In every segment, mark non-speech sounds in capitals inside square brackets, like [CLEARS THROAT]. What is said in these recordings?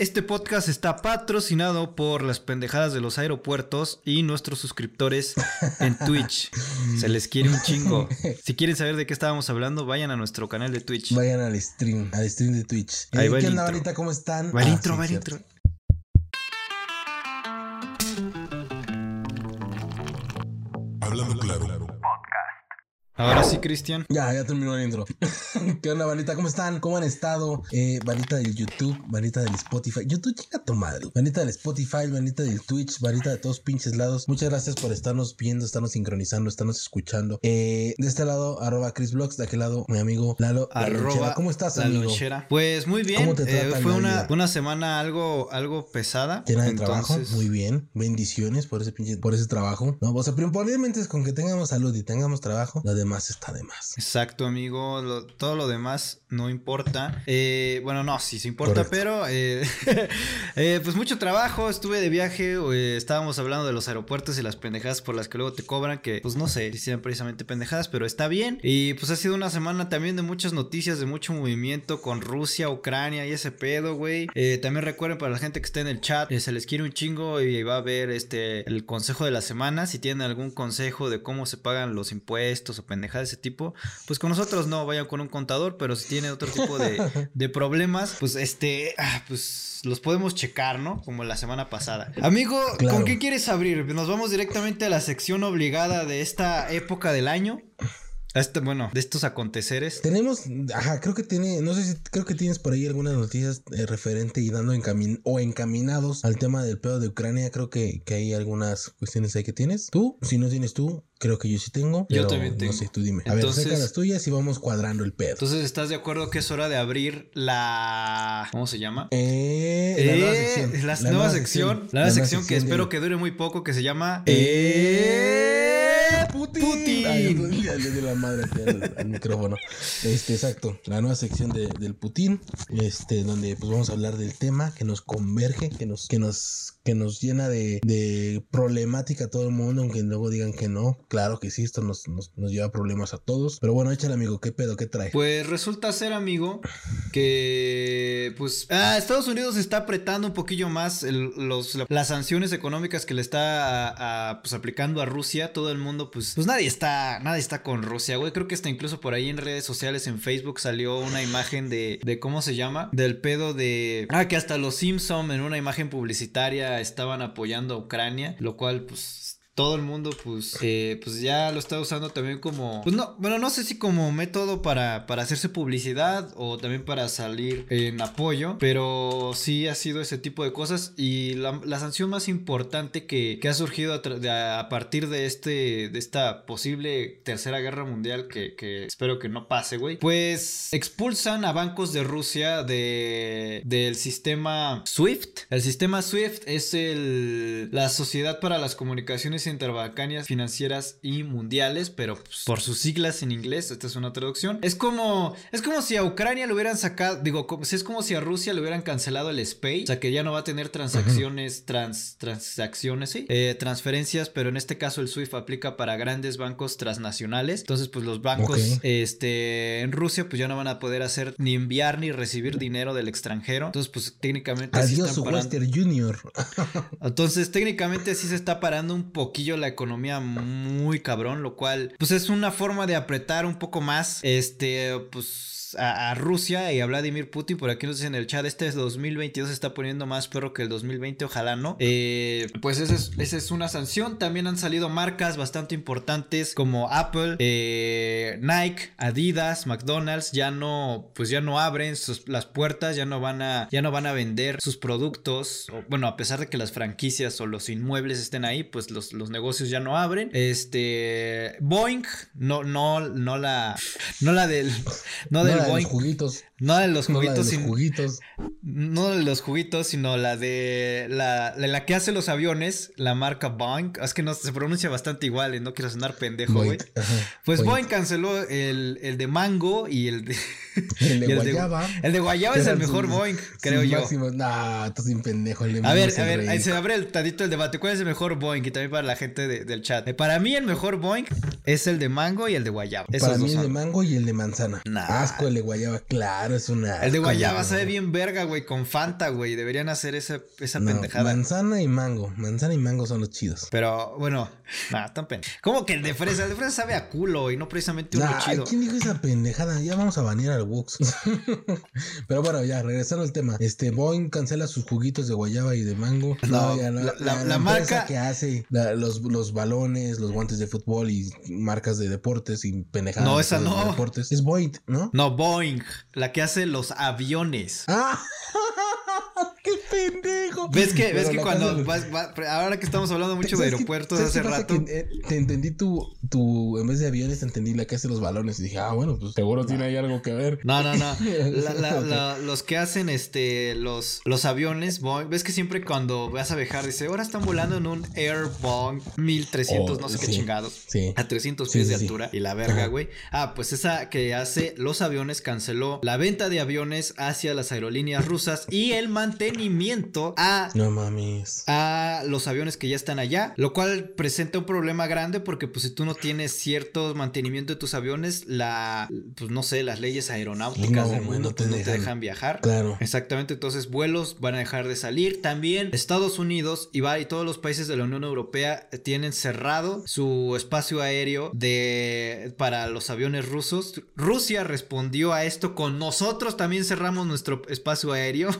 Este podcast está patrocinado por las pendejadas de los aeropuertos y nuestros suscriptores en [LAUGHS] Twitch. Se les quiere un chingo. [LAUGHS] Si quieren saber de qué estábamos hablando, vayan a nuestro canal de Twitch. Vayan al stream, al stream de Twitch. Ahí Eh, va el ¿Qué onda, intro. Varita? ¿Cómo están? Va el Ah, intro, sí, va el intro. Hablando claro. Ahora sí, Cristian. Ya, ya terminó el intro. [LAUGHS] ¿Qué onda, Vanita? ¿Cómo están? ¿Cómo han estado? Eh, Vanita del YouTube, Vanita del Spotify. YouTube, chica tu madre. Vanita del Spotify, Vanita del Twitch, Vanita de todos pinches lados. Muchas gracias por estarnos viendo, estarnos sincronizando, estarnos escuchando. Eh, de este lado, arroba Chris Vlogs. De aquel lado, mi amigo Lalo. La Lonchera. Arroba ¿Cómo estás, la amigo? lonchera. Pues muy bien. ¿Cómo te eh, trata fue la una, una semana algo, algo pesada. Llena de trabajo, muy bien. Bendiciones por ese pinche, por ese trabajo. No, o sea, primordialmente es con que tengamos salud y tengamos trabajo, lo demás está de más. Exacto, amigo. Lo- todo lo demás no importa. Eh, bueno, no, sí, sí importa, Correcto. pero eh, [LAUGHS] eh, pues mucho trabajo. Estuve de viaje. estábamos hablando de los aeropuertos y las pendejadas por las que luego te cobran. Que pues no sé, si sean precisamente pendejadas, pero está bien. Y pues ha sido una semana también de muchas noticias, de mucho movimiento con Rusia, Ucrania y ese pedo, güey. También recuerden para la gente que está en el chat, se les quiere un chingo y va a ver este el consejo de la semana. Si tienen algún consejo de cómo se pagan los impuestos o pendejadas de ese tipo, pues con nosotros no, vayan con un contador, pero si tienen otro tipo de, [LAUGHS] de problemas, pues este, ah, pues los podemos checar, ¿no? Como la semana pasada. Amigo, Claro. ¿con qué quieres abrir? Nos vamos directamente a la sección obligada de esta época del año. Este, bueno, de estos aconteceres. Tenemos, ajá, creo que tiene, no sé si, creo que tienes por ahí algunas noticias eh, referente y dando encamin o encaminados al tema del pedo de Ucrania. Creo que, que hay algunas cuestiones ahí que tienes. Tú, si no tienes tú, creo que yo sí tengo. Yo también tengo. No sé, tú dime. A Entonces- ver, saca las tuyas y vamos cuadrando el pedo. Entonces, ¿estás de acuerdo que es hora de abrir la... ¿Cómo se llama? eh, la nueva Eh, sección. la nueva sección, la nueva sección que espero que dure muy poco, que se llama ¡Eh! Putin. Putin. Ay, ya le di la madre al, al micrófono. Este, exacto. La nueva sección de- del Putin. Este, donde pues vamos a hablar del tema que nos converge, que nos, que nos, que nos llena de, de problemática a todo el mundo, aunque luego digan que no. Claro que sí, esto nos, nos, nos lleva problemas a todos. Pero bueno, échale amigo, ¿qué pedo? ¿Qué trae? Pues resulta ser, amigo, que pues ah, Estados Unidos está apretando un poquillo más los, la- las sanciones económicas que le está pues, aplicando a Rusia. Todo el mundo, pues, pues nadie está, nadie está con Rusia, güey. Creo que hasta incluso por ahí en redes sociales, en Facebook, salió una imagen de, de ¿cómo se llama? Del pedo de... Ah, que hasta los Simpson en una imagen publicitaria estaban apoyando a Ucrania, lo cual, pues... Todo el mundo, pues, eh, pues ya lo está usando también como, pues no, bueno, no sé si como método para, para hacerse publicidad o también para salir en apoyo, pero sí ha sido ese tipo de cosas y la, la sanción más importante que, que ha surgido a, tra- de- a partir de este, de esta posible tercera guerra mundial que, que espero que no pase, güey, pues expulsan a bancos de Rusia de, del sistema SWIFT. El sistema SWIFT es el, la Sociedad para las Comunicaciones Interbancarias Financieras y Mundiales, pero pues, por sus siglas en inglés, esta es una traducción. Es como, es como si a Ucrania le hubieran sacado, digo, como- es como si a Rusia le hubieran cancelado el SPAY, o sea que ya no va a tener transacciones, trans, transacciones, sí, eh, transferencias, pero en este caso el SWIFT aplica para grandes bancos transnacionales. Entonces, pues los bancos, este, en Rusia, pues ya no van a poder hacer ni enviar ni recibir dinero del extranjero. Entonces, pues técnicamente sí Adiós, están parando- Western Junior. entonces, técnicamente sí se está parando un la economía muy cabrón, lo cual, pues es una forma de apretar un poco más, este, pues... A, Rusia y a Vladimir Putin, por aquí nos dicen en el chat, este 2022 se está poniendo más perro que el 2020, ojalá no. Eh, pues esa es, esa es una sanción. También han salido marcas bastante importantes como Apple, eh, Nike, Adidas, McDonald's, ya no, pues ya no abren las puertas, ya no van a, ya no van a vender sus productos. bueno, a pesar de que las franquicias o los inmuebles estén ahí, pues los, los negocios ya no abren. Este, Boeing, no, no, no la, no la del, no No del la de los juguitos. no de los [LAUGHS] No de juguitos, los sin- juguitos. no de los juguitos, sino la de la, la, la que hace los aviones, la marca Boeing. Es que no se pronuncia bastante igual y no quiero sonar pendejo, güey. Pues. Boeing canceló el, el de mango y el de. [LAUGHS] El de guayaba. el de guayaba es el mejor sus- Boeing, creo yo. máximos- Nah, tú sin pendejo. El de A ver, a ver, ahí se abre el tantito el debate. ¿Cuál es el mejor Boeing? Y también para la gente de- del chat. Eh, Para mí el mejor Boeing es el de mango y el de guayaba. Esos Para mí el de mango y el de manzana. Nah. Asco el de guayaba, claro, es una. El de guayaba sabe bien verga, güey, con Fanta, güey. Deberían hacer esa, esa pendejada. manzana y mango. Manzana y mango son los chidos. Pero bueno, [LAUGHS] nada, tan pen. ¿Cómo que el de fresa? El de fresa sabe a culo y no precisamente uno Nah, chido. ¿Quién dijo esa pendejada? Ya vamos a banear al Wux. [LAUGHS] Pero bueno, ya, regresando al tema. Este Boeing cancela sus juguitos de guayaba y de mango. No, ya no. la- la- marca- que hace los, los balones, los guantes de fútbol y marcas de deportes y pendejadas. No, esa de no. Deportes. Es Boeing, ¿no? No, Boeing, la que hace los aviones. ¡Ah! [LAUGHS] ¡Qué pendejo! ¿Ves que, ves que cuando vas- ahora que estamos hablando mucho de ¿Sabes qué- aeropuertos hace rato. Que, eh, te entendí tu, tu, en vez de aviones, te entendí la que hace los balones. Y dije, ah, bueno, pues seguro tiene ahí algo que ver. No, no, no. [LAUGHS] La- la- Ok. la- los que hacen este los, los aviones Boeing, ves que siempre cuando vas a viajar dice, ahora están volando en un Air Boeing 1300, Oh, no sé qué chingados. Sí. A 300 Sí, pies sí, de altura y la verga, güey. Ah, pues esa que hace los aviones canceló la venta de aviones hacia las aerolíneas rusas y el mantenimiento a No mames. a los aviones que ya están allá, lo cual presenta un problema grande porque pues si tú no tienes cierto mantenimiento de tus aviones, la pues no sé, las leyes aeronáuticas No, del mundo no te pues, no te dejan. dejan viajar. Claro. Exactamente, entonces vuelos van a dejar de salir. También Estados Unidos y, va- y todos los países de la Unión Europea tienen cerrado su espacio aéreo de para los aviones rusos. Rusia respondió a esto con nosotros también cerramos nuestro espacio aéreo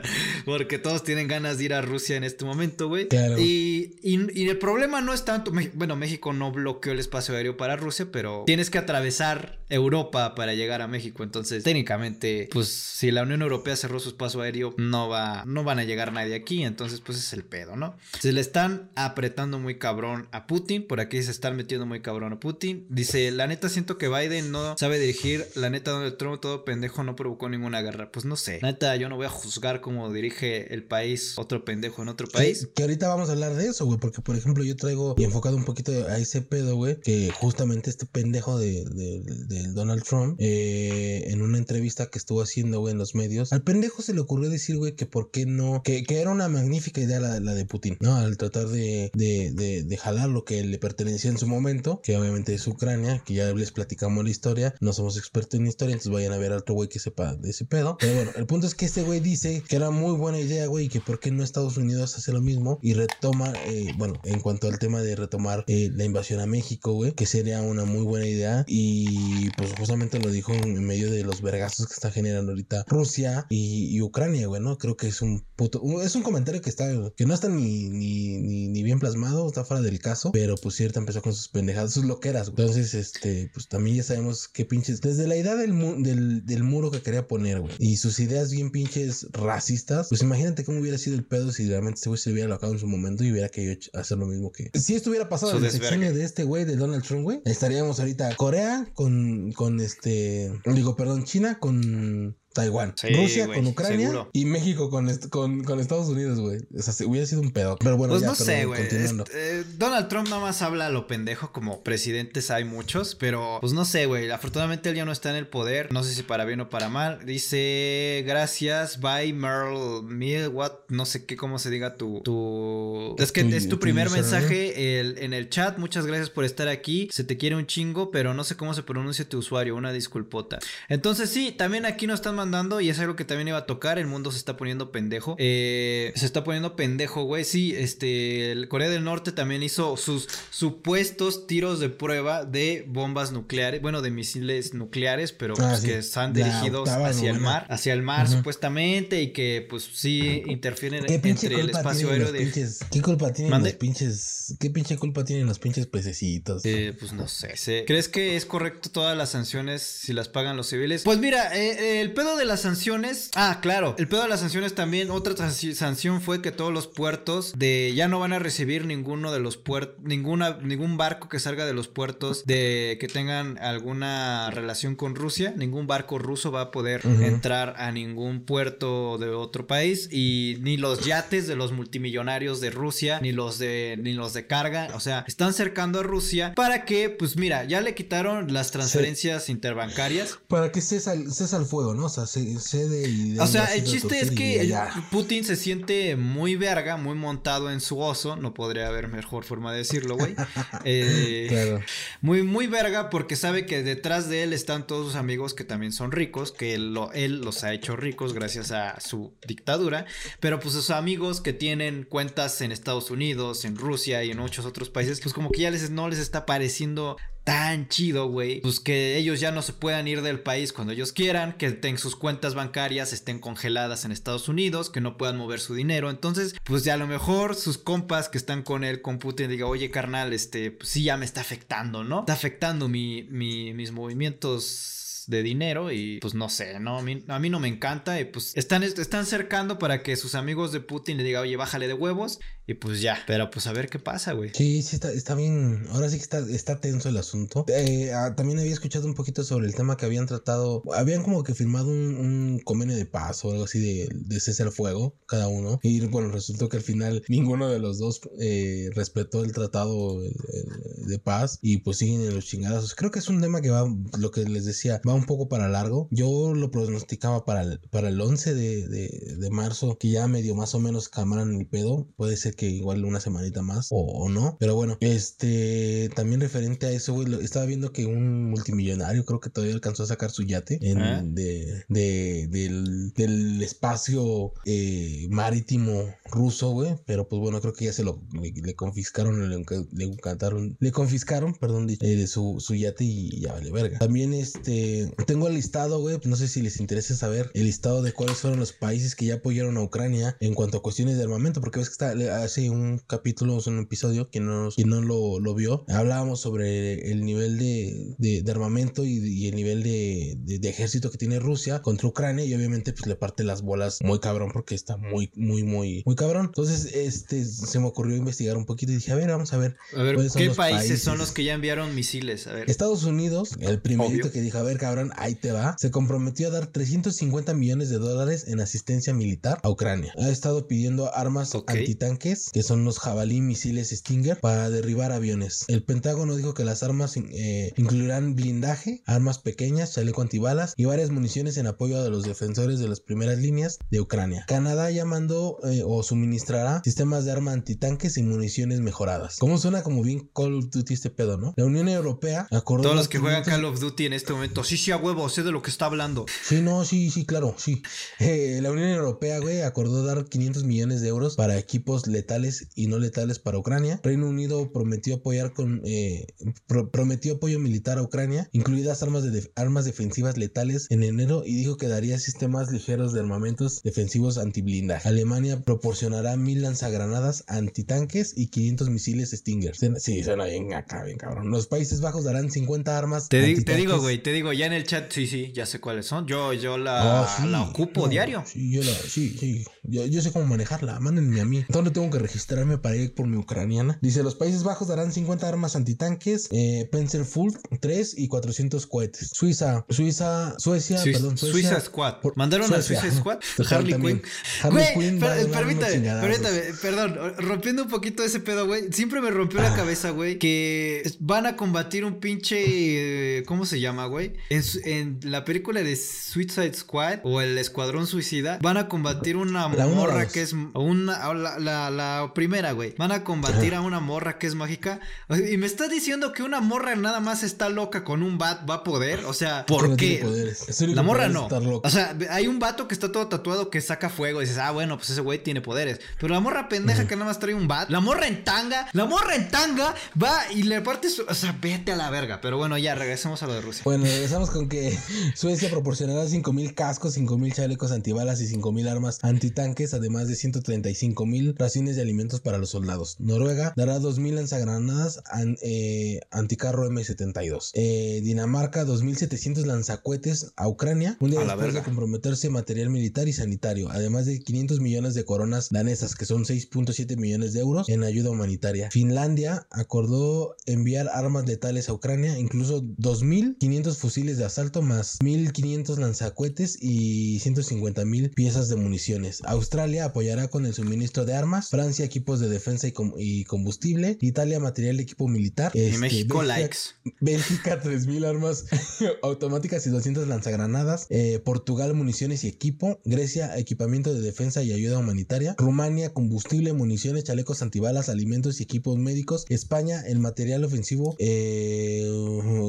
[LAUGHS] porque todos tienen ganas de ir a Rusia en este momento, güey. Claro. Y, y- y el problema no es tanto, bueno, México no bloqueó el espacio aéreo para Rusia, pero tienes que atravesar Europa para llegar a México, entonces técnicamente, pues si la Unión Europea cerró su espacio aéreo, no va, no van a llegar nadie aquí, entonces pues es el pedo, ¿no? Se le están apretando muy cabrón a Putin, por aquí se están metiendo muy cabrón a Putin. Dice, la neta siento que Biden no sabe dirigir, la neta Donald Trump todo pendejo no provocó ninguna guerra, pues no sé. La neta yo no voy a juzgar cómo dirige el país otro pendejo en otro país. Que, que ahorita vamos a hablar de eso, güey, porque por ejemplo yo traigo y enfocado un poquito a ese pedo, güey, que justamente este pendejo de, de- del Donald Trump, eh, en una entrevista que estuvo haciendo, güey, en los medios, al pendejo se le ocurrió decir, güey, que por qué no, que, que era una magnífica idea la, la de Putin, ¿no? Al tratar de, de, de, de jalar lo que le pertenecía en su momento, que obviamente es Ucrania, que ya les platicamos la historia, no somos expertos en historia, entonces vayan a ver a otro güey que sepa de ese pedo. Pero bueno, el punto es que este güey dice que era muy buena idea, güey, que por qué no Estados Unidos hace lo mismo y retoma, eh, bueno, en cuanto al tema de retomar eh, la invasión a México, güey, que sería una muy buena idea y pues justamente lo dijo en medio de los vergazos que está generando ahorita Rusia y, Ucrania, güey, ¿no? Creo que es un puto, es un comentario que está, que no está ni, ni, ni, bien plasmado, está fuera del caso, pero pues cierta empezó con sus pendejadas, sus loqueras, güey. Entonces, este, pues también ya sabemos qué pinches, desde la idea del, mu- del, del muro que quería poner, güey, y sus ideas bien pinches racistas, pues imagínate cómo hubiera sido el pedo si realmente este güey se hubiera locado en su momento y hubiera querido hacer lo mismo que... Si esto hubiera pasado en el sexenio de este güey, de Donald Trump, güey, estaríamos ahorita Corea con, con este, digo, perdón, China con... Taiwán, Sí, Rusia con Ucrania seguro. y México con, con, con Estados Unidos, güey. O sea, se- hubiera sido un pedo. Pero bueno, Pues ya, no perdón, sé, güey. Este, eh, Donald Trump nada más habla a lo pendejo, como presidentes hay muchos, pero pues no sé, güey. Afortunadamente él ya no está en el poder. No sé si para bien o para mal. Dice, gracias, bye Merle Mill, what, no sé qué, cómo se diga tu... tu... Es que Tu- es tu primer mensaje el- en el chat. Muchas gracias por estar aquí. Se te quiere un chingo, pero no sé cómo se pronuncia tu usuario. Una disculpota. Entonces sí, también aquí nos están mandando y es algo que también iba a tocar. El mundo se está poniendo pendejo. Eh, se está poniendo pendejo, güey. Sí, este, el Corea del Norte también hizo sus supuestos tiros de prueba de bombas nucleares, bueno, de misiles nucleares, pero Ah, pues, sí. que están dirigidos hacia el mar, hacia el mar supuestamente y que pues sí interfieren ¿Qué pinche entre el espacio aéreo los de pinches? ¿Qué culpa tienen ¿Mande? los pinches? ¿Qué pinche culpa tienen los pinches pececitos? Eh, pues no sé. ¿Crees que es correcto todas las sanciones si las pagan los civiles? Pues mira, eh, el pedo de las sanciones. Ah, claro. El pedo de las sanciones también. Otra sanci- sanción fue que todos los puertos de ya no van a recibir ninguno de los puertos, ninguna, ningún barco que salga de los puertos de que tengan alguna relación con Rusia. Ningún barco ruso va a poder entrar a ningún puerto de otro país y ni los yates de los multimillonarios de Rusia, ni los de ni los de carga, o sea, están cercando a Rusia para que, pues mira, ya le quitaron las transferencias interbancarias. Para que cesa el, cesa el fuego, ¿no? O sea, se- y... de O sea, el chiste es que. Putin se siente muy verga, muy montado en su oso. No podría haber mejor forma de decirlo, güey. [LAUGHS] Eh, Claro. Muy, muy verga porque sabe que detrás de él están todos sus amigos que también son ricos, que lo- él los ha hecho ricos gracias a su dictadura, pero pues sus amigos que tienen cuentas en Estados Unidos, en Rusia y en muchos otros países, pues como que ya les, no les está pareciendo tan chido, güey, pues que ellos ya no se puedan ir del país cuando ellos quieran, que ten- sus cuentas bancarias estén congeladas en Estados Unidos, que no puedan mover su dinero, entonces, pues ya a lo mejor sus compas que están con él, con Putin, diga, oye carnal, este, pues sí ya me está afectando, ¿no? Está afectando mi, mi- mis movimientos de dinero y pues no sé, ¿no? A mí, no me encanta y pues están, están cercando para que sus amigos de Putin le digan, oye, bájale de huevos y pues ya, pero pues a ver qué pasa, güey. Sí, sí, está, está bien. Ahora sí que está, está tenso el asunto. Eh, ah, también había escuchado un poquito sobre el tema que habían tratado. Habían como que firmado un, un convenio de paz o algo así de, de cesar fuego, cada uno. Y bueno, resultó que al final ninguno de los dos eh, respetó el tratado de paz y pues siguen en los chingadazos. Creo que es un tema que va, lo que les decía, va un poco para largo. Yo lo pronosticaba para el, para el 11 de, de, de marzo, que ya medio más o menos calmaran el pedo. Puede ser que igual una semanita más o, o no. Pero bueno, este también referente a eso, güey, lo- estaba viendo que un multimillonario creo que todavía alcanzó a sacar su yate en, ¿Ah? de, de- del, del espacio eh, marítimo ruso, güey. Pero pues bueno, creo que ya se lo le, le confiscaron, le, le encantaron, le confiscaron, perdón, di- eh, de su, su yate y ya vale verga. También este tengo el listado, güey. No sé si les interesa saber el listado de cuáles fueron los países que ya apoyaron a Ucrania en cuanto a cuestiones de armamento, porque ves que está hace un capítulo, o un episodio, quien no, quien no lo, lo vio, hablábamos sobre el nivel de, de- de armamento y, y el nivel de, de- ejército que tiene Rusia contra Ucrania y obviamente pues le parte las bolas muy cabrón porque está muy, muy, muy, muy cabrón. Entonces, este, se me ocurrió investigar un poquito y dije, a ver, vamos a ver. A ver, ¿Cuáles son ¿qué países, son los que ya enviaron misiles? A ver. Estados Unidos, el primerito Obvio. que dijo, a ver cabrón, ahí te va, se comprometió a dar 350 millones de dólares en asistencia militar a Ucrania. Ha estado pidiendo armas Ok. antitanques, que son los jabalí misiles Stinger, para derribar aviones. El Pentágono dijo que las armas eh, incluirán blindaje, armas pequeñas, chaleco antibalas y varias municiones en apoyo a los defensores de las primeras líneas de Ucrania. Canadá ya mandó eh, o suministrará sistemas de arma antitanques y municiones mejoradas. ¿Cómo suena como bien Call of Duty este pedo, no? La Unión Europea acordó... Todos los que juegan 500 Call of Duty en este momento, sí, sí, a huevo, sé de lo que está hablando. Sí, no, sí, sí, claro, sí. Eh, la Unión Europea, güey, acordó dar 500 millones de euros para equipos letales y no letales para Ucrania. Reino Unido prometió apoyar con eh, pro- prometió apoyo militar a Ucrania, incluidas armas de def- armas defensivas letales en enero y dijo que daría sistemas ligeros de armamentos defensivos antiblindaje. Alemania proporcionará mil lanzagranadas antitanques y 500 misiles Stinger. Sí, suena bien acá, bien cabrón. Los Países Bajos darán 50 armas Te, di- te digo, güey, te digo, ya en el chat, sí, sí, ya sé cuáles son. Yo, yo la, Ah, sí. la ocupo No, diario. Sí, yo la, sí, sí. Yo, yo sé cómo manejarla. Mándenme a mí. ¿Dónde tengo que registrarme para ir por mi ucraniana? Dice: Los Países Bajos darán 50 armas antitanques, eh, Panzerfaust 3 y 400 cohetes. Suiza, Suiza, Suecia, Suiza, perdón, Suecia. Suiza Squad. por- ¿Mandaron a. Suiza Squad? [LAUGHS] Harley. Quinn. Harley Quinn per- permítame, permítame, perdón, rompiendo un poquito ese pedo, güey. Siempre me rompió Ah. la cabeza, güey, que van a combatir un pinche, eh, ¿cómo se llama, güey? En, la película de Suicide Squad o el Escuadrón Suicida, van a combatir una La morra que es una, la, la, la primera, güey. Van a combatir a una morra que es mágica. Y me está diciendo que una morra nada más está loca con un bat, va a poder. O sea, ¿por no qué? La morra no. O sea, hay un vato que está todo tatuado que saca fuego y dices, ah, bueno, pues ese güey tiene poderes. Pero la morra pendeja que nada más trae un bat, la morra en tanga, la morra en tanga va y le parte su. O sea, vete a la verga. Pero bueno, ya regresemos a lo de Rusia. Bueno, regresamos con que [LAUGHS] Suecia proporcionará 5.000 cascos, 5.000 chalecos antibalas y 5.000 armas antitanques, además de 135.000 raciones de alimentos para los soldados. Noruega dará 2.000 lanzagranadas an- eh, anticarro M72. Eh, Dinamarca 2.700 lanzacuetes a Ucrania, un día A después de comprometerse material militar y sanitario, además de 500 millones de coronas danesas, que son 6.7 millones de euros en ayuda humanitaria. Finlandia acordó enviar armas letales a Ucrania, incluso 2.500 fusiles rifles de asalto más 1500 lanzacuetes y 150 mil piezas de municiones. Australia apoyará con el suministro de armas, Francia equipos de defensa y, combustible, Italia material de equipo militar. y este, México likes. Bélgica [LAUGHS] 3000 armas [LAUGHS] automáticas y 200 lanzagranadas, eh, Portugal municiones y equipo, Grecia equipamiento de defensa y ayuda humanitaria, Rumania combustible, municiones, chalecos antibalas, alimentos y equipos médicos, España el material ofensivo eh,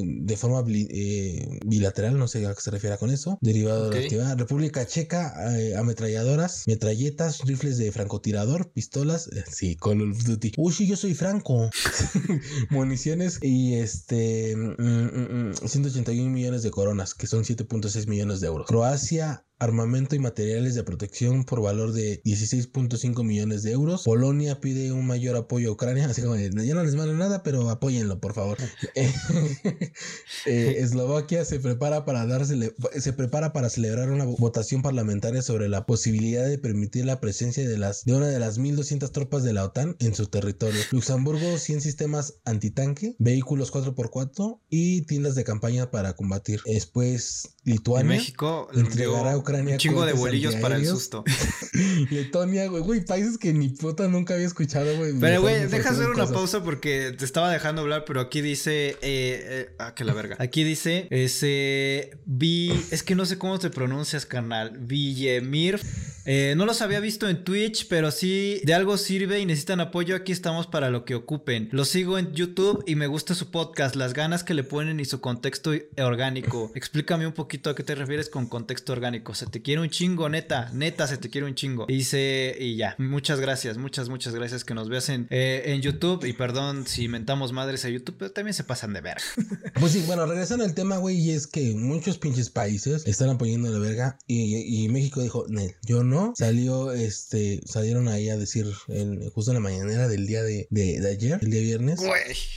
de forma eh, bilateral, no sé a qué se refiere con eso, derivado de la actividad, República Checa ametralladoras, metralletas, rifles de francotirador, pistolas, sí, Call of Duty. Uy, sí, yo soy Franco. [LAUGHS] municiones y este 181 mm, mm, mm, millones de coronas, que son 7.6 millones de euros. Croacia armamento y materiales de protección por valor de 16.5 millones de euros. Polonia pide un mayor apoyo a Ucrania, así como ya no les mando nada, pero apóyenlo, por favor. [LAUGHS] Eh, Eslovaquia se prepara para dársele, se prepara para celebrar una votación parlamentaria sobre la posibilidad de permitir la presencia de las de una de las 1200 tropas de la OTAN en su territorio. Luxemburgo 100 sistemas antitanque, vehículos 4x4 y tiendas de campaña para combatir. Después Lituania México entregará un chingo de bolillos para el susto. [LAUGHS] Letonia, güey, güey, países que ni puta nunca había escuchado, güey. Pero, güey, deja hacer una pausa porque te estaba dejando hablar, pero aquí dice, eh, eh, ah, que la verga. Aquí dice, ese, vi, es que no sé cómo te pronuncias, carnal. Villemir. Eh, no los había visto en Twitch, pero sí de algo sirve y necesitan apoyo. Aquí estamos para lo que ocupen. Los sigo en YouTube y me gusta su podcast, las ganas que le ponen y su contexto orgánico. [LAUGHS] Explícame un poquito a qué te refieres con contexto orgánico se te quiere un chingo, neta, neta, se te quiere un chingo. Y dice, y ya, muchas gracias, muchas, muchas gracias que nos veas en, eh, en YouTube. Y perdón si mentamos madres a YouTube, pero también se pasan de verga. [LAUGHS] Pues sí, bueno, regresando al tema, güey, y es que muchos pinches países están apoyando la verga. Y, México dijo, yo no. Salió, este, salieron ahí a decir, justo en la mañanera del día de, de, ayer, el día viernes.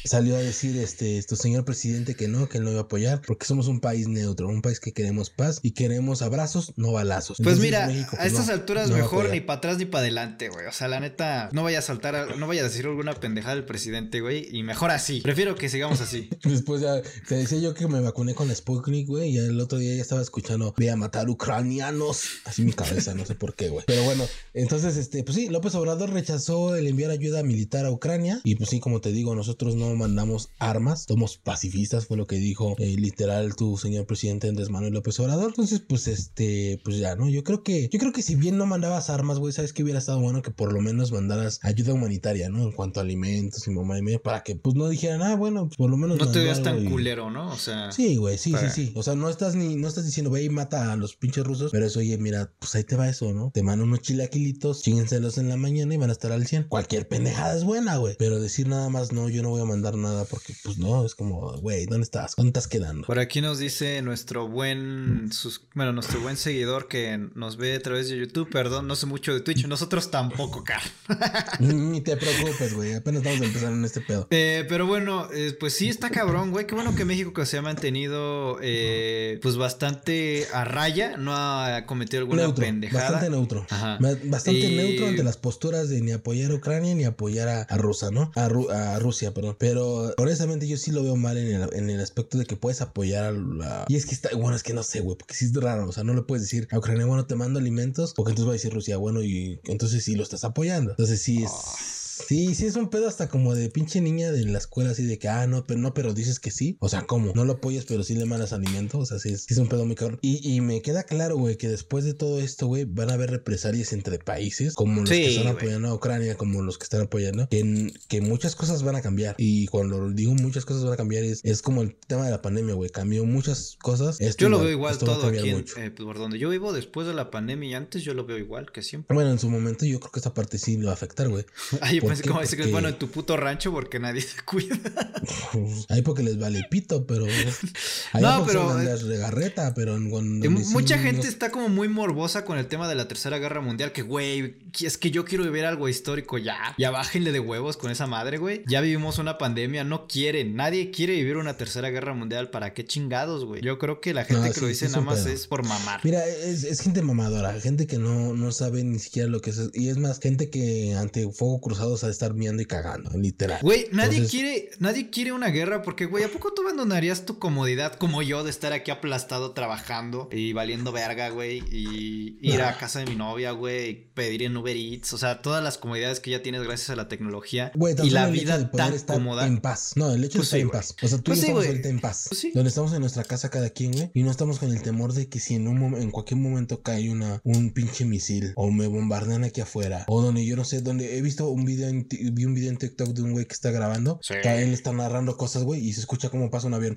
Salió a decir, este, esto, señor presidente, que no, que él no iba a apoyar, porque somos un país neutro, un país que queremos paz y queremos abrazos no balazos. Pues mira, a pues, estas alturas mejor ni para atrás ni para adelante, güey. O sea, la neta, no vaya a saltar, no vaya a decir alguna pendejada del presidente, güey. Y mejor así. Prefiero que sigamos así. [LAUGHS] Después ya te decía yo que me vacuné con la Sputnik, güey. Y el otro día ya estaba escuchando, voy a matar ucranianos. Así mi cabeza, no sé por qué, güey. Pero bueno, entonces, este, pues sí, López Obrador rechazó el enviar ayuda militar a Ucrania. Y pues sí, como te digo, nosotros no mandamos armas, somos pacifistas, fue lo que dijo eh, literal tu señor presidente Andrés Manuel López Obrador. Entonces, pues este pues ya, ¿no? Yo creo que, yo creo que si bien no mandabas armas, güey, sabes que hubiera estado bueno que por lo menos mandaras ayuda humanitaria, ¿no? En cuanto a alimentos y mamá y media, para que pues no dijeran, ah, bueno, pues por lo menos. No te veas tan culero, ¿no? O sea. Sí, güey, sí, sí, sí. O sea, no estás ni, no estás diciendo, ve y mata a los pinches rusos, pero eso, oye, mira, pues ahí te va eso, ¿no? Te mandan unos chilaquilitos, chíguenselos en la mañana y van a estar al 100. Cualquier pendejada es buena, güey. Pero decir nada más, no, yo no voy a mandar nada porque, pues no, es como, güey, ¿dónde estás? ¿Dónde estás quedando? Por aquí nos dice nuestro buen, sus, bueno, nuestro buen seguidor que nos ve a través de YouTube. Perdón, no sé mucho de Twitch. Nosotros tampoco, [LAUGHS] Car. Ni te preocupes, güey. Apenas estamos empezando en este pedo. Eh, pero bueno, eh, pues sí está cabrón, güey. Qué bueno que México que se ha mantenido eh, pues bastante a raya. No ha cometido alguna pendejada. Bastante neutro. Bastante neutro ante las posturas de ni apoyar a Ucrania ni apoyar a, a Rusia, ¿no? A, a, Rusia, perdón. Pero honestamente yo sí lo veo mal en el, en el aspecto de que puedes apoyar a la... Y es que está... Bueno, es que no sé, güey. Porque sí es raro. O sea, no le puedes decir a Ucrania, bueno, te mando alimentos, porque entonces va a decir Rusia, bueno, y entonces sí lo estás apoyando. Entonces sí es... Ah. Sí, sí es un pedo hasta como de pinche niña de la escuela así de que, ah, no, pero no, pero dices que sí. O sea, ¿cómo? No lo apoyas, pero sí le mandas alimento. O sea, sí es, un pedo muy cabrón. Y, me queda claro, güey, que después de todo esto, güey, van a haber represalias entre países, como los que están apoyando a Ucrania, como los que están apoyando, que, que muchas cosas van a cambiar. Y cuando digo muchas cosas van a cambiar, es, es como el tema de la pandemia, güey. Cambió muchas cosas. yo lo veo igual todo aquí, eh, por donde yo vivo después de la pandemia y antes, yo lo veo igual que siempre. Bueno, en su momento yo creo que esta parte sí lo va a afectar, güey. [LAUGHS] Ay, pensé como que es bueno en tu puto rancho porque nadie se cuida. [LAUGHS] Ahí porque les vale pito, pero. [LAUGHS] no, pero. regarreta, pero Mucha gente está como muy morbosa con el tema de la Tercera Guerra Mundial. Que, güey, es que yo quiero vivir algo histórico ya. Ya bájenle de huevos con esa madre, güey. Ya vivimos una pandemia, no quieren. Nadie quiere vivir una Tercera Guerra Mundial. ¿Para qué chingados, güey? Yo creo que la gente que lo dice nada más es por mamar. Mira, es, gente mamadora. Gente que no, no sabe ni siquiera lo que es. Y es más, gente que ante fuego cruzado, sea, de estar miando y cagando, literal. Güey, nadie Entonces- quiere, nadie quiere una guerra porque, güey, ¿a poco tú abandonarías tu comodidad como yo de estar aquí aplastado trabajando y valiendo verga, güey? Y ir a casa de mi novia, güey, y pedir en Uber Eats, o sea, todas las comodidades que ya tienes gracias a la tecnología Güey, y la vida poder tan estar cómoda. En paz. No, el hecho Pues de estar sí, en güey. paz. O sea, tú Pues y sí, estamos ahorita en paz. Pues sí. Donde estamos en nuestra casa cada quien, güey. Y no estamos con el temor de que si en un en cualquier momento cae una, un pinche misil o me bombardean aquí afuera. O donde yo no sé, donde he visto un video en, vi un video en TikTok de un güey que está grabando. Sí. Que a él está narrando cosas, güey. Y se escucha cómo pasa un avión.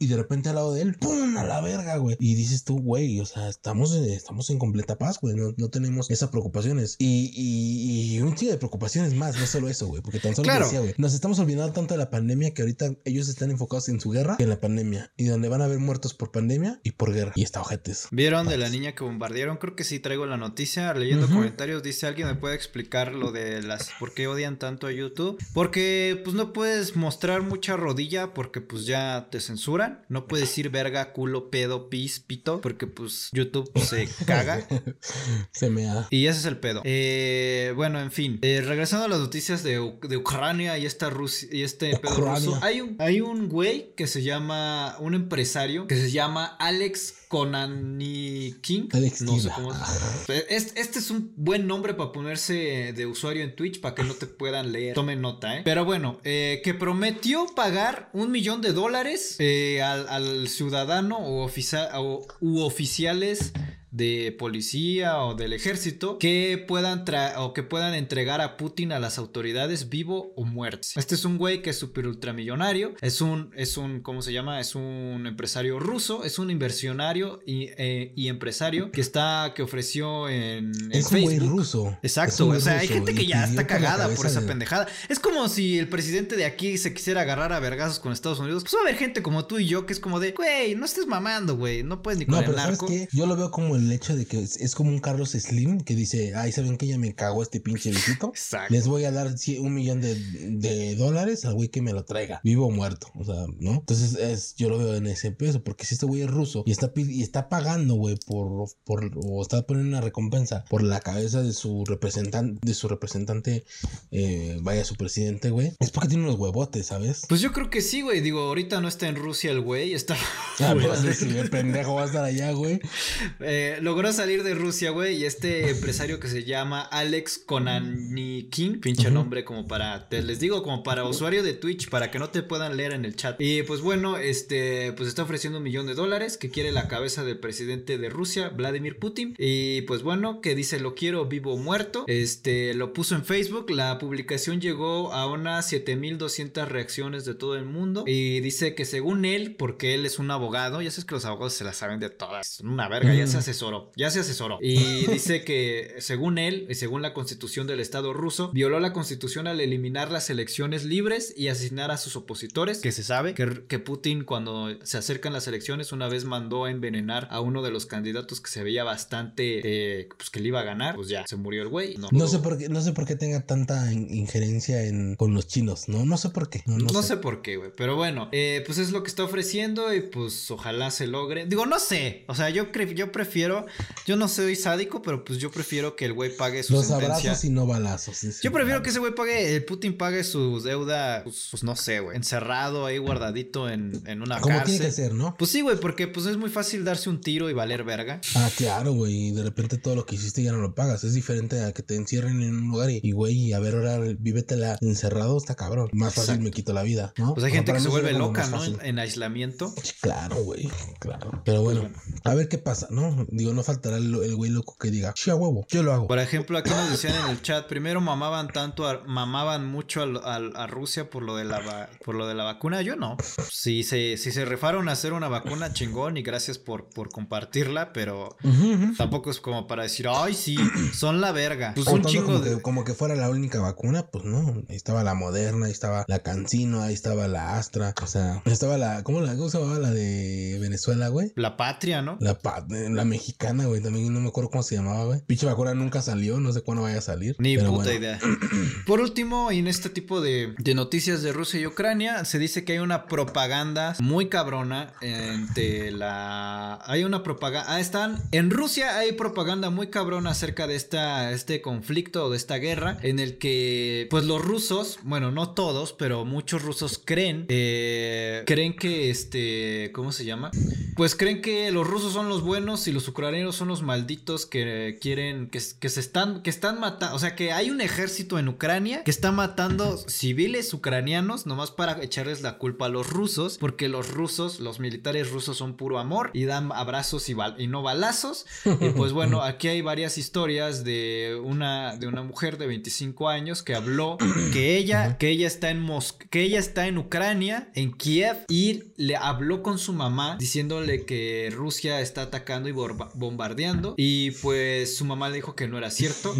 Y de repente al lado de él, ¡pum! A la verga, güey. Y dices tú, güey, o sea, estamos, en- estamos en completa paz, güey. No, no tenemos esas preocupaciones. Y, y, y un chingo de preocupaciones más, no solo eso, güey. Porque tan solo Claro. decía, güey. Nos estamos olvidando tanto de la pandemia que ahorita ellos están enfocados en su guerra que en la pandemia. Y donde van a haber muertos por pandemia y por guerra. Y está ojetes. ¿Vieron de la niña que bombardearon? Creo que sí traigo la noticia. Leyendo comentarios, dice alguien me puede explicar lo de las por qué odian tanto a YouTube. Porque pues no puedes mostrar mucha rodilla porque pues ya te censuran. No puedes decir verga, culo, pedo, pis, pito. Porque pues YouTube se [LAUGHS] caga. Se me ha. Y ese es el pedo. Eh, bueno, en fin. Eh, regresando a las noticias de, U- de Ucrania y esta Rusia y este pedo Ucrania. ruso. Hay un, hay un güey que se llama, un empresario que se llama Alex Konanikin. Alex no sé cómo es. [LAUGHS] Es- Este es un buen nombre para ponerse de usuario en Twitch para que no te puedan leer. Tomen nota, ¿eh? Pero bueno, eh, que prometió pagar un millón de dólares eh, al, al ciudadano o, oficia- o- u oficiales de policía o del ejército que puedan tra- o que puedan entregar a Putin a las autoridades vivo o muerto. Este es un güey que es súper ultramillonario, es un es un ¿cómo se llama? Es un empresario ruso, es un inversionario y, eh, y empresario que está que ofreció en, en Es un güey ruso. Exacto, o sea, hay gente que ya está cagada por esa de- pendejada. Es como si el presidente de aquí se quisiera agarrar a vergazos con Estados Unidos. Pues va a haber gente como tú y yo que es como de, güey, no estés mamando, güey, no puedes ni con No, el pero ¿sabes narco. qué? Yo lo veo como el hecho de que es, es como un Carlos Slim que dice, ay, ¿saben que ya me cagó este pinche viejito? [LAUGHS] Exacto. Les voy a dar un millón de, de dólares al güey que me lo traiga, vivo o muerto, o sea, ¿no? Entonces es, yo lo veo en ese peso, porque si este güey es ruso y está, y está pagando, güey, por, por, o está poniendo una recompensa por la cabeza de su representante, de su representante, eh, vaya, su presidente, güey, es porque tiene unos huevotes, ¿sabes? Pues yo creo que sí, güey. Digo, ahorita no está en Rusia el güey, está. Ah, [LAUGHS] sí, el pendejo va a estar allá, güey. Eh, logró salir de Rusia, güey, y este empresario que se llama Alex Konanikin, pinche Ujú. nombre como para, te les digo, como para usuario de Twitch, para que no te puedan leer en el chat. Y pues bueno, este, pues está ofreciendo un millón de dólares que quiere la cabeza del presidente de Rusia, Vladimir Putin. Y pues bueno, que dice lo quiero vivo o muerto. Este, lo puso en Facebook, la publicación llegó a unas 7200 reacciones de todo el mundo. Y dice que según él, porque él es un abogado, ya sabes que los abogados se la saben de todas, una verga, ya se asesoró, ya se asesoró. Y [LAUGHS] dice que según él, y según la constitución del Estado ruso, violó la constitución al eliminar las elecciones libres y asesinar a sus opositores, que se sabe que, que Putin cuando se acercan las elecciones una vez mandó a envenenar a uno de los candidatos que se veía bastante, eh, pues que le iba a ganar, pues ya, se murió el güey. No sé por qué, no sé por qué tenga tanta in- injerencia en, con los chinos, no, no sé por qué. No, No, no sé. por qué, güey. Pero bueno, eh, pues es lo que está ofreciendo y pues ojalá se logre. Digo, no sé. O sea, yo, yo prefiero. Yo no soy sádico, pero pues yo prefiero que el güey pague su Los sentencia. abrazos y no balazos. sí, sí. Yo prefiero que ese güey pague, el Putin pague su deuda, pues, pues, no sé, güey, encerrado ahí guardadito en, en una Como cárcel. tiene que ser, ¿no? Pues sí, güey, porque pues es muy fácil darse un tiro y valer verga. Ah, claro, güey. y De repente todo lo que hiciste ya no lo pagas. Es diferente a que te encierren en un lugar y, güey, y a ver, ahora vívetela encerrado, está cabrón. Más fácil Exacto. me quito la vida, ¿no? Pues hay gente que se vuelve loca, ¿no? En, en aislamiento. Claro, güey, claro. Pero bueno, Pues bueno. a ver qué pasa, ¿no? Digo, no faltará el, el güey loco que diga, sí, a huevo, yo lo hago. Por ejemplo, aquí nos decían en el chat, primero mamaban tanto, a- mamaban mucho al- a, Rusia por lo de la por lo de la vacuna, yo no. Si se, si se rifaron a hacer una vacuna chingón y gracias por, por compartirla, pero tampoco es como para decir, ay sí, son la verga. Pues un chingo como, de. que, como que fuera la única vacuna, pues no. Ahí estaba la Moderna, ahí estaba la Cancino, ahí estaba la Astra. O sea, estaba la. ¿Cómo, la, cómo se llamaba la de Venezuela, güey? La patria, ¿no? La, pa- la mexicana, güey. También no me acuerdo cómo se llamaba, güey. Pinche vacuna nunca salió, no sé cuándo vaya a salir. Ni puta bueno. idea. [CLEARS THROAT] Por último, en este tipo de, de noticias de Rusia y Ucrania, se dice que hay una propaganda muy cabrona entre la... Hay una propaganda... Ah, están... En Rusia hay propaganda muy cabrona acerca de esta, este conflicto o de esta guerra en el que, pues los rusos, bueno, no todos, pero muchos rusos creen, eh, creen que este, ¿cómo se llama? Pues creen que los rusos son los buenos y los ucranianos son los malditos que quieren, que, que se están, que están matando, o sea que hay un ejército en Ucrania que está matando civiles ucranianos nomás para echarles la culpa a los rusos, porque los rusos, los militares rusos son puro amor y dan abrazos y, no balazos. Y pues bueno, [LAUGHS] aquí hay varias historias de una, de una mujer de 25 años que habló [CLEARS THROAT] que ella, que ella está en Mos que ella está en Ucrania, en Kiev, y le habló con su mamá diciéndole que Rusia está atacando y borba- bombardeando. Y pues su mamá le dijo que no era cierto,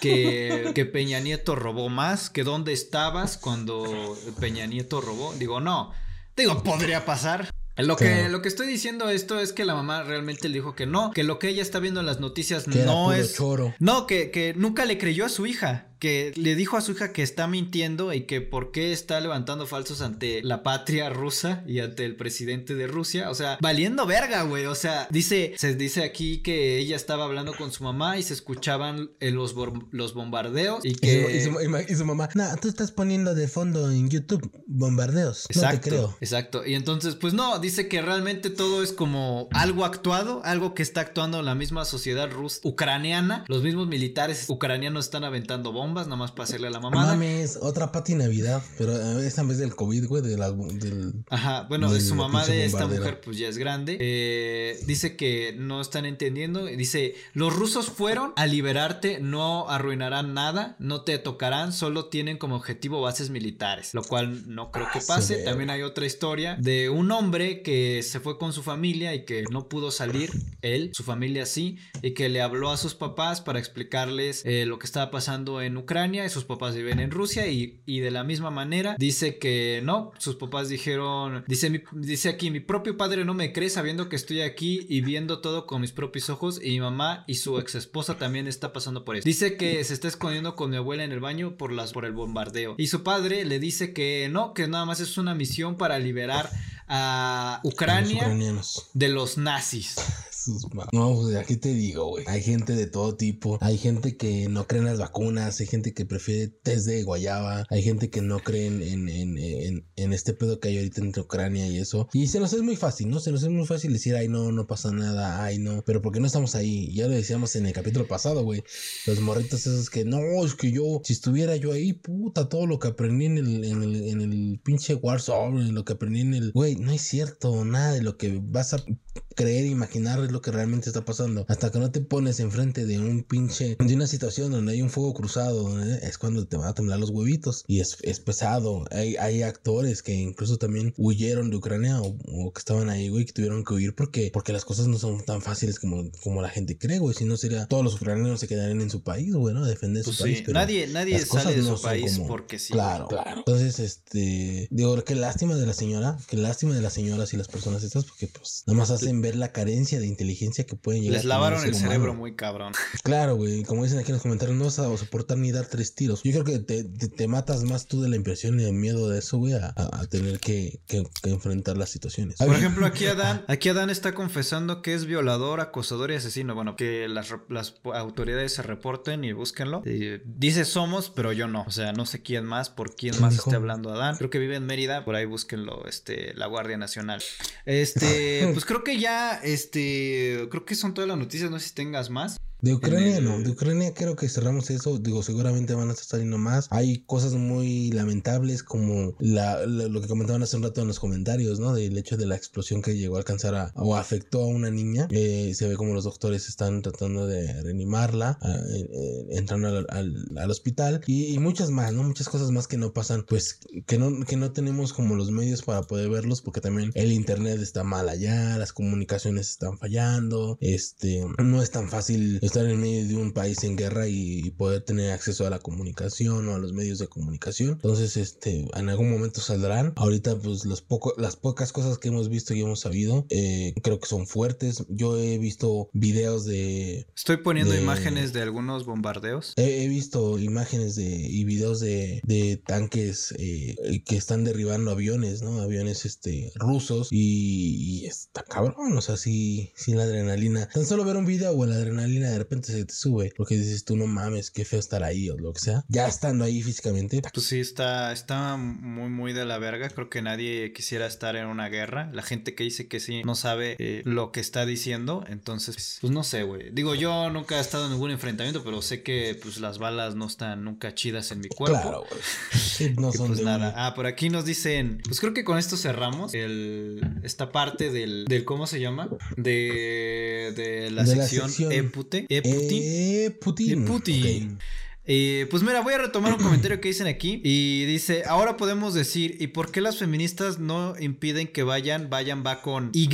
que, [LAUGHS] que Peña Nieto robó más, que dónde estabas cuando Peña Nieto robó. Digo, no. Digo, podría pasar. Lo que, lo que estoy diciendo esto es que la mamá realmente le dijo que no, que lo que ella está viendo en las noticias Que no es... choro. No, que, que nunca le creyó a su hija, que le dijo a su hija que está mintiendo y que por qué está levantando falsos ante la patria rusa y ante el presidente de Rusia, o sea, valiendo verga, güey, o sea, dice, se dice aquí que ella estaba hablando con su mamá y se escuchaban eh, los, los bombardeos y Y su, que... y su- y su mamá, no, tú estás poniendo de fondo en YouTube bombardeos. No te Exacto, creo. exacto. Y entonces, pues no, dice que realmente todo es como algo actuado, algo que está actuando la misma sociedad rus ucraniana. Los mismos militares ucranianos están aventando bombas, nada más para hacerle a la mamada. Mames, otra Pati Navidad, pero eh, esta vez del COVID, güey, de la, del... Ajá, bueno, Del su mamá de esta mujer pues ya es grande. Eh, dice que no están entendiendo. Dice, los rusos fueron a liberarte, no arruinarán nada, no te tocarán, solo tienen como objetivo bases militares, lo cual no creo que Ah, pase. También hay otra historia de un hombre que se fue con su familia y que no pudo salir, él, su familia sí, y que le habló a sus papás para explicarles eh, lo que estaba pasando en Ucrania y sus papás viven en Rusia y, de la misma manera dice que no, sus papás dijeron, dice, dice aquí, mi propio padre no me cree sabiendo que estoy aquí y viendo todo con mis propios ojos y mi mamá y su ex esposa también está pasando por eso. Dice que se está escondiendo con mi abuela en el baño por, las, por el bombardeo y su padre le dice que no, que nada más es una misión para liberar a Ucrania de los nazis. No, pues aquí te digo, güey. Hay gente de todo tipo. Hay gente que no cree en las vacunas. Hay gente que prefiere test de guayaba. Hay gente que no cree en, en, en, en- en este pedo que hay ahorita entre Ucrania y eso. Y se nos es muy fácil, ¿no? Se nos es muy fácil decir, ay, no, no pasa nada. Ay, no. Pero porque no estamos ahí. Ya lo decíamos en el capítulo pasado, güey. Los morritos esos que no, es que yo, si estuviera yo ahí, puta, todo lo que aprendí en el, en el, en el pinche Warzone, lo que aprendí en el. Güey, no es cierto. Nada de lo que vas a creer, imaginar lo que realmente está pasando. Hasta que no te pones enfrente de un pinche, de una situación donde hay un fuego cruzado, ¿eh? es cuando te van a temblar los huevitos. Y es, es pesado. Hay, hay actores que incluso también huyeron de Ucrania o, o que estaban ahí, güey, que tuvieron que huir porque, porque las cosas no son tan fáciles como, como la gente cree, güey. Si no sería, todos los ucranianos se quedarían en su país, güey, ¿no? Defender Pues su sí, país. pero nadie, nadie las cosas sale de no su país como- porque sí. Claro, claro. Entonces, este, digo, qué lástima de la señora, qué lástima de las señoras y las personas estas, porque pues nada más hacen ver la carencia de inteligencia que pueden llegar Les a tener lavaron el humano. cerebro muy cabrón. [LAUGHS] Claro, güey, como dicen aquí en los comentarios, no vas a soportar ni dar tres tiros. Yo creo que te, te, te matas más tú de la impresión y del miedo de eso, güey, a, a- tener que, que- que enfrentar las situaciones. Por ejemplo, aquí [LAUGHS] Adán, aquí Adán está confesando que es violador, acosador y asesino. Bueno, que las, las autoridades se reporten y búsquenlo. Y dice somos, pero yo no. O sea, no sé quién más, por quién ¿Quién más esté hablando Adán. Creo que vive en Mérida, por ahí búsquenlo, este, la Guardia Nacional. Este, [LAUGHS] pues creo que ya, este, creo que son todas las noticias, no sé si tengas más. De Ucrania el- no, de Ucrania creo que cerramos eso, digo, seguramente van a estar saliendo más. Hay cosas muy lamentables como la, la- lo que comentaban hace un rato en los comentarios, ¿no? Del hecho de la explosión que llegó a alcanzar a, o afectó a una niña. Eh, se ve como los doctores están tratando de reanimarla, a- eh, entrando al, al- al hospital y, y muchas más, ¿no? Muchas cosas más que no pasan, pues que no, que no tenemos como los medios para poder verlos porque también el internet está mal allá, las comunicaciones están fallando, este, no es tan fácil estar en medio de un país en guerra y, poder tener acceso a la comunicación o a los medios de comunicación. Entonces, este, en algún momento saldrán. Ahorita, pues, los poco, las pocas cosas que hemos visto y hemos sabido, eh, creo que son fuertes. Yo he visto videos de... Estoy poniendo imágenes de algunos bombardeos. He, visto imágenes de, y videos de, de tanques eh, que están derribando aviones, ¿no? Aviones, este, rusos y, está cabrón, o sea, sí, sin la adrenalina. Tan solo ver un video o la adrenalina de repente se te sube porque dices tú no mames, qué feo estar ahí o lo que sea. Ya estando ahí físicamente. Pues sí, está, está muy, muy de la verga. Creo que nadie quisiera estar en una guerra. La gente que dice que sí no sabe eh, lo que está diciendo. Entonces, pues no sé, güey. Digo, yo nunca he estado en ningún enfrentamiento, pero sé que pues las balas no están nunca chidas en mi cuerpo. Claro, güey. no son pues nada. Ah, por aquí nos dicen, pues creo que con esto cerramos el, esta parte del, del ¿cómo se llama? De, de la, sección, Epute. Eputin. Putin. Eh, Putin. Putin. Okay. Pues mira, voy a retomar un comentario que dicen aquí y dice, ahora podemos decir, ¿y por qué las feministas no impiden que vayan? Vayan va con Y,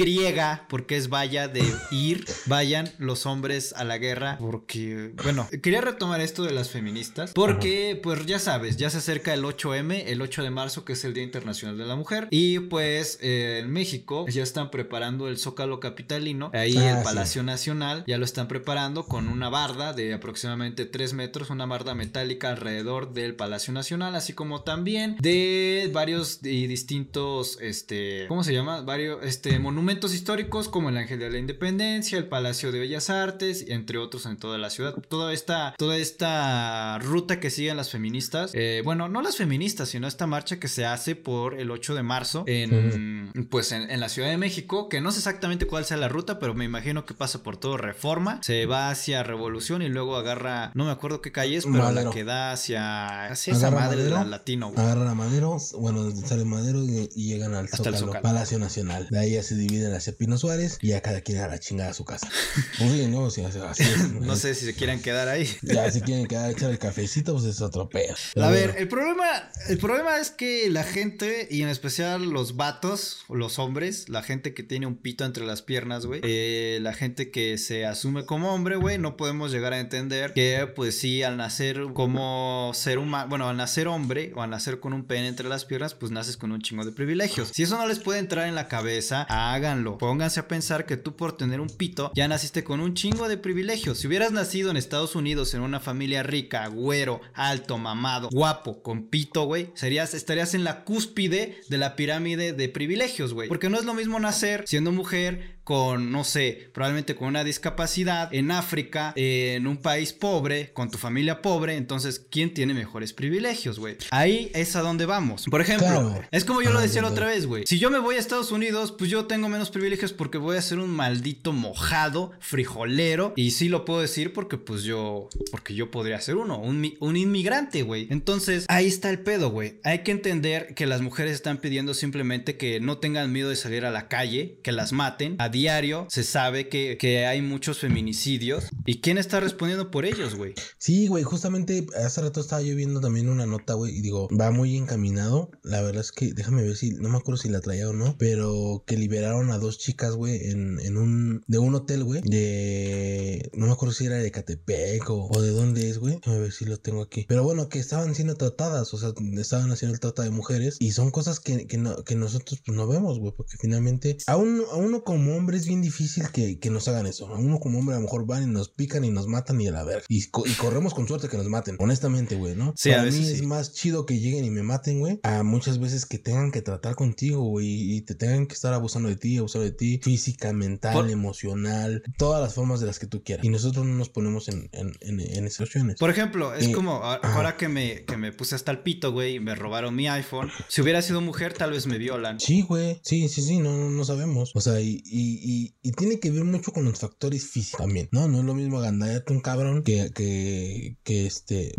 porque es vaya de ir, vayan los hombres a la guerra, porque, bueno, quería retomar esto de las feministas, porque pues ya sabes, ya se acerca el 8M, el 8 de marzo, que es el Día Internacional de la Mujer, y pues eh, en México ya están preparando el Zócalo Capitalino, ahí ah, el Palacio Nacional, ya lo están preparando con una barda de aproximadamente 3 metros, una barda metálica alrededor del Palacio Nacional, así como también de varios y distintos, este, ¿cómo se llama? Varios, este, monumentos históricos como el Ángel de la Independencia, el Palacio de Bellas Artes, entre otros en toda la ciudad. Toda esta, toda esta ruta que siguen las feministas, eh, bueno, no las feministas, sino esta marcha que se hace por el 8 de marzo en, pues en, la Ciudad de México, que no sé exactamente cuál sea la ruta, pero me imagino que pasa por todo Reforma, se va hacia Revolución y luego agarra, no me acuerdo qué calle es, pero la que da hacia, hacia esa madre de la latino, güey. Agarran a Madero, bueno, sale Madero y, llegan al Zócalo, Palacio Nacional. De ahí ya se dividen hacia Pino Suárez y ya cada quien a la chingada a su casa. [LAUGHS] Pues no, así, [LAUGHS] no sé si se quieran quedar ahí. [LAUGHS] Ya, si quieren quedar a echar el cafecito, pues es otro pedo. a ver, el problema, el problema es que la gente, y en especial los vatos, los hombres, la gente que tiene un pito entre las piernas, güey, eh, la gente que se asume como hombre, güey, no podemos llegar a entender que, pues sí, al nacer como ser humano, bueno, al nacer hombre o al nacer con un pene entre las piernas, pues naces con un chingo de privilegios. Si eso no les puede entrar en la cabeza, háganlo. Pónganse a pensar que tú por tener un pito ya naciste con un chingo de privilegios. Si hubieras nacido en Estados Unidos en una familia rica, güero, alto, mamado, guapo, con pito, güey, serías estarías en la cúspide de la pirámide de privilegios, güey. Porque no es lo mismo nacer siendo mujer con, no sé, probablemente con una discapacidad en África, en un país pobre, con tu familia pobre, entonces, ¿quién tiene mejores privilegios, güey? Ahí es a donde vamos. Por ejemplo, es como yo lo decía la otra vez, güey. Si yo me voy a Estados Unidos, pues yo tengo menos privilegios porque voy a ser un maldito mojado, frijolero, y sí lo puedo decir porque pues yo, porque yo podría ser uno, un, un inmigrante, güey. Entonces, ahí está el pedo, güey. Hay que entender que las mujeres están pidiendo simplemente que no tengan miedo de salir a la calle, que las maten. A diario se sabe que, que hay muchos feminicidios. ¿Y quién está respondiendo por ellos, güey? Sí, güey, justamente hace rato estaba yo viendo también una nota, güey, y digo, va muy encaminado. La verdad es que, déjame ver si, no me acuerdo si la traía o no, pero que liberaron a dos chicas, güey, en, en un, de un hotel, güey, de, no me acuerdo si era de Catepec o, o de dónde es, güey. Déjame ver si lo tengo aquí. Pero bueno, que estaban siendo tratadas, o sea, estaban haciendo el trata de mujeres y son cosas que, que, no, que nosotros pues no vemos, güey, porque finalmente a, a uno como hombre es bien difícil que, que, nos hagan eso. A uno como hombre a lo mejor van y nos pican y nos matan y a la verga. Y, y corremos con suerte que nos maten. Honestamente, güey, ¿no? Sí, Para a mí es más chido que lleguen y me maten, güey. A muchas veces que tengan que tratar contigo, güey. Y te tengan que estar abusando de ti, abusando de ti. Física, mental, emocional. Todas las formas de las que tú quieras. Y nosotros no nos ponemos en, en, en, en situaciones. Por ejemplo, es eh, como ahora que me, que me puse hasta el pito, güey, y me robaron mi iPhone. Si hubiera sido mujer, tal vez me violan. Sí, güey. Sí, sí, sí. No, no, sabemos. O sea, y, y, y, tiene que ver mucho con los factores físicos también, ¿no? No es lo mismo agandallarte un cabrón que, que, que este,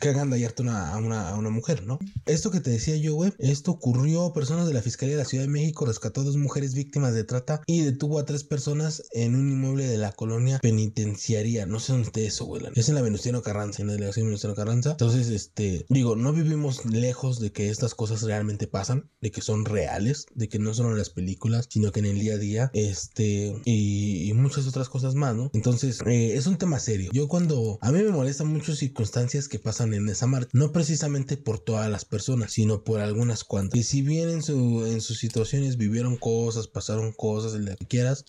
hagan dallarte una, a, una, a una mujer, ¿no? Esto que te decía yo, güey, esto ocurrió, personas de la Fiscalía de la Ciudad de México rescató a dos mujeres víctimas de trata y detuvo a tres personas en un inmueble de la colonia penitenciaria, no sé dónde está eso, güey, es en la Venustiano Carranza, en la delegación Venustiano Carranza, entonces, este, digo, no vivimos lejos de que estas cosas realmente pasan, de que son reales, de que no son en las películas, sino que en el día a día, este, y, y muchas otras cosas más, ¿no? Entonces, eh, es un tema serio. Yo cuando, a mí me molestan muchas circunstancias que pasan en esa marcha, no precisamente por todas las personas, sino por algunas cuantas. Y si bien en, su, en sus situaciones vivieron cosas, pasaron cosas, lo que quieras,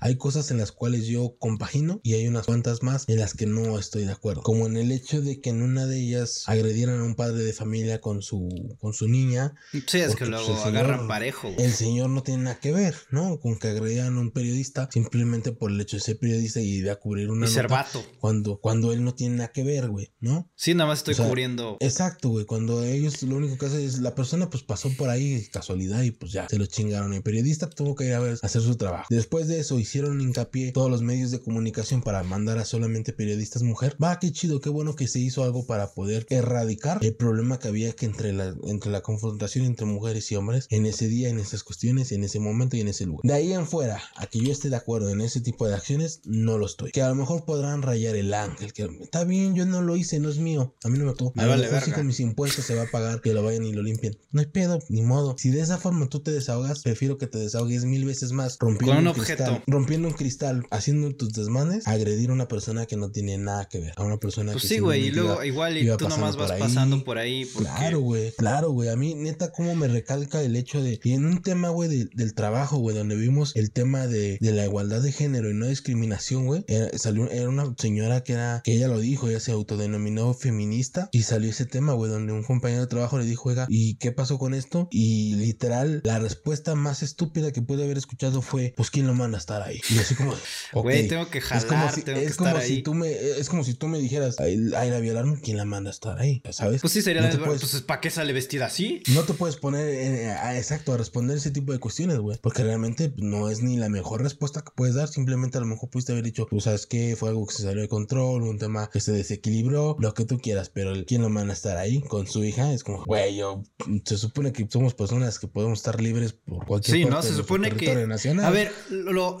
hay cosas en las cuales yo compagino y hay unas cuantas más en las que no estoy de acuerdo. Como en el hecho de que en una de ellas agredieran a un padre de familia con su, con su niña. Sí, es que luego pues, agarran parejo. El señor no tiene nada que ver, ¿no? Con que agredieran a un periodista simplemente por el hecho de ser periodista y de cubrir una y nota Cuando, cuando él no tiene nada que ver, güey, ¿no? Sí, nada más estoy cubriendo. Exacto, güey. Cuando ellos lo único que hacen es la persona pues pasó por ahí casualidad y pues ya se lo chingaron. El periodista tuvo que ir a ver, a hacer su trabajo. Después de eso hicieron hincapié todos los medios de comunicación para mandar a solamente periodistas mujer. Va, qué chido, qué bueno que se hizo algo para poder erradicar el problema que había que entre la, entre la confrontación entre mujeres y hombres en ese día, en esas cuestiones, en ese momento y en ese lugar. De ahí en fuera, a que yo esté de acuerdo en ese tipo de acciones, no lo estoy. Que a lo mejor podrán rayar el ángel, que está bien, yo no lo hice, no es mío, a mí no me tocó. A vale, si con mis impuestos se va a pagar que lo vayan y lo limpien. No hay pedo, ni modo. Si de esa forma tú te desahogas, prefiero que te desahogues mil veces más rompiendo un, objeto. Rompiendo un cristal, haciendo tus desmanes, agredir a una persona que no tiene nada que ver. A una persona pues que sí, güey, y luego igual y tú nomás vas pasando por ahí. Claro, güey, claro, güey. A mí, neta, como me recalca el hecho de. Y en un tema, güey, del trabajo, güey, donde vimos el tema de, de, la igualdad de género y no discriminación, güey. Era, salió, era una señora que era, que ella lo dijo, ella se autodenominó feminista y salió ese tema, güey, donde un compañero de trabajo le dijo, oiga, ¿y qué pasó con esto? Y literal, la respuesta más estúpida que pude haber escuchado fue, pues, ¿quién lo manda a estar ahí? Y así como, [LAUGHS] Güey, tengo que jalar, es como si, tengo que como estar si ahí. tú me, es como si tú me dijeras, ay, la violaron, ¿quién la manda a estar ahí? ¿Sabes? Pues sí, sería No la puedes- pues ¿para qué sale vestida así? No te puedes poner eh, a- exacto a responder ese tipo de cuestiones, güey. Porque realmente no es ni la mejor respuesta que puedes dar. Simplemente a lo mejor pudiste haber dicho, tú sabes que fue algo que se salió de control, un tema que se desequilibró, lo que tú quieras. Pero quién lo manda a estar ahí con su hija es como, güey, yo se supone que somos personas que podemos estar libres por cualquier Sí, parte ¿no? Se de supone que. territorio nacional. A ver, lo, lo,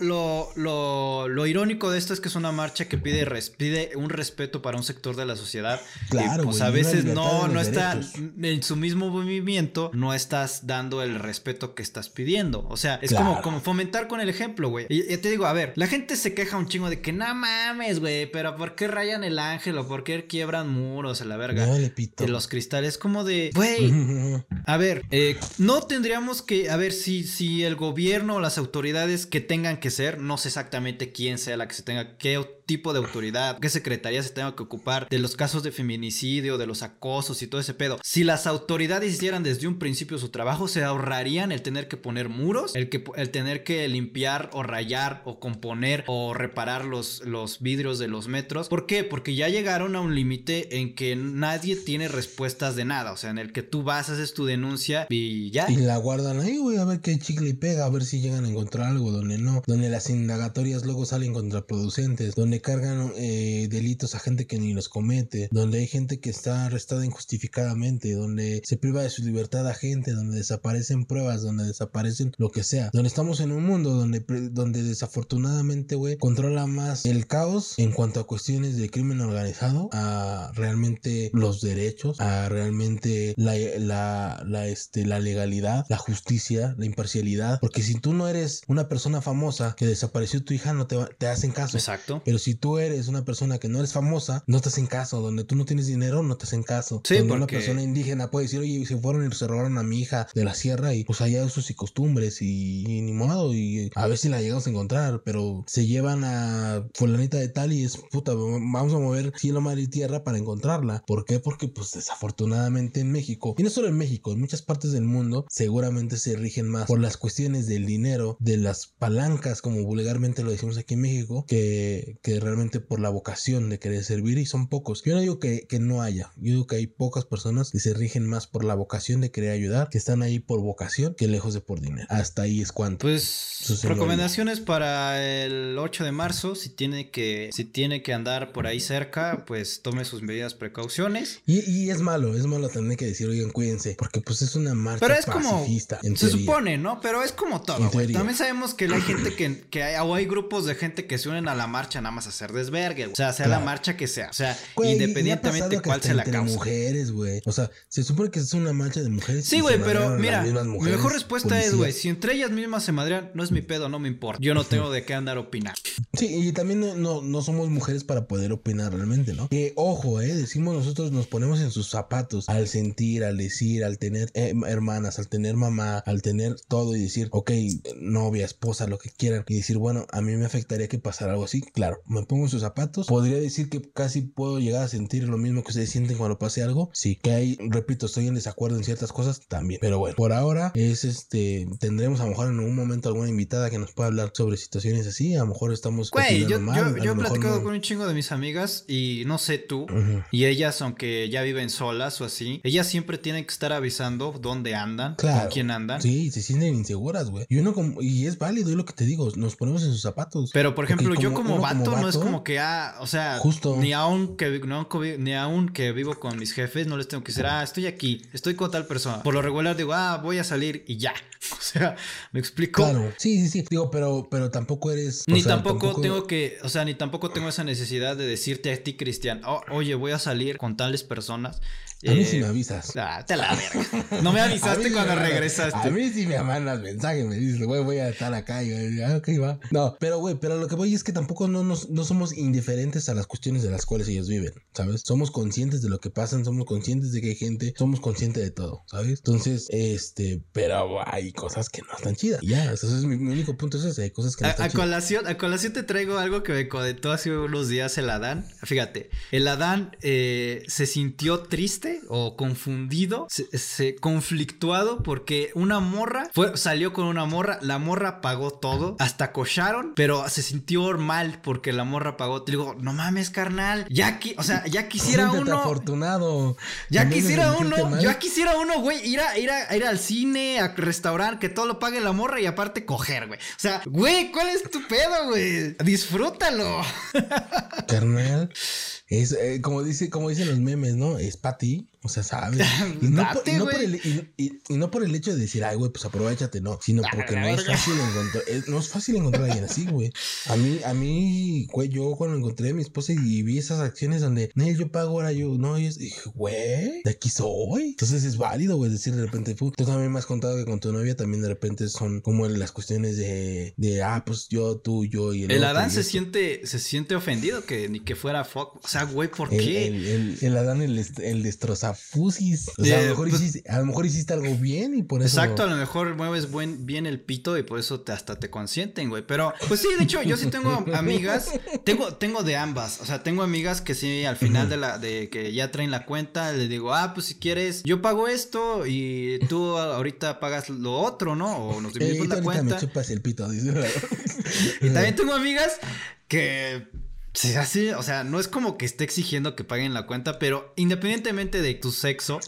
lo, lo irónico de esto es que es una marcha que pide, res- pide un respeto para un sector de la sociedad. Claro, Y pues a veces no, no está en su mismo movimiento, no estás dando el respeto que estás pidiendo. O sea, es Claro. como, como fomentar con el ejemplo, güey. Y te digo, a ver, la gente se queja un chingo de que no mames, güey, pero ¿por qué rayan el ángel o por qué quiebran muros a la verga? No, le pito. de los cristales, como de, güey, [LAUGHS] a ver, eh, no tendríamos que, a ver, si, si el gobierno o las autoridades que tengan que ser, no sé exactamente quién sea la que se tenga, qué tipo de autoridad, qué secretaría se tenga que ocupar de los casos de feminicidio, de los acosos y todo ese pedo. Si las autoridades hicieran desde un principio su trabajo, se ahorrarían el tener que poner muros, el, que, el tener que limpiar o rayar o componer o reparar los, los vidrios de los metros. ¿Por qué? Porque ya llegaron a un límite en que nadie tiene respuestas de nada, o sea, en el que tú vas, haces tu denuncia y ya. Y la guardan ahí, güey, a ver qué chicle y pega, a ver si llegan a encontrar algo donde no, donde las indagatorias luego salen contraproducentes, donde cargan eh, delitos a gente que ni los comete, donde hay gente que está arrestada injustificadamente, donde se priva de su libertad a gente, donde desaparecen pruebas, donde desaparecen lo que sea, donde estamos en un mundo donde, donde desafortunadamente, güey, controla más el caos en cuanto a cuestiones de crimen organizado, a realmente los derechos, a realmente la, la, la, este, la legalidad, la justicia, la imparcialidad, porque si tú no eres una persona famosa que desapareció tu hija, no te, va- te hacen caso. Exacto. Pero si tú eres una persona que no eres famosa, no te hacen caso. Donde tú no tienes dinero, no te hacen caso. Sí, Donde una persona indígena puede decir, oye, se fueron y se robaron a mi hija de la sierra y pues allá usos y costumbres y, y ni modo. Y a ver si la llegamos a encontrar. Pero se llevan a fulanita de tal y es puta, vamos a mover cielo, mar y tierra para encontrarla. ¿Por qué? Porque pues desafortunadamente en México, y no solo en México, en muchas partes del mundo, seguramente se rigen más por las cuestiones del dinero, de las palancas, como vulgarmente lo decimos aquí en México, que, que realmente por la vocación de querer servir y son pocos. Yo no digo que, que no haya, yo digo que hay pocas personas que se rigen más por la vocación de querer ayudar, que están ahí por vocación, que lejos de por dinero. Hasta ahí es cuanto. Pues recomendaciones para el 8 de marzo, si tiene que si tiene que andar por ahí cerca, pues tome sus medidas precauciones. Y, y es malo, es malo tener que decir, oigan, cuídense, porque pues es una marcha Pero es como pacifista. en se teoría. supone, ¿no? Pero es como todo. También sabemos que hay gente que, que hay, o hay grupos de gente que se unen a la marcha nada más a hacer desvergue, güey. O sea, sea la marcha que sea, o sea, Güey, independientemente que cuál sea la causa. mujeres, güey. O sea, se supone que es una marcha de mujeres. Sí, güey, pero mira, mi mejor respuesta es, güey, si entre ellas mismas se madrean, no es mi pedo, no me importa. Yo no tengo de qué andar opinando. Sí, y también no, no, no somos mujeres para poder opinar realmente, ¿no? Que ojo, eh, decimos nosotros nos ponemos en sus zapatos al sentir, al decir, al tener eh, hermanas, al tener mamá, al tener todo y decir, ok, novia, esposa, lo que quieran, y decir, bueno, a mí me afectaría que pasara algo así. Claro, me pongo en sus zapatos. Podría decir que casi puedo llegar a sentir lo mismo que ustedes sienten cuando pase algo. Sí, que hay, repito, estoy en desacuerdo en ciertas cosas también. Pero bueno, por ahora es este, tendremos a lo mejor en algún momento alguna invitada que nos pueda hablar sobre situaciones así. A lo mejor estamos Güey, yo, mal, yo, yo he platicado no. con un chingo de mis amigas y no sé tú. Y ellas, aunque ya viven solas o así, ellas siempre tienen que estar avisando dónde andan, Claro. con quién andan. Sí, se sienten inseguras, güey. Y uno como, y es válido, es lo que te digo, nos ponemos en sus zapatos. Pero por ejemplo, yo como uno vato, no es como que, ah, o sea, Justo. ni aún que, no, ni aún que vivo con mis jefes, no les tengo que decir, ah, estoy aquí, estoy con tal persona. Por lo regular digo, ah, voy a salir y ya. [LAUGHS] O sea, me explico. Claro, sí, sí, sí. Digo, pero, pero tampoco eres. Ni sea, tampoco, tengo que, o sea, ni tampoco tengo esa necesidad de decirte a ti, Cristian, "Oh, oye, voy a salir con tales personas. A mí Eh, sí me avisas. Ah, te la verga. No me avisaste [LAUGHS] cuando me regresaste. A mí sí me mandas mensaje, me dices, güey, voy a estar acá. Y yo, ah, ok, va. No, pero güey, pero lo que voy es que tampoco no, nos, no somos indiferentes a las cuestiones de las cuales ellos viven, ¿sabes? Somos conscientes de lo que pasan, somos conscientes de que hay gente, somos conscientes de todo, ¿sabes? Entonces, este, pero hay cosas que no están chidas. Ya, eso es mi, mi único punto, es ese, hay cosas que no A, están a chidas. colación, a colación te traigo algo que me comentó hace unos días el Adán. Fíjate, el Adán eh, se sintió triste o confundido, se, se- conflictuado porque una morra fue, salió con una morra, la morra pagó todo, hasta cocharon, pero se sintió mal porque la morra pagó. Te digo, no mames, carnal, ya qui- o sea, ya quisiera uno. afortunado. Ya También quisiera uno, ya quisiera uno, güey, ir a, ir, a, ir al cine, a restaurar, que todo lo pague la morra y aparte coger, güey. O sea, güey, ¿cuál es tu pedo, güey? Disfrútalo. Carnal, es eh, como dice, como dicen los memes, ¿no? Es para ti, o sea, sabes. [LAUGHS] Y no, por, Date, y no por güey. el, y- no por el hecho de decir, ay, güey, pues aprovechate, no, sino porque no es fácil encontrar, es- no es fácil encontrar a alguien así, güey. A mí, a mí, güey, yo cuando encontré a mi esposa y vi esas acciones donde, no, yo pago ahora yo, no, y dije, güey, de aquí soy. Entonces es válido, güey, decir de repente, tú también me has contado que con tu novia también de repente son como las cuestiones de, de ah, pues yo, tú, yo y el, El Adán se siente, se siente ofendido que ni que fuera fuck. O sea, güey, ¿por El, qué? el, el, el Adán, el, el O sea, a, Eh, lo mejor pues- hiciste, a lo mejor hiciste algo bien y por eso. Exacto, a lo mejor mueves buen, bien el pito y por eso te, hasta te consienten, güey. Pero, pues sí, de hecho, yo sí tengo [LAUGHS] amigas, tengo, tengo de ambas. O sea, tengo amigas que sí, al final de la, de que ya traen la cuenta, le digo, ah, pues si quieres, yo pago esto y tú ahorita pagas lo otro, ¿no? O nos [LAUGHS] Eh, dividimos y la ahorita me cuenta. chupas el pito, dice. [LAUGHS] Y también tengo amigas que se hace, o sea, no es como que esté exigiendo que paguen la cuenta, pero independientemente de tu sexo,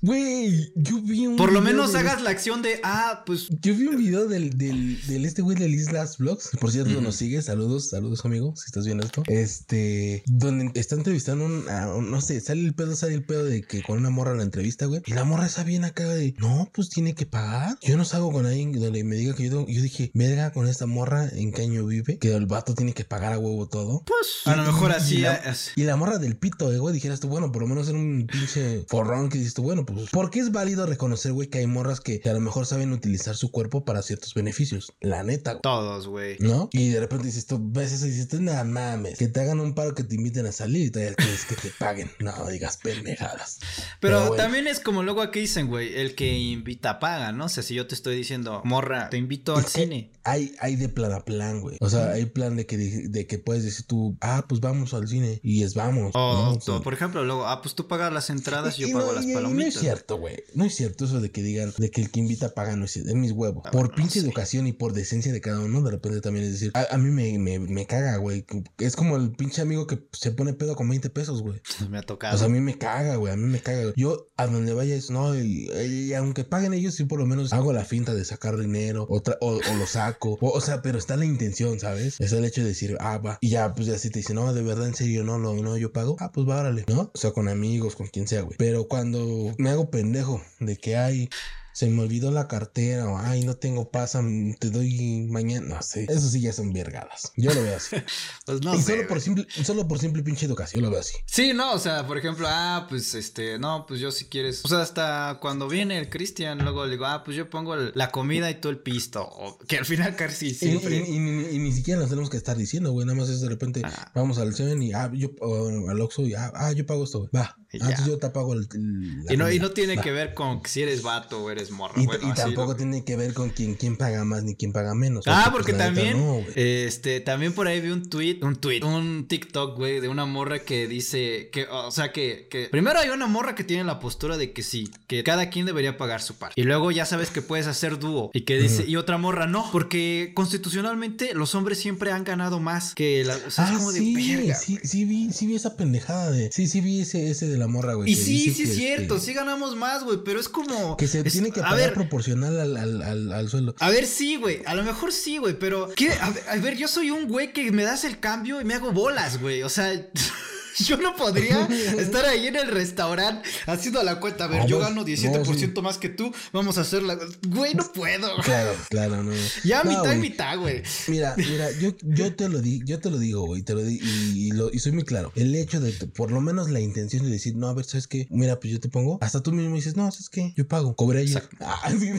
Güey, yo vi un. por lo menos del- hagas la acción de, ah, pues Yo vi un video del, del, del este güey del Islas Vlogs. Por cierto, nos sigue. Saludos, saludos, amigo. Si estás viendo esto. Este. Donde está entrevistando un, a un- No sé, sale el pedo, sale el pedo de que con una morra la entrevista, güey. Y la morra está bien acá de. No, pues tiene que pagar. Yo no salgo con alguien donde me diga que yo. tengo- Yo dije, verga, con esta morra, ¿en qué año vive? Que el vato tiene que pagar a huevo todo. Pues a lo mejor así. Y la, es- y la morra del pito, eh, güey, dijeras tú, bueno, por lo menos en un pinche forrón que dices tú, bueno, pues, porque es válido reconocer, güey, que hay morras que, a lo mejor saben utilizar su cuerpo para ciertos beneficios. La neta, güey. Todos, güey. ¿No? Y de repente dices tú, ves eso y dices tú, nada mames, que te hagan un paro que te inviten a salir y todavía quieres que te paguen. [LAUGHS] No digas pendejadas. Pero, bueno. también es como luego aquí dicen, güey, el que invita paga, ¿no? O sea, si yo te estoy diciendo, morra, te invito al Es cine. Hay, hay de plan a plan, güey. O sea, hay plan de que, de que puedes decir tú, ah, pues vamos al cine. Y es vamos. O, ¿no? o, por ejemplo, luego, ah, pues tú pagas las entradas y y yo pago las y- y palomitas. No es cierto, güey. No es cierto eso de que digan de que el que invita paga, no es cierto. Es mis huevos. Ah, por bueno, pinche sí. educación y por decencia de cada uno, de repente también es decir, a, a mí me, me, me caga, güey. Es como el pinche amigo que se pone pedo con 20 pesos, güey. [LAUGHS] Me ha tocado. O sea, a mí me caga, güey. A mí me caga. Yo a donde vaya es, no, y, aunque paguen ellos, sí por lo menos hago la finta de sacar dinero o, o, o lo saco. O, o sea, pero está la intención, ¿sabes? Es el hecho de decir, ah, va. Y ya, pues ya si te dicen, no, de verdad, en serio, no, no, no, yo pago. Ah, pues va, órale, ¿no? O sea, con amigos, con quien sea, güey. Pero cuando me hago pendejo de que hay. Se me olvidó la cartera o ay, no tengo pasa, te doy mañana. No sé. Eso sí ya son vergadas. Yo lo veo así. [LAUGHS] pues no y sé, solo por simple, solo por simple pinche educación. Yo lo veo así. Sí, no, o sea, por ejemplo, ah, pues este, no, pues yo si quieres. O sea, hasta cuando viene el Cristian, luego le digo, ah, pues yo pongo el- la comida y tú el pisto. O que al final casi siempre. y- y- y- y ni siquiera nos tenemos que estar diciendo, güey. Nada más es de repente Ah. vamos al Seven y ah, yo o al Oxxo y ah, ah, yo pago esto, güey. Va. Ah, ya. yo te pago el, el- la Y no, y no tiene Va. que ver con si eres vato o eres morra. Y, bueno, y tampoco lo- tiene que ver con quién, quién paga más ni quién paga menos. Ah, pues, porque neta, también, no, güey. este, también por ahí vi un tweet, un tweet, un TikTok, güey, de una morra que dice que, o sea, que, que primero hay una morra que tiene la postura de que sí, que cada quien debería pagar su parte. Y luego ya sabes que puedes hacer dúo y que dice, y otra morra no, porque constitucionalmente los hombres siempre han ganado más que la, o sea, es Ah, como sí, de verga. sí, sí vi, sí vi esa pendejada de. Sí, sí vi ese, ese de la morra, güey. Y sí, sí es cierto, este, sí ganamos más, güey, pero es como... Que se es- tiene que pagar ver, proporcional al, al, al, al sueldo. A ver, sí, güey. A lo mejor sí, güey. Pero, ¿qué? A ver, yo soy un güey que me das el cambio y me hago bolas, güey. O sea, [LAUGHS] [LAUGHS] yo no podría [LAUGHS] estar ahí en el restaurante haciendo la cuenta. A ver, No, yo gano no, 17% más que tú. Vamos a hacer la. Güey, no puedo. Claro, claro, no. Ya No, mitad y mitad, güey. Mira, [LAUGHS] mira, yo, yo te lo di, yo te lo digo, güey, te lo di, y, y lo, y soy muy claro. El hecho de, por lo menos la intención de decir, no, a ver, ¿sabes qué? Mira, pues yo te pongo, hasta tú mismo dices, no, ¿sabes qué? Yo pago, cobré ayer. Ah, sí, no,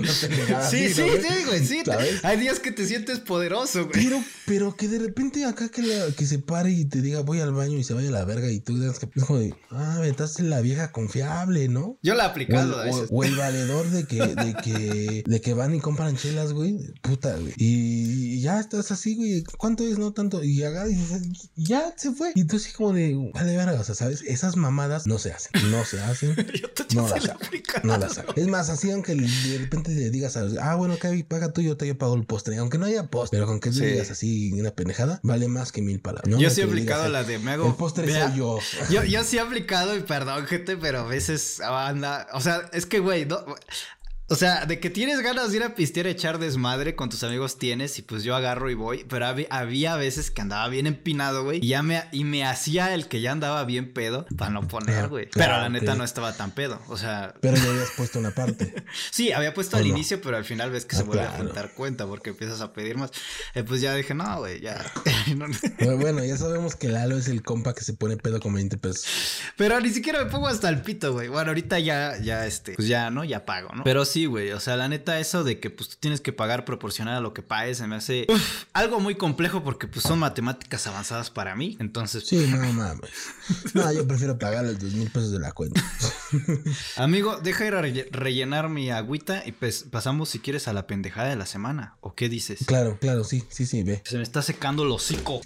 no, Sí, sí, ¿no, sí, güey, sí. ¿Sabes? Hay días que te sientes poderoso, güey. Pero, pero que de repente acá que, la- que se pare y te diga voy al baño y se vaya a la verga y tú digas que es como de, ah, ventaste la vieja confiable, ¿no? Yo la he O aplicado a o- veces. o el valedor de que, de que, de que van y compran chelas, güey. Puta, güey. Y ya estás así, güey. ¿Cuánto es? No tanto. Y y dices, ya se fue. Y tú así como de, vale, verga. O sea, ¿sabes? Esas mamadas no se hacen. No se hacen. [LAUGHS] Yo te No las la. No las hago. Es más, así aunque de repente le digas a ah, bueno, Cavi, paga tú, yo te yo pago el postre. Aunque no haya postre, pero con que tú Sí. digas así una pendejada, vale más que mil palabras. ¿no? Yo sí he aplicado la de me hago. El postre soy yo. Yo, yo sí he aplicado y perdón, gente, pero a veces anda. O sea, es que, güey, no. O sea, de que tienes ganas de ir a pistear, a echar desmadre con tus amigos tienes y pues yo agarro y voy, pero había, había veces que andaba bien empinado, güey, y ya me, y me hacía el que ya andaba bien pedo para no poner, Ah, güey. claro, pero la neta no estaba tan pedo, o sea, Pero ya habías puesto una parte. [LAUGHS] sí, había puesto ¿O al no? inicio, pero al final ves que Ah, se vuelve a juntar cuenta porque empiezas a pedir más. Eh, pues ya dije, no, güey, ya. [LAUGHS] No, no. Pero bueno, ya sabemos que Lalo es el compa que se pone pedo con 20 pesos. Pero ni siquiera me pongo hasta el pito, güey. Bueno, ahorita ya, ya, este, pues ya, ¿no? Ya pago, ¿no? Pero sí, güey. O sea, la neta, eso de que pues tú tienes que pagar proporcional a lo que pagues, se me hace uf, algo muy complejo porque pues son matemáticas avanzadas para mí. Entonces, Sí, no mames. No, yo prefiero pagar los dos mil pesos de la cuenta. [LAUGHS] amigo, deja ir a relle- rellenar mi agüita y pues pasamos si quieres a la pendejada de la semana. ¿O qué dices? Claro, claro, sí, sí, sí, ve. Se me está secando el hocico.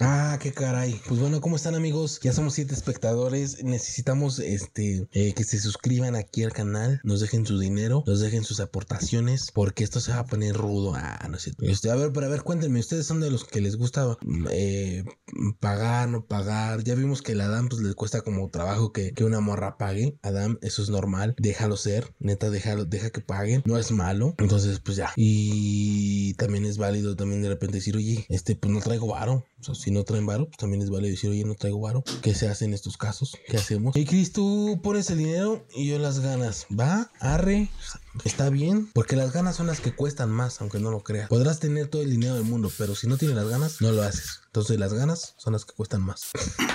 Ah, qué caray. Pues bueno, ¿cómo están amigos? Ya somos siete espectadores. Necesitamos este eh, que se suscriban aquí al canal, nos dejen su dinero, nos dejen sus aportaciones, porque esto se va a poner rudo. Ah, no cierto. Este, a ver, pero a ver, cuéntenme, ¿ustedes son de los que les gusta eh, pagar, no pagar? Ya vimos que a Adam pues le cuesta como trabajo que, que una morra pague. Adam, eso es normal. Déjalo ser, neta, déjalo, deja que paguen. No es malo. Entonces, pues ya. Y también es válido también de repente decir, oye, este, pues no traigo varo. Si no traen varo, pues también es válido decir, oye, no traigo varo. ¿Qué se hace en estos casos? ¿Qué hacemos? Y Chris, tú pones el dinero y yo las ganas. Va, arre, está bien. Porque las ganas son las que cuestan más, aunque no lo creas. Podrás tener todo el dinero del mundo, pero si no tienes las ganas, no lo haces. Entonces las ganas son las que cuestan más. [COUGHS]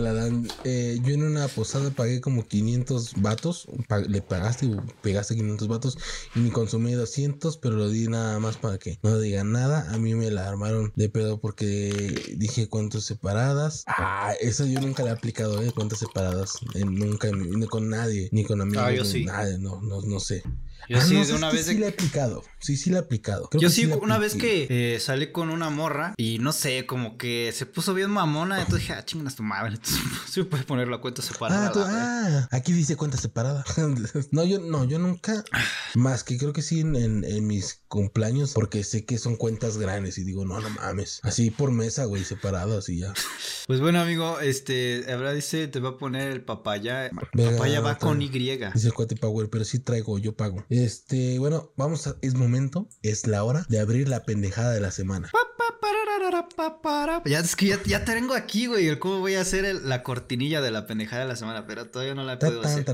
la dan. eh, yo en una posada pagué como 500 vatos. Pa- le pagaste, pegaste 500 vatos y me consumí 200, pero lo di nada más para que no digan nada. A mí me la armaron de pedo porque dije cuentas separadas. Ah, eso yo nunca le he aplicado, ¿eh? Cuentas separadas. Eh, nunca, ni con nadie, ni con amigos. Ah, yo ni sí. nada, no, no, no sé. Yo Ah, sí, no, de ¿sabes una vez sí de- le he aplicado. Sí, sí le he aplicado. Creo Yo que sí, una vez que eh, salí con una morra y no sé, como que se puso bien mamona, entonces dije, ah, chingas tu madre, [LAUGHS] entonces se puede poner la cuenta separada. Ah, tú- la ah, aquí dice cuenta separada. [LAUGHS] no, yo no, yo nunca. Más que creo que sí en, en- en mis cumpleaños, porque sé que son cuentas grandes y digo, no, no mames. Así por mesa, güey, separadas y ya. Pues bueno, amigo, este, ahora dice, te va a poner el papaya. Papaya va con Y. Dice el cuate Power, pero sí traigo, yo pago. Este, bueno, vamos a, es momento, es la hora de abrir la pendejada de la semana. Ya es que ya, ya tengo aquí, güey, el cómo voy a hacer el- la cortinilla de la pendejada de la semana, pero todavía no la puedo hacer.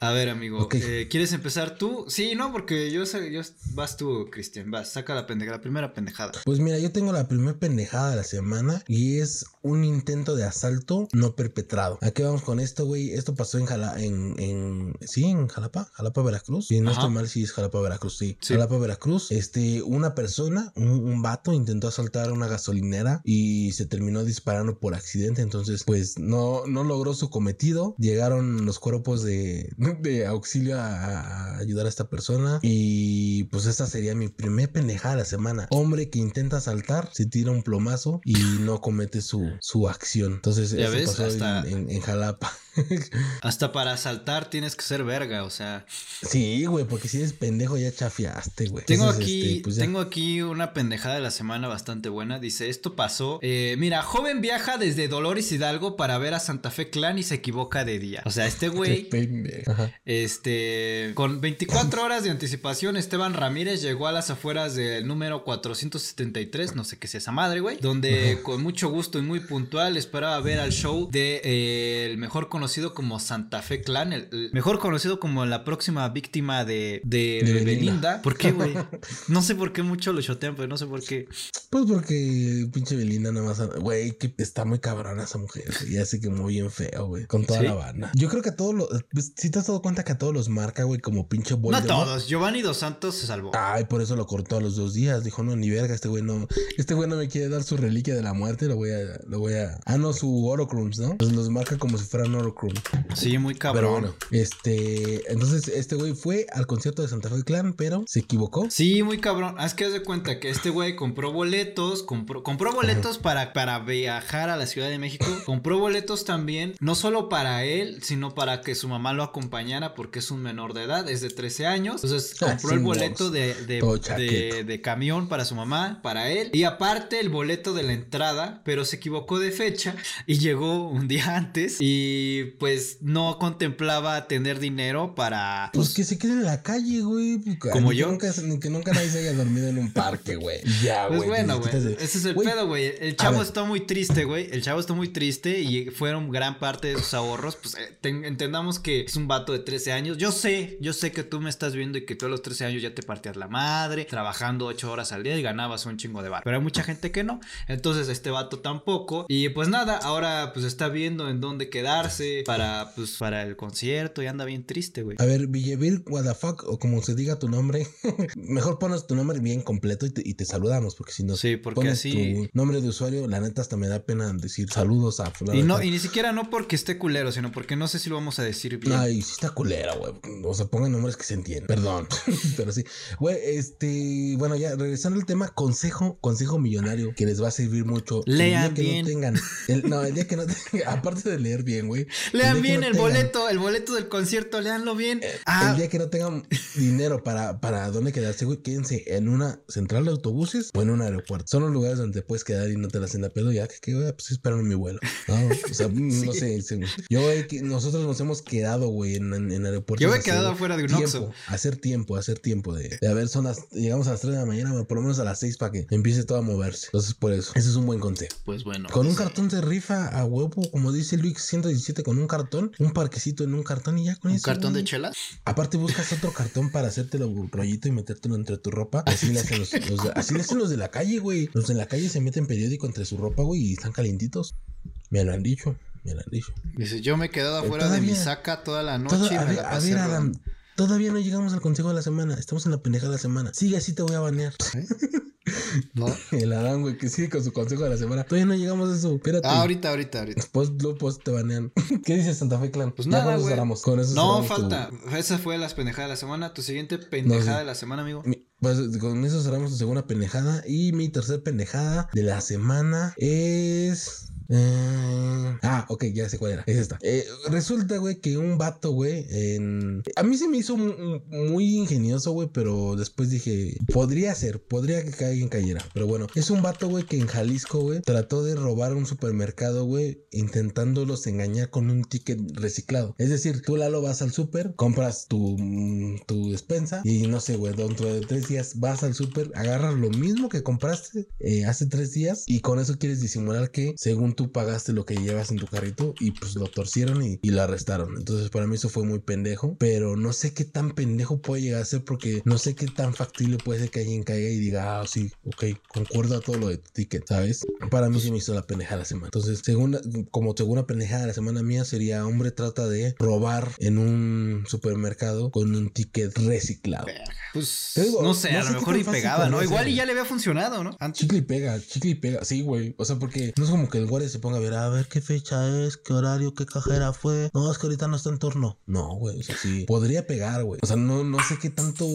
A ver, amigo, eh, ¿quieres empezar tú? Sí, no, porque yo, sé- yo vas tú, Cristian, vas, saca la pendejada, la primera pendejada. Pues mira, yo tengo la primera pendejada de la semana y es un intento de asalto no perpetrado. ¿A qué vamos con esto, güey? Esto pasó en Jala, en, en, sí, en Jalapa, Jalapa, Veracruz. Si no Ajá. estoy mal, sí es Jalapa, Veracruz, sí. Sí. Jalapa, Veracruz. Este, una persona, un, un vato intentó asaltar una gasolinera y se terminó disparando por accidente. Entonces, pues no, no logró su cometido. Llegaron los cuerpos de, [LAUGHS] de auxilio a, a ayudar a esta persona y pues esta sería mi primer pendejada de la semana. Hombre que intenta asaltar, se tira un plomazo y no comete su, su acción. Entonces, ves, pasó en- hasta- en, en Jalapa. [LAUGHS] Hasta para saltar tienes que ser verga, o sea. sí, güey, porque si eres pendejo ya chafiaste, güey. Tengo Entonces, aquí, este, pues tengo aquí una pendejada de la semana bastante buena. Dice, esto pasó. eh, mira, joven viaja desde Dolores Hidalgo para ver a Santa Fe Clan y se equivoca de día. O sea, este [LAUGHS] güey, este, con 24 [LAUGHS] horas de anticipación, Esteban Ramírez llegó a las afueras del número 473, no sé qué es esa madre, güey, donde con mucho gusto y muy puntual esperaba ver al show de eh, el mejor conocido como Santa Fe Clan, el, el mejor conocido como la próxima víctima de, de, De de Belinda. Belinda. ¿Por qué, güey? [LAUGHS] No sé por qué mucho lo chotean, pero no sé por qué. Pues porque pinche Belinda nada más, güey, que está muy cabrona esa mujer, güey, ya se quemó bien feo, güey, con toda ¿Sí? la banda. Yo creo que a todos los, pues, si te has dado cuenta que a todos los marca, güey, como pinche No Voldemort. todos. Giovanni Dos Santos se salvó. Ay, por eso lo cortó a los dos días. Dijo, no, ni verga, este güey no, este güey no me quiere dar su reliquia de la muerte, lo voy a, lo voy a, ah, no, su Orocrums, ¿no? Pues los marca como si fueran Orocrums. Sí, muy cabrón. Pero bueno, este, entonces este güey fue al concierto de Santa Fe Clan, pero se equivocó. Sí, muy cabrón. Haz que haz de cuenta que este güey compró boletos, compró, compró boletos para, para viajar a la Ciudad de México. Compró boletos también, no solo para él, sino para que su mamá lo acompañara porque es un menor de edad, es de 13 años. Entonces Ah, compró el boleto de, de, de, de camión para su mamá, para él. Y aparte el boleto de la entrada, pero se equivocó de fecha y llegó un día antes y pues no contemplaba tener dinero para... Pues que se quede en la calle, güey. Como Ni que yo. Nunca, ni que nunca nadie se haya dormido en un parque, güey. [LAUGHS] Ya, Pues güey. bueno, te güey. Ese es el pedo, güey. El chavo está muy triste, güey. El chavo está muy triste y fueron gran parte de sus ahorros. Pues eh, ten- entendamos que es un vato de 13 años. Yo sé, yo sé que tú me estás viendo y que tú a los 13 años ya te partías la madre, trabajando 8 horas al día y ganabas un chingo de bar. Pero hay mucha gente que no. Entonces este vato tampoco. Y pues nada, ahora pues está viendo en dónde quedarse para, pues, para el concierto y anda bien triste, güey. A ver, Villevir, what the fuck, o como se diga tu nombre, [LAUGHS] mejor pones tu nombre bien completo y te, y te saludamos, porque si no Sí, porque pones así- tu nombre de usuario, la neta hasta me da pena decir saludos a fulano Y no, y ni siquiera no porque esté culero, sino porque no sé si lo vamos a decir bien. Ay, sí está culera, güey. O sea, pongan nombres que se entiendan. Perdón. [LAUGHS] Pero sí. Güey, este. Bueno, ya regresando al tema, consejo, consejo millonario que les va a servir mucho. Lean el día que bien. no tengan. el- no, el día que no [LAUGHS] tengan. Aparte de leer bien, güey. El Lean bien no el tengan- boleto, el boleto del concierto, leanlo bien. El Ah, día que no tengan dinero para, para dónde quedarse, güey, quédense en una central de autobuses o en un aeropuerto. Son los lugares donde te puedes quedar y no te la hacen la pedo. Ya que, que güey, pues esperan mi vuelo. No, o sea, [LAUGHS] no sé. se- Yo, nosotros nos hemos quedado, güey, en, en, en aeropuertos. Yo me he quedado afuera de un tiempo, Oxxo. Hacer tiempo, hacer tiempo de, de a ver, son las, llegamos a las 3 de la mañana, por lo menos a las 6 para que empiece todo a moverse. Entonces, por eso, ese es un buen consejo. pues bueno. Con un cartón se rifa a huevo, como dice Luis 117, con un cartón, un parquecito en un cartón y ya con ¿Un eso. cartón de chelas? Aparte buscas otro cartón para hacértelo un rollito y metértelo entre tu ropa. Así le hacen los, los de, así le hacen los de la calle, güey. Los de la calle se meten periódico entre su ropa, güey, y están calientitos. Me lo han dicho, me lo han dicho. Dice, yo me he quedado afuera de mi saca toda la noche y me la a pasé ver, Adam. Robando". Todavía no llegamos al consejo de la semana. Estamos en la pendeja de la semana. Sigue así, te voy a banear. [LAUGHS] ¿No? El Adán, güey, que sigue con su consejo de la semana. Todavía no llegamos a eso. Espérate. Ah, ahorita, ahorita, ahorita. Después, luego, pues te banean. [LAUGHS] ¿Qué dice Santa Fe Clan? Pues nada, güey. cerramos, Con eso No, cerramos tu- falta. Esa fue las pendejadas de la semana. Tu siguiente pendejada sí. de la semana, amigo. Mi- Pues con eso cerramos tu segunda pendejada. Y mi tercer pendejada de la semana es. Eh, Ah, ok, ya sé cuál era. Es esta. Eh, resulta, güey, que un vato, güey, en... A mí se me hizo mu- muy ingenioso, güey, pero después dije, podría ser, podría que alguien cayera. Pero bueno, es un vato, güey, que en Jalisco, güey, trató de robar un supermercado, güey, intentándolos engañar con un ticket reciclado. Es decir, tú, Lalo, vas al súper, compras tu, mm, tu despensa y no sé, güey, dentro de tres días vas al súper, agarras lo mismo que compraste eh, hace tres días y con eso quieres disimular que según tú pagaste lo que llevas en tu carrito y pues lo torcieron y, y lo arrestaron. Entonces para mí eso fue muy pendejo, pero no sé qué tan pendejo puede llegar a ser porque no sé qué tan factible puede ser que alguien caiga y diga, ah, sí, ok, concuerdo a todo lo de tu ticket, ¿sabes? Para mí sí me hizo la pendeja de la semana. Entonces, segunda, como segunda pendejada de la semana mía sería hombre trata de robar en un supermercado con un ticket reciclado. Pues digo, no sé, no a lo mejor y pegaba, ¿no? Igual y ya le había funcionado, ¿no? Antes. Chicle y pega, chicle y pega, sí, güey. O sea, porque no es como que el guardia se ponga a ver, a ver qué fecha es, qué horario, qué cajera fue. No, es que ahorita no está en turno. No, güey, o sea, sí. Podría pegar, güey. O sea, no, no sé qué tanto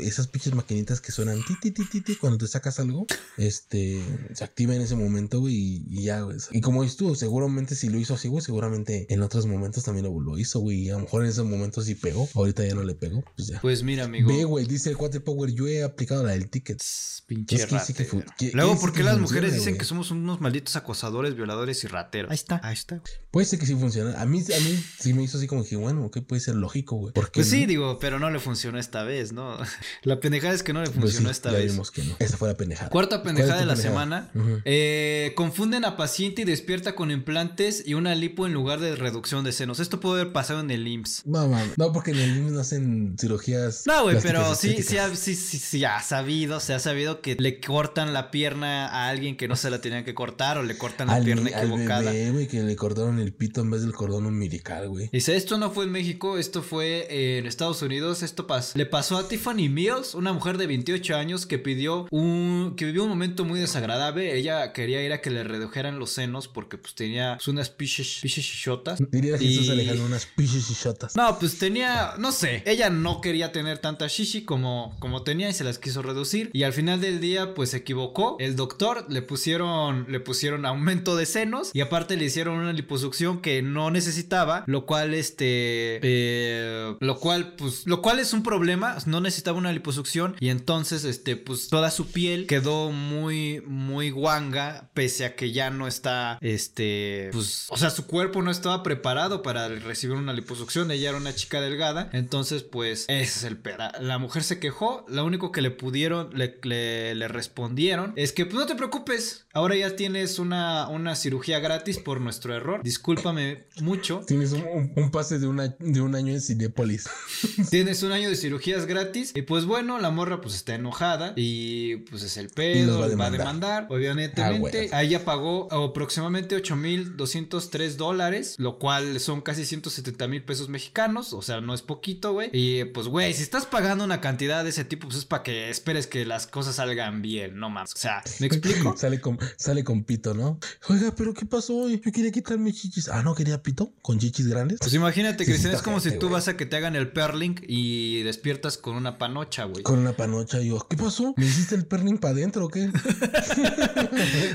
esas pinches maquinitas que suenan ti, ti, ti, ti, ti, cuando te sacas algo, este, se activa en ese momento, güey, y, y ya, güey. Y como dices tú, seguramente si lo hizo así, güey, seguramente en otros momentos también lo, lo hizo, güey. Y a lo mejor en esos momentos sí pegó. Ahorita ya no le pegó, pues ya. Pues mira, amigo. Ve, güey, dice el cuate Power, yo he aplicado la del ticket. Pinche Es que sí que Luego, ¿por qué las mujeres dicen güey. que somos unos malditos acosadores, violadores y rateros? Ahí está, ahí está. Puede ser que sí funcione. A mí, a mí sí me hizo así como que, bueno, ok, puede ser lógico, güey. Porque Pues sí, digo, pero no le funcionó esta vez, ¿no? [LAUGHS] La pendejada es que no le pues funcionó sí, esta ya vez. vimos que no. Esa fue la pendejada. Cuarta ¿Cuál es pendejada de la pendejada? semana. Eh, confunden a paciente y despierta con implantes y una lipo en lugar de reducción de senos. Esto puede haber pasado en el IMSS. No. No, porque en el IMSS no hacen cirugías. No, güey, pero sí, sí, sí, sí, sí, ha sabido, se ha sabido que le cortan la pierna a alguien que no se la tenían que cortar o le cortan la Al, pierna al equivocada. bebé, güey, que le cortaron el pito en vez del cordón umbilical, güey. Dice, esto no fue en México, esto fue en Estados Unidos, esto pas le pasó a Tiffany Mills, una mujer de 28 años que pidió un, que vivió un momento muy desagradable, ella quería ir a que le redujeran los senos porque pues tenía pues, unas piches, piches chichotas. Diría Jesús Y- Alejandro, unas piches y. No, pues tenía, no sé, ella no quería tener tanta shishi como, como tenía y se las quiso reducir y al final del día pues se equivocó. El doctor le pusieron, le pusieron aumento de senos y aparte le hicieron una liposucción que no necesitaba, lo cual este, eh, lo cual pues, lo cual es un problema, no necesitaba una liposucción y entonces este pues toda su piel quedó muy, muy guanga pese a que ya no está, este, pues, o sea, su cuerpo no estaba preparado para recibir una liposucción. Ella era una chica delgada. Entonces, pues, ese es el pedo. La, la mujer se quejó. Lo único que le pudieron, le, le- le respondieron es que, pues, no te preocupes. Ahora ya tienes una, una cirugía gratis por nuestro error. Discúlpame mucho. Tienes un, pase de, una, de un año en Cinépolis. [LAUGHS] Tienes un año de cirugías gratis. Y pues bueno, la morra pues está enojada. Y pues es el pedo. va a Va a demandar. Obviamente. Ah, a ella pagó aproximadamente 8.203 dólares. Lo cual son casi 170 mil pesos mexicanos. O sea, no es poquito, güey. Y pues, güey, si estás pagando una cantidad de ese tipo, pues es para que esperes que las cosas salgan bien. No más. O sea, ¿me [LAUGHS] explico? sale, con, sale con pito, ¿no? Oiga, pero ¿qué pasó hoy? Yo quería quitarme chichis. Ah, no quería pito con chichis grandes. Pues imagínate, Sí, Cristian, sí es como si tú vas a que te hagan el perlink y despiertas con una panocha, güey. Con una panocha yo, ¿qué pasó? ¿Me hiciste el perning para adentro o qué? [LAUGHS]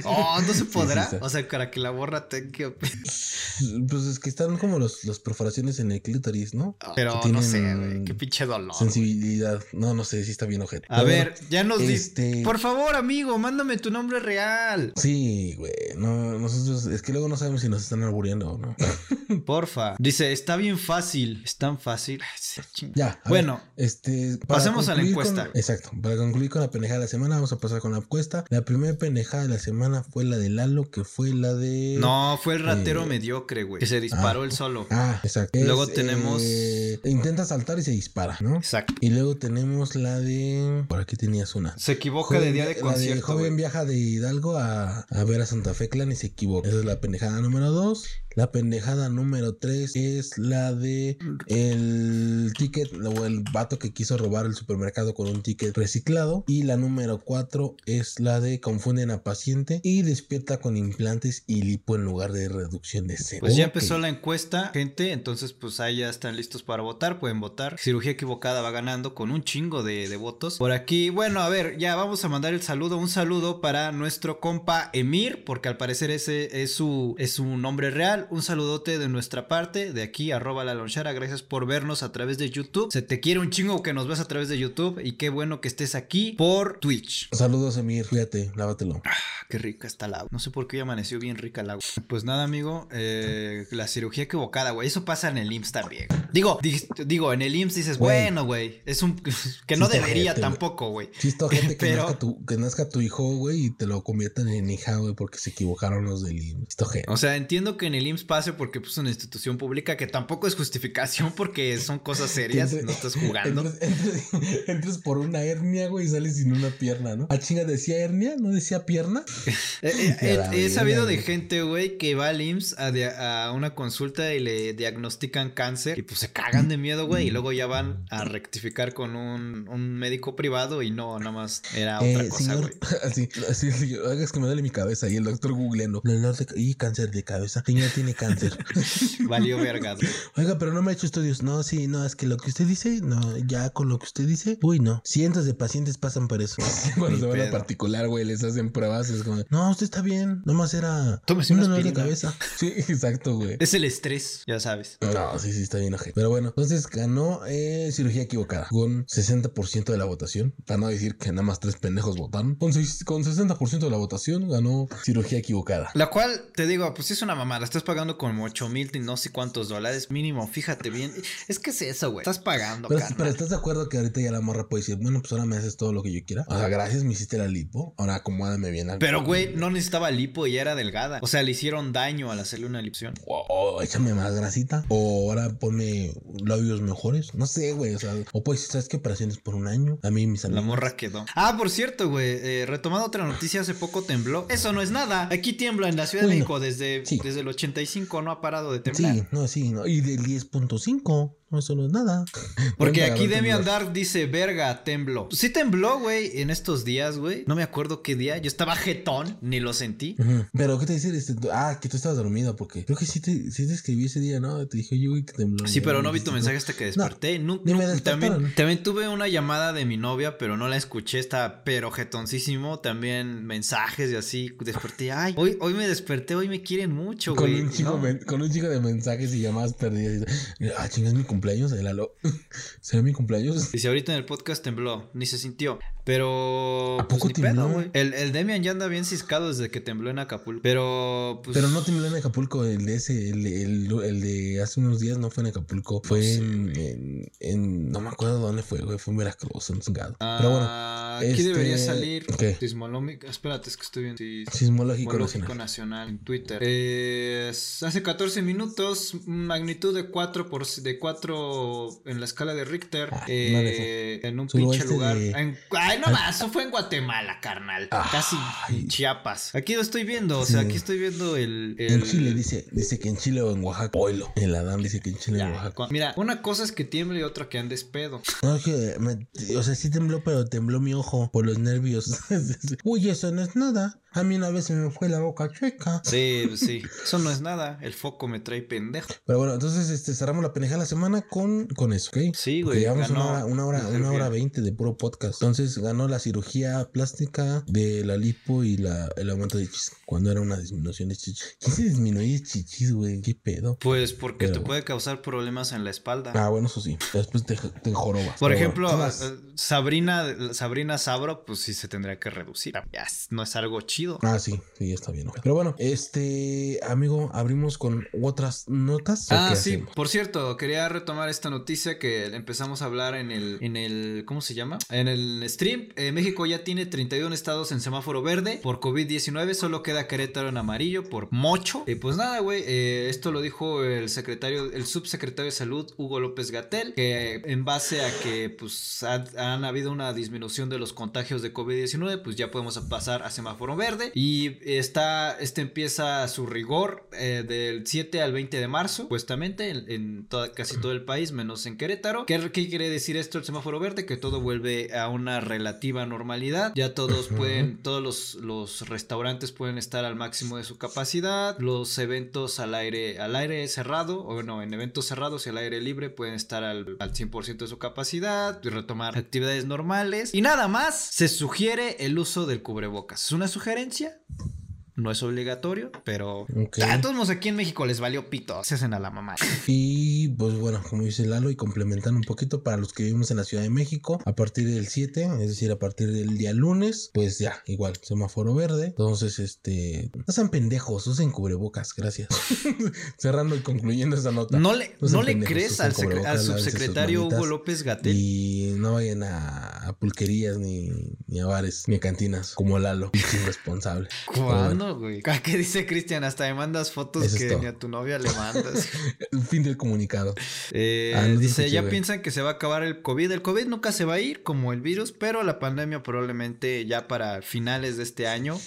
Oh, no se Sí, podrá. sí o sea, para que la borra tenga que. [LAUGHS] Pues es que están como los, las perforaciones en el clítoris, ¿no? Pero Que no sé, güey. Qué pinche dolor. Sensibilidad. No, no sé si está bien ojete. A Pero ver, ya nos este- Por favor, amigo, mándame tu nombre real. Sí, güey. No, nosotros, es que luego no sabemos si nos están albureando o no. [LAUGHS] Porfa. Dice, está bien fácil. Es tan fácil. Ay. Ya. Bueno, ver, este. pasemos a la con- encuesta. exacto. Para concluir con la pendejada de la semana, vamos a pasar con la encuesta. La primera pendejada de la semana fue la de Lalo, que fue la de. no, fue el ratero Eh, mediocre, güey. Que se disparó ah. él solo. Ah, exacto. Luego Es, tenemos- eh, intenta saltar y se dispara, ¿no? Exacto. Y luego tenemos la de. Por aquí tenías una. Se equivoca de día de la concierto. de joven viaja de Hidalgo a, a ver a Santa Fe Clan y se equivoca. Esa es la pendejada número dos. La pendejada número 3 es la de el ticket o el vato que quiso robar el supermercado con un ticket reciclado. Y la número 4 es la de confunden a paciente y despierta con implantes y lipo en lugar de reducción de seno. Pues ya empezó la encuesta, gente, entonces pues ahí ya están listos para votar, pueden votar. Cirugía equivocada va ganando con un chingo de, de votos. Por aquí, bueno, a ver, ya vamos a mandar el saludo, un saludo para nuestro compa Emir, porque al parecer ese es su, es su nombre real. Un saludote de nuestra parte, de aquí, arroba la lonchera, gracias por vernos a través de YouTube. Se te quiere un chingo que nos ves a través de YouTube y qué bueno que estés aquí por Twitch. Saludos, Emir. Cuídate, lávatelo. Ah, qué rica está el agua. No sé por qué hoy amaneció bien rica el agua. Pues nada, amigo. eh, la cirugía equivocada, güey. Eso pasa en el IMSS también. Digo, di- digo, en el IMSS dices, Güey. bueno, güey. Es un. [LAUGHS] Que no Sí debería tampoco, güey. Chisto gente que, [LAUGHS] Pero- nazca tu, que nazca tu hijo, güey, y te lo conviertan en hija, güey, porque se equivocaron los del IMSS. Chisto gente. O sea, entiendo que en el IMSS pase porque pues, es una institución pública que tampoco es justificación porque son cosas serias, no estás jugando. [LAUGHS] Entres por una hernia, güey, y sales sin una pierna, ¿no? ¿A chinga decía hernia? ¿No decía pierna? [LAUGHS] Eh, eh, la he, he sabido de gente, güey, que va al IMSS a, a una consulta y le diagnostican cáncer y pues se cagan de miedo, güey, y luego ya van a rectificar con un, un médico privado y no, nada más era otra Eh, cosa, güey. [LAUGHS] así, así, es que me duele mi cabeza y el doctor googleando. Y cáncer de cabeza. Señor tiene cáncer. [LAUGHS] Valió verga. Oiga, pero no me ha hecho estudios. No, sí, no, es que lo que usted dice, no, ya con lo que usted dice, uy, no. Cientos de pacientes pasan por eso. [LAUGHS] Cuando se van a particular, güey, les hacen pruebas, es como, no, usted está bien, nomás era Tómese un una dolor de cabeza. [LAUGHS] Sí, exacto, güey. Es el estrés, ya sabes. No, sí, sí, está bien ojete. Pero bueno, entonces ganó eh, cirugía equivocada con 60% de la votación. Para no decir que nada más tres pendejos votaron. Con, seis- con 60% de la votación ganó cirugía equivocada. La cual, te digo, pues es una mamada. Estás pagando como 8 mil y no sé cuántos dólares mínimo. Fíjate bien. Es que es eso, güey. Estás pagando, Pero, carnal. pero estás de acuerdo que ahorita ya la morra puede decir, bueno, pues ahora me haces todo lo que yo quiera. O sea, gracias, me hiciste la lipo. Ahora acomódame bien al. Pero, güey, no necesitaba lipo y ya era delgada. O sea, le hicieron daño al hacerle una lipción. O, o échame más grasita. O ahora ponme labios mejores. No sé, güey. O sea, o pues, ¿sabes qué operaciones por un año? A mí mis La amigos. morra quedó. Ah, por cierto, güey. eh, retomando otra noticia, hace poco tembló. Eso no es nada. Aquí tiembla en la Ciudad de México desde, sí. desde el 85. No ha parado de temblar. Sí, no, sí, no. Y del 10.5. No, eso no es nada. [LAUGHS] Porque aquí agarrar Demi temblor. Andar dice, verga, tembló. Sí tembló, güey, en estos días, güey. No me acuerdo qué día. Yo estaba jetón, ni lo sentí. Pero, ¿qué te dice? Este, ah, que tú estabas dormido, porque creo que sí te, sí te escribí ese día, ¿no? Te dije, oye, güey, que tembló. Sí, pero no vi tu mensaje hasta que desperté. Nu- también, tuve una llamada de mi novia, pero no la escuché. Estaba pero jetoncísimo. También mensajes y así. Desperté. Ay, hoy, hoy me desperté. Hoy me quieren mucho, Con güey. un, chico No. men- con un chico de mensajes y llamadas perdidas. y- Ah, chinga, es mi cumpleaños, el alo. [LAUGHS] ¿Será mi cumpleaños? Dice, ahorita en el podcast tembló, ni se sintió. Pero. ¿A pues, poco ni tembló? pedo. El, el Demian ya anda bien ciscado desde que tembló en Acapulco. Pero. Pues, Pero no tembló en Acapulco, el de ese, el, el, el de hace unos días no fue en Acapulco, fue sé, en, en, en- no me acuerdo dónde fue, güey, fue en Veracruz, en Chingado. Pero bueno, Ah, aquí este, debería salir. ¿qué? Sismolómico. Espérate, es que estoy viendo. Sis- Sismológico Sismológico Nacional. Nacional en Twitter. Eh, hace 14 minutos, magnitud de 4 por de 4 en la escala de Richter. Ah, eh, en un pinche lugar. de- En- ay, no más, eso fue en Guatemala, carnal. Ay. Casi en Chiapas. Aquí lo estoy viendo, o sea, Sí. aquí estoy viendo el. En el- Chile dice, dice que en Chile o en Oaxaca. Oilo. El Adán dice que en Chile o en Oaxaca. Mira, una cosa es que tiemble y otra que andes pedo. No, es que, me- o sea, sí tembló, pero tembló mi ojo por los nervios. [LAUGHS] Uy, eso no es nada. A mí una vez se me fue la boca chueca. Sí, pues sí. Eso no es nada. El foco me trae pendejo. Pero bueno, entonces este, cerramos la pendeja de la semana con, con eso, ¿ok? Sí, Porque güey. llevamos una ganó una hora, una hora veinte de puro podcast. Entonces ganó la cirugía plástica de la lipo y la, el aumento de chichis. Cuando era una disminución de chichis. ¿Quién se disminuye chichis, güey? ¿Qué pedo? Pues porque Pero- te puede causar problemas en la espalda. Ah, bueno, eso sí. Después te, te jorobas. Por Pero ejemplo, bueno, ¿qué más? eh, Sabrina, Sabrina Sabro, pues sí se tendría que reducir. No es algo chido. Ah, sí, sí, está bien. Pero bueno, este, amigo, abrimos con otras notas. ¿o Ah, sí, hacemos? por cierto, quería retomar esta noticia que empezamos a hablar en el, en el, ¿cómo se llama? En el stream. Eh, México ya tiene 31 estados en semáforo verde por COVID-19, solo queda Querétaro en amarillo por mocho. Y pues nada, güey, eh, esto lo dijo el secretario, el subsecretario de salud, Hugo López Gatel, que en base a que pues ha- han habido una disminución de los contagios de COVID-19, pues ya podemos pasar a semáforo verde. Verde y está, este empieza su rigor eh, del 7 al 20 de marzo, supuestamente, en, en toda- casi todo el país, menos en Querétaro. ¿Qué, qué quiere decir esto el semáforo verde? Que todo vuelve a una relativa normalidad. Ya todos pueden, todos los, los restaurantes pueden estar al máximo de su capacidad. Los eventos al aire, al aire cerrado, o no, en eventos cerrados y al aire libre pueden estar al, al 100% de su capacidad y retomar actividades normales. Y nada más, se sugiere el uso del cubrebocas. ¿Es una sugerencia? referencia No es obligatorio, pero a todos aquí en México les valió pito. Se hacen a la mamá. Y pues bueno, como dice Lalo, y complementando un poquito para los que vivimos en la Ciudad de México, a partir del 7, es decir, a partir del día lunes, pues ya, igual, semáforo verde. Entonces, este, no sean pendejos, usen cubrebocas, gracias. [LAUGHS] Cerrando y concluyendo esa nota. No le, No le pendejos, crees al, al subsecretario Hugo. López Gatel. Y no vayan a, a pulquerías ni, ni a bares ni a cantinas como Lalo, [LAUGHS] irresponsable. Pero [LAUGHS] ¿Qué dice Cristian? Hasta me mandas fotos Eso que ni a tu novia le mandas. [LAUGHS] fin del comunicado. Eh, Ah, no dice, ya piensan que se va a acabar el COVID. El COVID nunca se va a ir como el virus, pero la pandemia probablemente ya para finales de este año,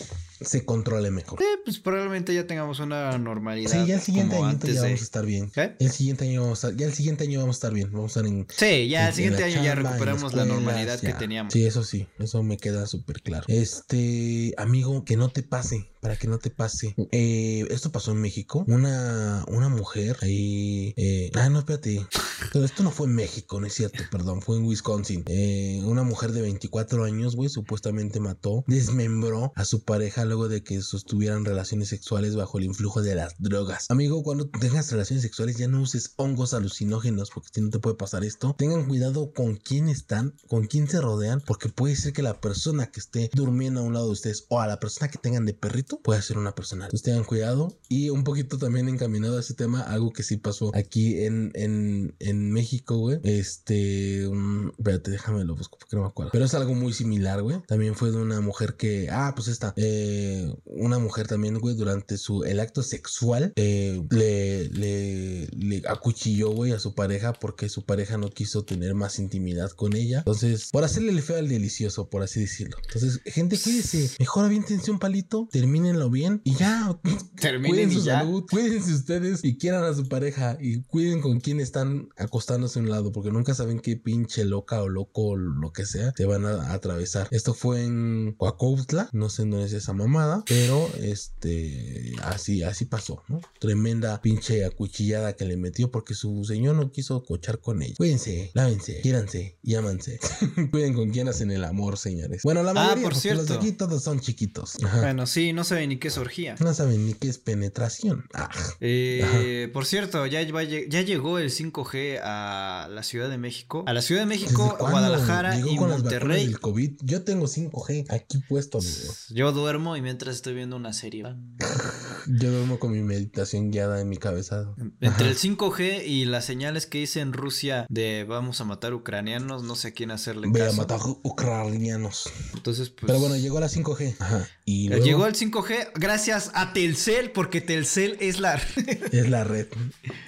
Se controle mejor. eh, pues probablemente ya tengamos una normalidad. Sí, ya el siguiente año ya de- vamos a estar bien. El siguiente año vamos a estar, ya el siguiente año vamos a estar bien. Vamos a estar en, Sí, ya el en siguiente año ya chamba, recuperamos la normalidad que teníamos. Sí, eso sí, eso me queda súper claro. Este, amigo, que no te pase, para que no te pase. Eh, esto pasó en México. Una, una mujer ahí. eh, ah, no, espérate. Pero esto no fue en México, no es cierto, perdón, fue en Wisconsin. Eh, una mujer de 24 años, güey, supuestamente mató, desmembró a su pareja luego de que sostuvieran relaciones sexuales bajo el influjo de las drogas. Amigo, cuando tengas relaciones sexuales ya no uses hongos alucinógenos porque si no te puede pasar esto. Tengan cuidado con quién están, con quién se rodean, porque puede ser que la persona que esté durmiendo a un lado de ustedes o a la persona que tengan de perrito puede ser una persona. Entonces tengan cuidado y un poquito también encaminado a ese tema, algo que sí pasó aquí en, en, en México, güey. Este, mm, espérate, déjame lo busco porque no me acuerdo. Pero es algo muy similar, güey. También fue de una mujer que, ah, pues esta, eh, una mujer también, güey, durante su, el acto sexual, eh, le, le, le acuchilló, güey, a su pareja porque su pareja no quiso tener más intimidad con ella. Entonces, por hacerle el feo al delicioso, por así decirlo. Entonces, gente, cuídese. Mejor aviéntense un palito, termínenlo bien y ya. [LAUGHS] Terminen su ya. salud, cuídense ustedes y quieran a su pareja y cuiden con quién están acostándose a un lado porque nunca saben qué pinche loca o loco o lo que sea te van a, atravesar. Esto fue en Coacautla, no sé dónde es esa mamada, pero este así así pasó, ¿no? Tremenda pinche acuchillada que le metió porque su señor no quiso cochar con ella. Cuídense, lávense, quiéranse y ámanse. [LAUGHS] Cuiden con quién hacen el amor, señores. Bueno, la Ah, mayoría, por porque los de cierto. aquí todos son chiquitos. Ajá. Bueno, sí, no saben ni qué es orgía. No saben ni qué es penetración. Ah. Eh, por cierto, ya, llegó el 5G a la Ciudad de México. A la Ciudad de México, ¿Desde cuándo Guadalajara llegó y con Monterrey. COVID? Yo tengo 5G aquí puesto, amigo. Yo duermo y mientras estoy viendo una serie. [LAUGHS] Yo duermo con mi meditación guiada en mi cabeza. Entre el 5G y las señales que hice en Rusia de vamos a matar ucranianos, no sé a quién hacerle Voy a caso. matar ucranianos. Entonces, pues. Pero bueno, llegó la 5G. Ajá. Y luego Llegó el 5G gracias a Telcel, porque Telcel es la. [LAUGHS] es la red.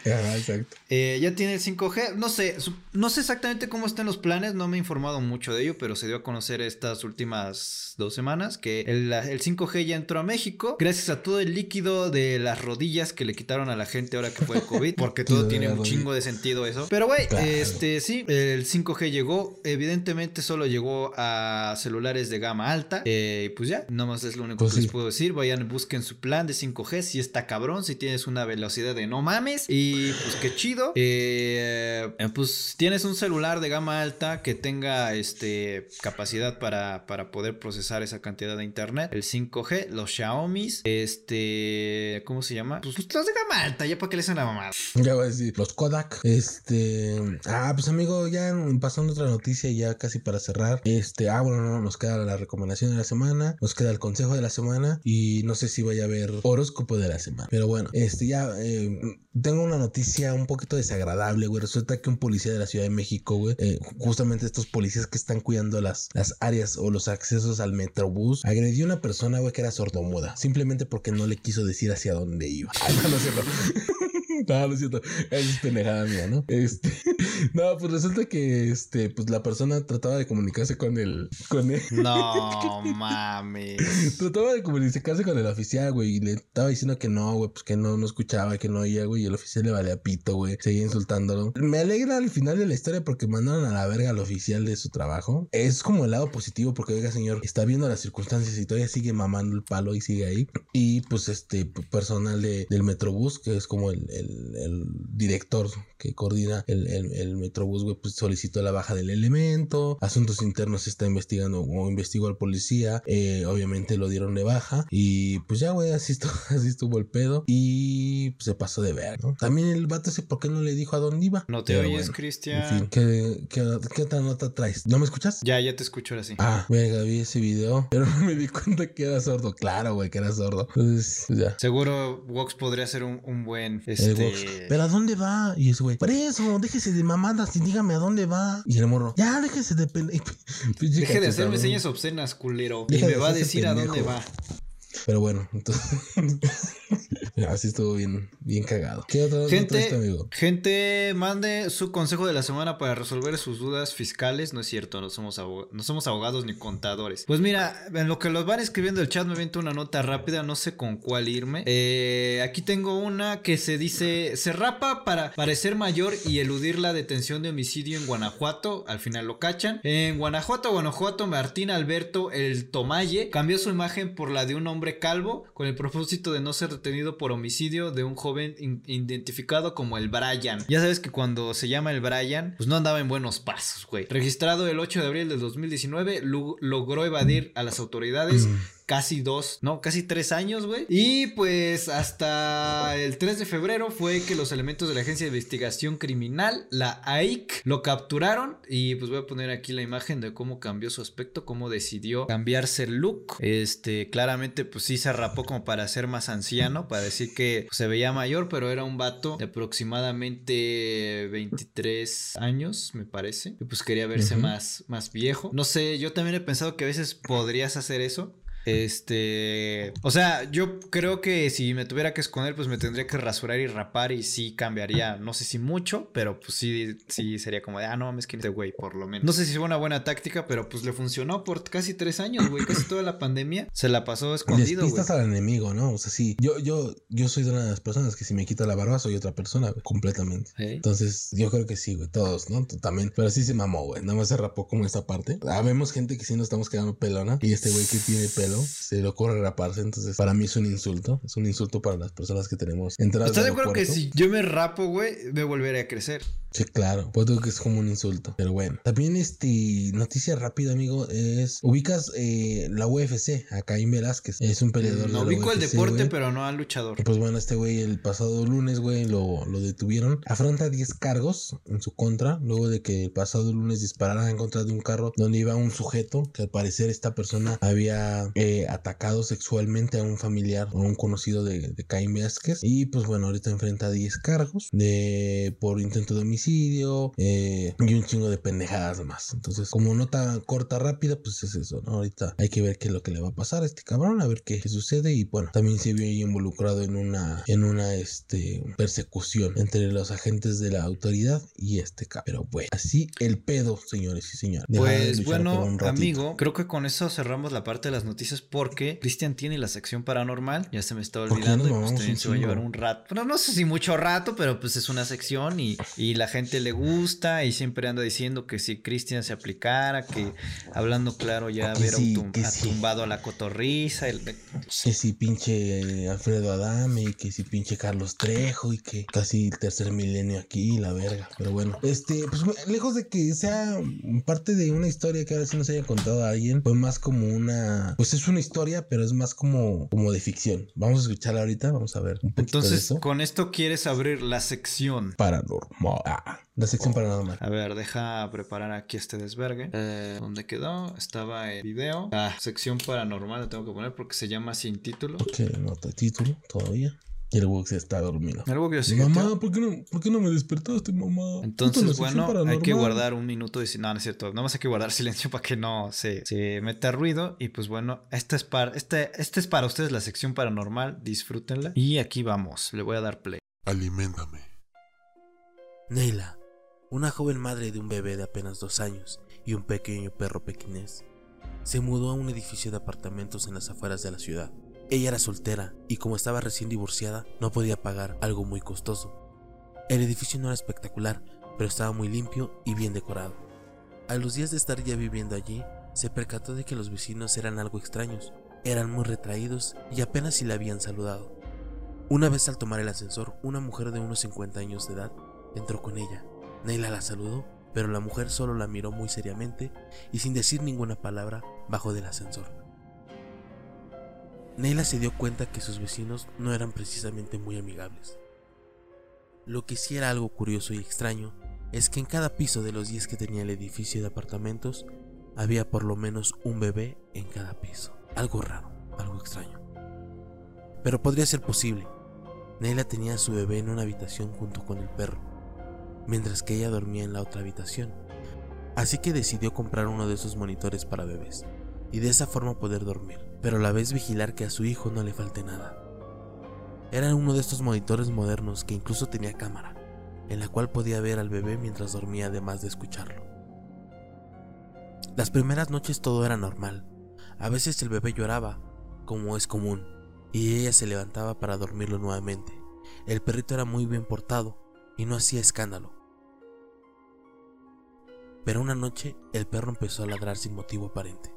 Ajá, exacto. Eh, ya tiene el 5G. No sé, no sé exactamente cómo están los planes, no me he informado mucho de ello, pero se dio a conocer estas últimas dos semanas que el, el 5G ya entró a México gracias a todo el líquido de las rodillas que le quitaron a la gente ahora que fue el [LAUGHS] COVID, porque todo tiene un chingo de sentido eso. Pero güey, Claro. este sí, el 5G llegó, evidentemente solo llegó a celulares de gama alta, eh, y pues ya, nomás es lo único Pues que les puedo decir, vayan, busquen su plan de 5G, si está cabrón, si tienes una velocidad de no mames, y pues qué chido. Eh, pues tienes un celular de gama alta que tenga este capacidad para, para poder procesar esa cantidad de internet, el 5G, los Xiaomi, este, ¿cómo se llama? Pues, los de gama alta, ya para que les hacen la mamada. Ya voy a decir, los Kodak. Este. Ah, pues amigo, ya pasando otra noticia, ya casi para cerrar. Este, ah, bueno, no, nos queda la recomendación de la semana, nos queda el consejo de la semana y no sé si vaya a haber horóscopo de la semana. Pero bueno, este, ya eh, tengo una noticia un poquito desagradable, güey. Resulta que un policía de la Ciudad de México, güey, eh, justamente estos policías que están cuidando las, las áreas o los accesos al metrobús, agredió a una persona, güey, que era sordomuda, simplemente porque no le quiso decir hacia dónde iba. [LAUGHS] No, no no, [LAUGHS] no cierto. Esa es pendejada mía, ¿no? Este, [LAUGHS] no, pues resulta que este, pues la persona trataba de comunicarse con el, con él. No [LAUGHS] mames. Trataba de comunicarse con el oficial, güey, y le estaba diciendo que no, güey, pues que no, no escuchaba, que no oía, güey, y el oficial le valía pito, güey. Seguía insultándolo. Me alegra al final de la historia porque mandaron a la verga al oficial de su trabajo. Es como el lado positivo porque, oiga, señor, está viendo las circunstancias y todavía sigue mamando el palo y sigue ahí. Y pues este personal de, del Metrobús, que es como el, el, el director que coordina el, el, el Metrobús, güey, pues solicitó la baja del elemento. Asuntos internos está investigando o investigó al policía. Eh, obviamente lo dieron de baja. Y pues ya, güey, así estuvo, [LAUGHS] así estuvo el pedo. Y pues, se pasó de ver, ¿no? También el vato ese, ¿por qué no le dijo a dónde iba? No te Pero oyes, bueno, Cristian. En fin, ¿qué, qué, qué otra nota traes? ¿No me escuchas? Ya, ya te escucho ahora sí. Ah, venga, vi ese video, [LAUGHS] pero me di cuenta que era sordo. Claro, güey, que era sordo. Entonces, pues ya. Seguro Vox podría ser un, un buen. Este... Vox, Pero ¿a dónde va? Y ese güey, por eso, déjese de mamadas y dígame a dónde va. Y el morro, ya déjese de [LAUGHS] Deje de hacerme señas obscenas, culero. Deja y me va a decir a dónde va. Pero bueno, entonces. [LAUGHS] Así estuvo bien, bien cagado. ¿Qué tú, Gente, amigo? gente, mande su consejo de la semana para resolver sus dudas fiscales. No es cierto, no somos, no somos abogados ni contadores. Pues mira, en lo que los van escribiendo el chat me viento una nota rápida, no sé con cuál irme. Eh, aquí tengo una que se dice, se rapa para parecer mayor y eludir la detención de homicidio en Guanajuato. Al final lo cachan. En Guanajuato, Guanajuato, Martín Alberto el Tomalle cambió su imagen por la de un hombre calvo con el propósito de no ser detenido por homicidio de un joven identificado como el Brian. Ya sabes que cuando se llama el Brian, pues no andaba en buenos pasos, güey. Registrado el 8 de abril del 2019, lu- logró evadir a las autoridades Mm. Casi dos, no, casi tres años, güey. Y pues hasta el 3 de febrero fue que los elementos de la Agencia de Investigación Criminal, la AIC, lo capturaron. Y pues voy a poner aquí la imagen de cómo cambió su aspecto, cómo decidió cambiarse el look. Este, claramente, pues sí se rapó como para ser más anciano, para decir que se veía mayor, pero era un vato de aproximadamente 23 años, me parece. Y pues quería verse más, más viejo. No sé, yo también he pensado que a veces podrías hacer eso. Este, o sea, yo creo que si me tuviera que esconder, pues me tendría que rasurar y rapar y sí cambiaría, no sé si mucho, pero pues sí, sí sería como de, ah, no mames, que este güey, por lo menos. No sé si fue una buena táctica, pero pues le funcionó por casi tres años, güey, casi toda la pandemia se la pasó escondido, güey. Al enemigo, ¿no? O sea, sí. Yo, yo, yo soy de una de las personas que si me quito la barba soy otra persona, güey, completamente. ¿Eh? Entonces, yo creo que sí, güey, todos, ¿no? Tú también. Pero sí se mamó, güey. Nada más se rapó como esta parte. Habemos gente que sí nos estamos quedando pelona. Y este güey que tiene pelo, se le ocurre raparse. Entonces, para mí es un insulto. Es un insulto para las personas que tenemos entradas ¿Estás de acuerdo que si yo me rapo, güey, me volveré a crecer? Sí, claro. Pues digo que es como un insulto. Pero bueno. También, este, noticia rápida, amigo, es... Ubicas eh, la UFC, a Caín Velázquez. Es un peleador No de la ubico el UFC, deporte, güey. pero no al luchador. Pues bueno, este güey el pasado lunes, güey, lo, lo detuvieron. Afronta 10 cargos en su contra, luego de que el pasado lunes dispararan en contra de un carro donde iba un sujeto que al parecer esta persona había eh, atacado sexualmente a un familiar o un conocido de, de Caín Vázquez. Y pues bueno, ahorita enfrenta 10 cargos de por intento de homicidio eh, y un chingo de pendejadas más. Entonces, como nota corta, rápida, pues es eso, ¿no? Ahorita hay que ver qué es lo que le va a pasar a este cabrón, a ver qué sucede. Y bueno, también se vio ahí involucrado en una, en una este, persecución entre los agentes de la autoridad y este cabrón. Pero bueno, así el pedo, señores y señores. Pues bueno, amigo, creo que con eso cerramos la parte de las noticias porque Cristian tiene la sección paranormal, ya se me está ¿Por qué olvidando y pues también se va a llevar un rato. Bueno, no sé si mucho rato, pero pues es una sección y, y la gente le gusta y siempre anda diciendo que si Cristian se aplicara, que hablando claro ya Que sí, sí. tumbado a la cotorriza. el- Que si pinche Alfredo Adame y que si pinche Carlos Trejo y que casi el tercer milenio aquí, la verga. Pero bueno, este, pues lejos de que sea parte de una historia que ahora sí nos haya contado a alguien, fue más como una, pues es una historia, pero es más como, como de ficción. Vamos a escucharla ahorita, vamos a ver un de Entonces, eso. con esto quieres abrir la sección. Paranormal. La sección paranormal. A ver, deja preparar aquí este desvergue. Eh, ¿Dónde quedó? Estaba el video. Ah, sección paranormal lo tengo que poner porque se llama sin título. Que no te título todavía. Y el Wox está dormido. Mamá, ¿por qué, no, ¿por qué no me despertaste, mamá? Entonces, bueno, hay que guardar un minuto de si- No, no es cierto. Nada más hay que guardar [LAUGHS] silencio para que no se, se meta ruido. Y pues bueno, esta es para, este, este es para ustedes la sección paranormal. Disfrútenla. Y aquí vamos. Le voy a dar play. Aliméntame. Neila, una joven madre de un bebé de apenas dos años y un pequeño perro pequinés, se mudó a un edificio de apartamentos en las afueras de la ciudad. Ella era soltera y como estaba recién divorciada no podía pagar algo muy costoso. El edificio no era espectacular, pero estaba muy limpio y bien decorado. A los días de estar ya viviendo allí, se percató de que los vecinos eran algo extraños, eran muy retraídos y apenas si le habían saludado. Una vez al tomar el ascensor, una mujer de unos 50 años de edad entró con ella. Neila la saludó, pero la mujer solo la miró muy seriamente y sin decir ninguna palabra bajó del ascensor. Neila se dio cuenta que sus vecinos no eran precisamente muy amigables. Lo que sí era algo curioso y extraño es que en cada piso de los 10 que tenía el edificio de apartamentos había por lo menos un bebé en cada piso. Algo raro, algo extraño. Pero podría ser posible. Neila tenía a su bebé en una habitación junto con el perro, mientras que ella dormía en la otra habitación. Así que decidió comprar uno de esos monitores para bebés, y de esa forma poder dormir, pero a la vez vigilar que a su hijo no le falte nada. Era uno de estos monitores modernos que incluso tenía cámara, en la cual podía ver al bebé mientras dormía además de escucharlo. Las primeras noches todo era normal. A veces el bebé lloraba, como es común, y ella se levantaba para dormirlo nuevamente. El perrito era muy bien portado y no hacía escándalo. Pero una noche el perro empezó a ladrar sin motivo aparente.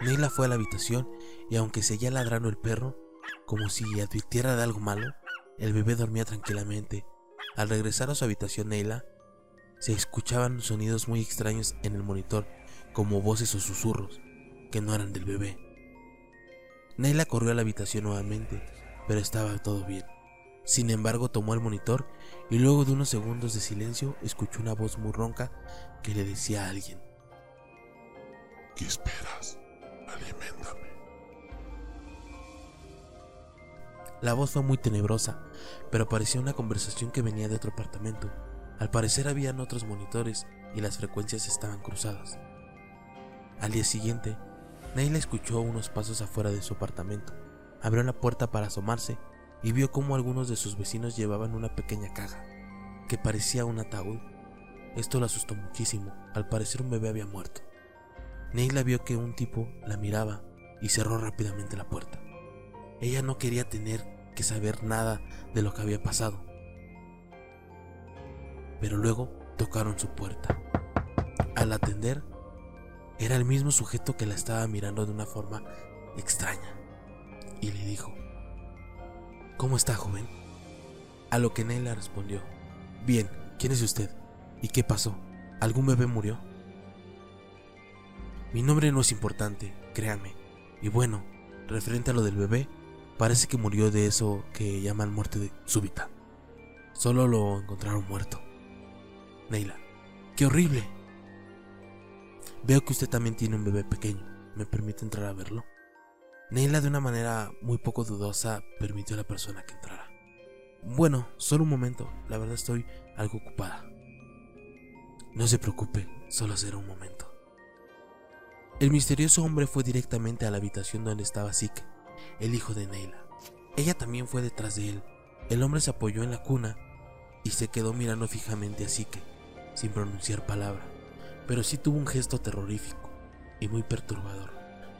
Neila fue a la habitación y aunque seguía ladrando el perro, como si advirtiera de algo malo, el bebé dormía tranquilamente. Al regresar a su habitación Neila, se escuchaban sonidos muy extraños en el monitor, como voces o susurros, que no eran del bebé. Neila corrió a la habitación nuevamente, pero estaba todo bien. Sin embargo, tomó el monitor y luego de unos segundos de silencio escuchó una voz muy ronca que le decía a alguien. ¿Qué esperas? Aliméntame. La voz fue muy tenebrosa, pero parecía una conversación que venía de otro apartamento. Al parecer habían otros monitores y las frecuencias estaban cruzadas. Al día siguiente, Neila escuchó unos pasos afuera de su apartamento. Abrió la puerta para asomarse y vio cómo algunos de sus vecinos llevaban una pequeña caja, que parecía un ataúd. Esto la asustó muchísimo, al parecer un bebé había muerto. Neila vio que un tipo la miraba y cerró rápidamente la puerta. Ella no quería tener que saber nada de lo que había pasado. Pero luego tocaron su puerta. Al atender, era el mismo sujeto que la estaba mirando de una forma extraña. Y le dijo, ¿Cómo está, joven? A lo que Neila respondió, Bien, ¿quién es usted? ¿Y qué pasó? ¿Algún bebé murió? Mi nombre no es importante, créame. Y bueno, referente a lo del bebé, parece que murió de eso que llaman muerte súbita. Solo lo encontraron muerto. Neila, qué horrible. Veo que usted también tiene un bebé pequeño. ¿Me permite entrar a verlo? Neila de una manera muy poco dudosa permitió a la persona que entrara. Bueno, solo un momento. La verdad estoy algo ocupada. No se preocupe, solo será un momento. El misterioso hombre fue directamente a la habitación donde estaba Sik, el hijo de Neila. Ella también fue detrás de él. El hombre se apoyó en la cuna y se quedó mirando fijamente a Sike, sin pronunciar palabra pero sí tuvo un gesto terrorífico y muy perturbador,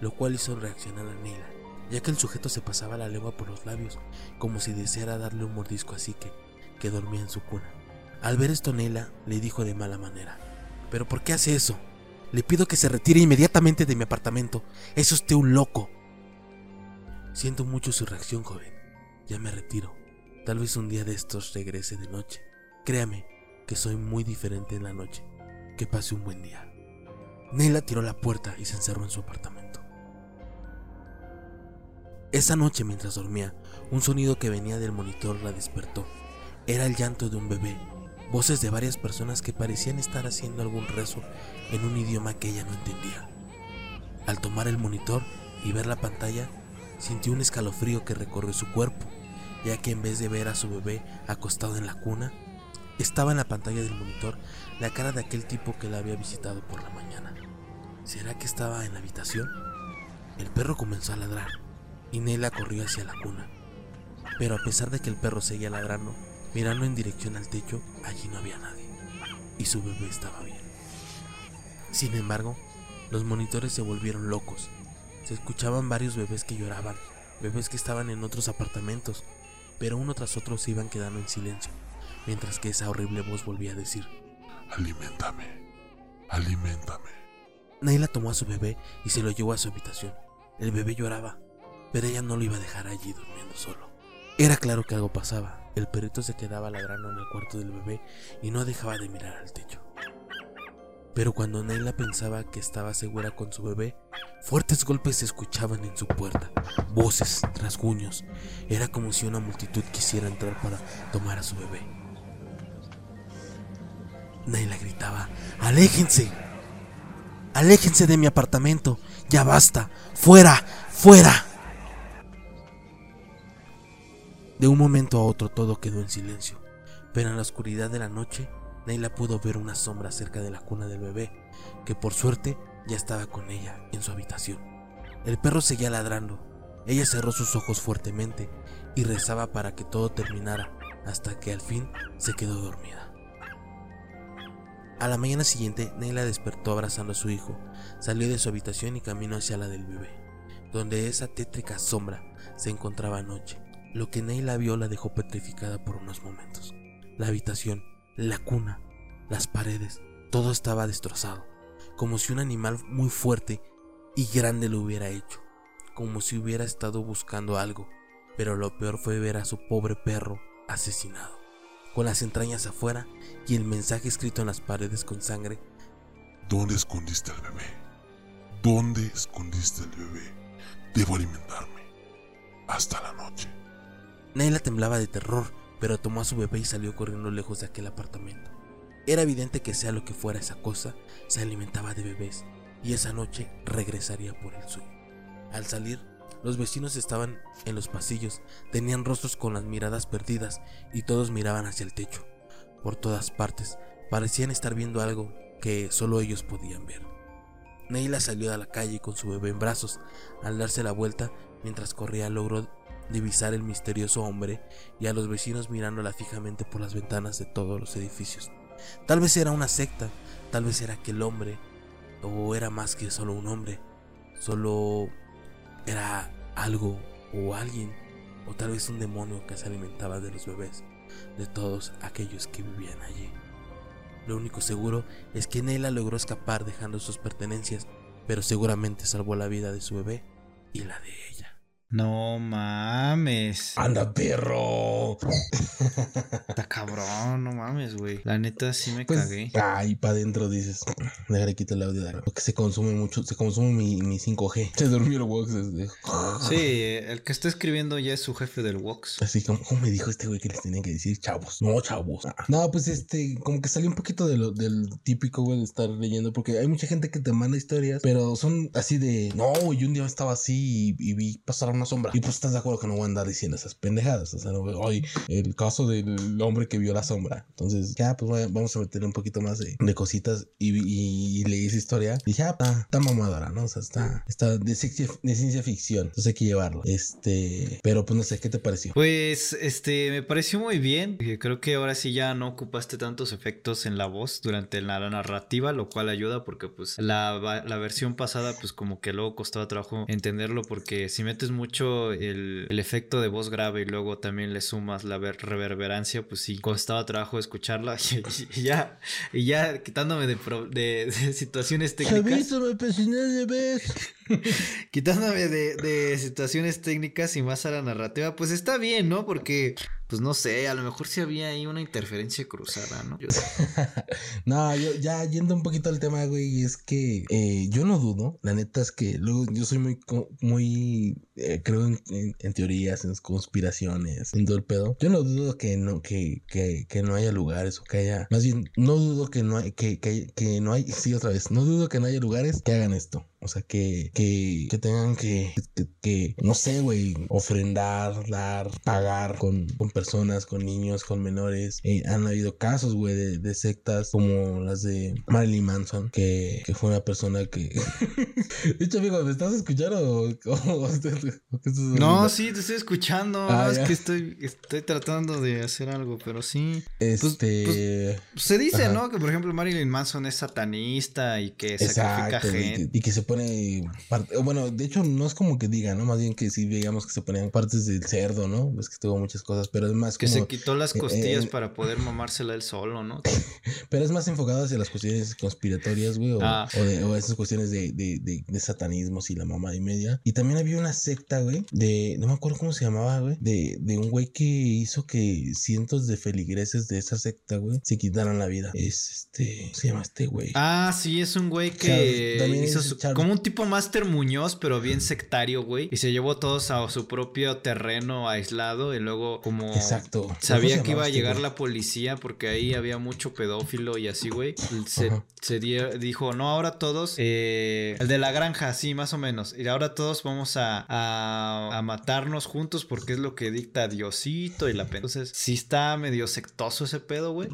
lo cual hizo reaccionar a Neila, ya que el sujeto se pasaba la lengua por los labios, como si deseara darle un mordisco a Sique, que dormía en su cuna. Al ver esto, Neila le dijo de mala manera: ¿Pero por qué hace eso? Le pido que se retire inmediatamente de mi apartamento. Es usted un loco. Siento mucho su reacción, joven. Ya me retiro. Tal vez un día de estos regrese de noche. Créame que soy muy diferente en la noche. Que pase un buen día. Neila tiró la puerta y se encerró en su apartamento. Esa noche mientras dormía, un sonido que venía del monitor la despertó. Era el llanto de un bebé, voces de varias personas que parecían estar haciendo algún rezo en un idioma que ella no entendía. Al tomar el monitor y ver la pantalla, sintió un escalofrío que recorrió su cuerpo, ya que en vez de ver a su bebé acostado en la cuna, estaba en la pantalla del monitor la cara de aquel tipo que la había visitado por la mañana. ¿Será que estaba en la habitación? El perro comenzó a ladrar y Nela corrió hacia la cuna. Pero a pesar de que el perro seguía ladrando, Mirando en dirección al techo, allí no había nadie. Y su bebé estaba bien. Sin embargo, los monitores se volvieron locos. Se escuchaban varios bebés que lloraban, bebés que estaban en otros apartamentos, pero uno tras otro se iban quedando en silencio, mientras que esa horrible voz volvía a decir, Aliméntame. Aliméntame. Naila tomó a su bebé y se lo llevó a su habitación. El bebé lloraba, pero ella no lo iba a dejar allí durmiendo solo. Era claro que algo pasaba. El perrito se quedaba ladrando en el cuarto del bebé y no dejaba de mirar al techo. Pero cuando Naila pensaba que estaba segura con su bebé, fuertes golpes se escuchaban en su puerta, voces, rasguños. Era como si una multitud quisiera entrar para tomar a su bebé. Naila gritaba, ¡Aléjense! ¡Aléjense de mi apartamento! ¡Ya basta! ¡Fuera! ¡Fuera! De un momento a otro todo quedó en silencio, pero en la oscuridad de la noche, Neila pudo ver una sombra cerca de la cuna del bebé, que por suerte ya estaba con ella en su habitación. El perro seguía ladrando. Ella cerró sus ojos fuertemente y rezaba para que todo terminara, hasta que al fin se quedó dormida. A la mañana siguiente, Neila despertó abrazando a su hijo, salió de su habitación y caminó hacia la del bebé, donde esa tétrica sombra se encontraba anoche. Lo que Neila vio la dejó petrificada por unos momentos. La habitación, la cuna, las paredes, todo estaba destrozado, como si un animal muy fuerte y grande lo hubiera hecho, como si hubiera estado buscando algo, pero lo peor fue ver a su pobre perro asesinado, con las entrañas afuera y el mensaje escrito en las paredes con sangre. ¿Dónde escondiste al bebé? ¿Dónde escondiste al bebé? Debo alimentarme. Hasta la noche. Neila temblaba de terror, pero tomó a su bebé y salió corriendo lejos de aquel apartamento. Era evidente que sea lo que fuera esa cosa, se alimentaba de bebés y esa noche regresaría por el suyo. Al salir, los vecinos estaban en los pasillos, tenían rostros con las miradas perdidas y todos miraban hacia el techo. Por todas partes, parecían estar viendo algo que solo ellos podían ver. Neila salió a la calle con su bebé en brazos. Al darse la vuelta, mientras corría, logró divisar el misterioso hombre y a los vecinos mirándola fijamente por las ventanas de todos los edificios. Tal vez era una secta, tal vez era aquel hombre, o era más que solo un hombre, solo era algo o alguien, o tal vez un demonio que se alimentaba de los bebés, de todos aquellos que vivían allí. Lo único seguro es que Nela logró escapar dejando sus pertenencias, pero seguramente salvó la vida de su bebé y la de ella. No mames. ¡Anda, perro! Está cabrón, no mames, güey. La neta sí me Pues, cagué. Ay, para adentro dices. Déjale quito el audio. Porque se consume mucho. Se consume mi, mi 5G. [LAUGHS] Se durmió el Wox. desde- Sí, el que está escribiendo ya es su jefe del Vox. Así como, ¿cómo me dijo este güey que les tenían que decir chavos? No, chavos. No, pues este, como que salió un poquito de lo, del típico, güey, de estar leyendo, porque hay mucha gente que te manda historias, pero son así de, no, yo un día estaba así y, y vi pasar una sombra. Y pues estás de acuerdo que no voy a andar diciendo esas pendejadas. O sea, hoy el caso del hombre que vio la sombra. Entonces, ya, pues vamos a meter un poquito más de, de cositas y, leí esa historia. Dije, ah, está, mamadora, ¿no? O sea, está, está de, ciencia, de ciencia ficción. Entonces hay que llevarlo. Este, pero pues no sé, ¿qué te pareció? Pues, este, me pareció muy bien. Eh, Creo que ahora sí ya no ocupaste tantos efectos en la voz durante la narrativa, lo cual ayuda porque, pues, la, la versión pasada, pues, como que luego costaba trabajo entenderlo porque si metes mucho el, el efecto de voz grave y luego también le sumas la ver- reverberancia, pues sí, costaba trabajo escucharla y, [LAUGHS] y ya, y ya quitándome de, pro- de- de situaciones técnicas. me pesiné de vez. [LAUGHS] Quitándome de, de situaciones técnicas y más a la narrativa, pues está bien, ¿no? Porque, pues no sé, a lo mejor sí había ahí una interferencia cruzada, ¿no? Yo- [LAUGHS] No, yo ya yendo un poquito al tema, güey, es que eh, yo no dudo, la neta es que luego yo soy muy, muy, eh, creo en, en- en teorías, en conspiraciones, en todo el pedo. Yo no dudo que no, que, que, que no haya lugares o que haya, más bien, no dudo que no hay, que, que, que no hay, sí, otra vez, no dudo que no haya lugares que hagan esto. O sea, que, que, que tengan que, que, que, no sé, güey, ofrendar, dar, pagar con, con personas con niños, con menores. Eh, han habido casos, güey, de, de, sectas como las de Marilyn Manson, que, que fue una persona que... [LAUGHS] Dicho amigo, ¿me estás escuchando o, o, No, sí, te estoy escuchando. Ah, es que estoy, estoy tratando de hacer algo, pero sí. Pues, pues, este... Pues, se dice, ¿no? Que por ejemplo Marilyn Manson es satanista y que sacrifica gente. Y que, se pone... Bueno, de hecho no es como que diga, ¿no? Más bien que sí veíamos que se ponían partes del cerdo, ¿no? Es que tuvo muchas cosas, pero es más Que se quitó las eh, costillas eh, para poder mamársela él solo, ¿no? [LAUGHS] pero es más enfocado hacia las cuestiones conspiratorias, güey, o, ah. o, esas cuestiones de, de, de, de, satanismos y la mamá y media. Y también había una secta, güey, de... No me acuerdo cómo se llamaba, güey, de, de un güey que hizo que cientos de feligreses de esa secta, güey, se quitaran la vida. Es este... Se llama este güey. Ah, sí, es un güey que hizo como un tipo Master Muñoz, pero bien sectario, güey. Y se llevó todos a su propio terreno aislado y luego como... Exacto. Sabía que iba a llegar la policía porque ahí había mucho pedófilo y así, güey. Se, se dijo, no, ahora todos... Eh, el de la granja, sí, más o menos. Y ahora todos vamos a, a, matarnos juntos porque es lo que dicta Diosito y la pena. Entonces, sí está medio sectoso ese pedo, güey.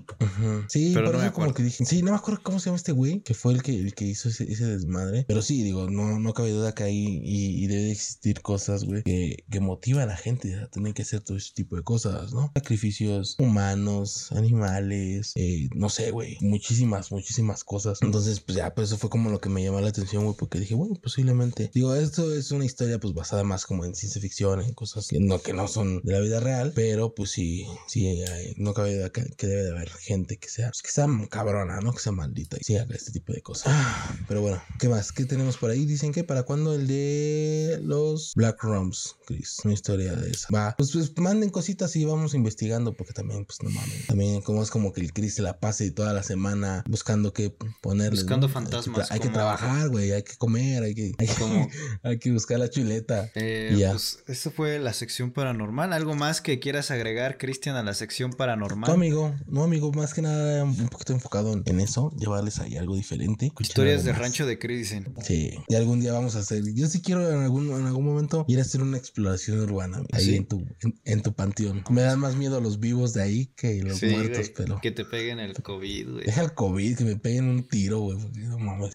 Sí, pero no me acuerdo. que dije. Sí, no me acuerdo cómo se llama este güey, que fue el que, el que hizo ese, desmadre. Pero sí, digo, no, no cabe duda que ahí y, debe existir cosas, güey, que, que motiva a la gente a tener que hacer todo ese tipo de cosas, ¿no? Sacrificios humanos, animales, eh, no sé, güey, muchísimas, muchísimas cosas. Entonces, pues ya, pues eso fue como lo que me llamó la atención, güey, porque dije, bueno, posiblemente. Digo, esto es una historia, pues basada más como en ciencia ficción, en cosas que no, que no son de la vida real, pero pues sí, sí, no cabe duda que, debe de haber gente que sea, pues, que sea cabrona, ¿no? Que sea maldita y sí haga este tipo de cosas. Ah, pero bueno, ¿qué más? ¿Qué tenemos por ahí? Dicen que para cuando el de los Black Rooms, Chris, una historia de esa. Va, pues, pues manden cositas y vamos investigando porque también, pues no mames. También como es como que el Chris se la pase toda la semana buscando qué ponerle. Buscando fantasmas. Hay que, trabajar, güey, hay que comer, hay que, [LAUGHS] hay que, buscar la chuleta. Eh, ya. Pues eso fue la sección paranormal. ¿Algo más que quieras agregar, Cristian, a la sección paranormal? No, amigo, no, amigo, más que nada un poquito enfocado en eso, llevarles ahí algo diferente. Historias de rancho de Cristian. Sí, y algún día vamos a hacer. Yo sí quiero en algún, en algún momento ir a hacer una exploración urbana ¿Ah, ahí en, tu, en, tu panteón. Me dan más miedo los vivos de ahí que los muertos, pero. Que te peguen el COVID, güey. Deja el COVID, que me peguen un tiro, güey. No mames.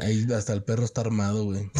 Ahí hasta el perro está armado, güey.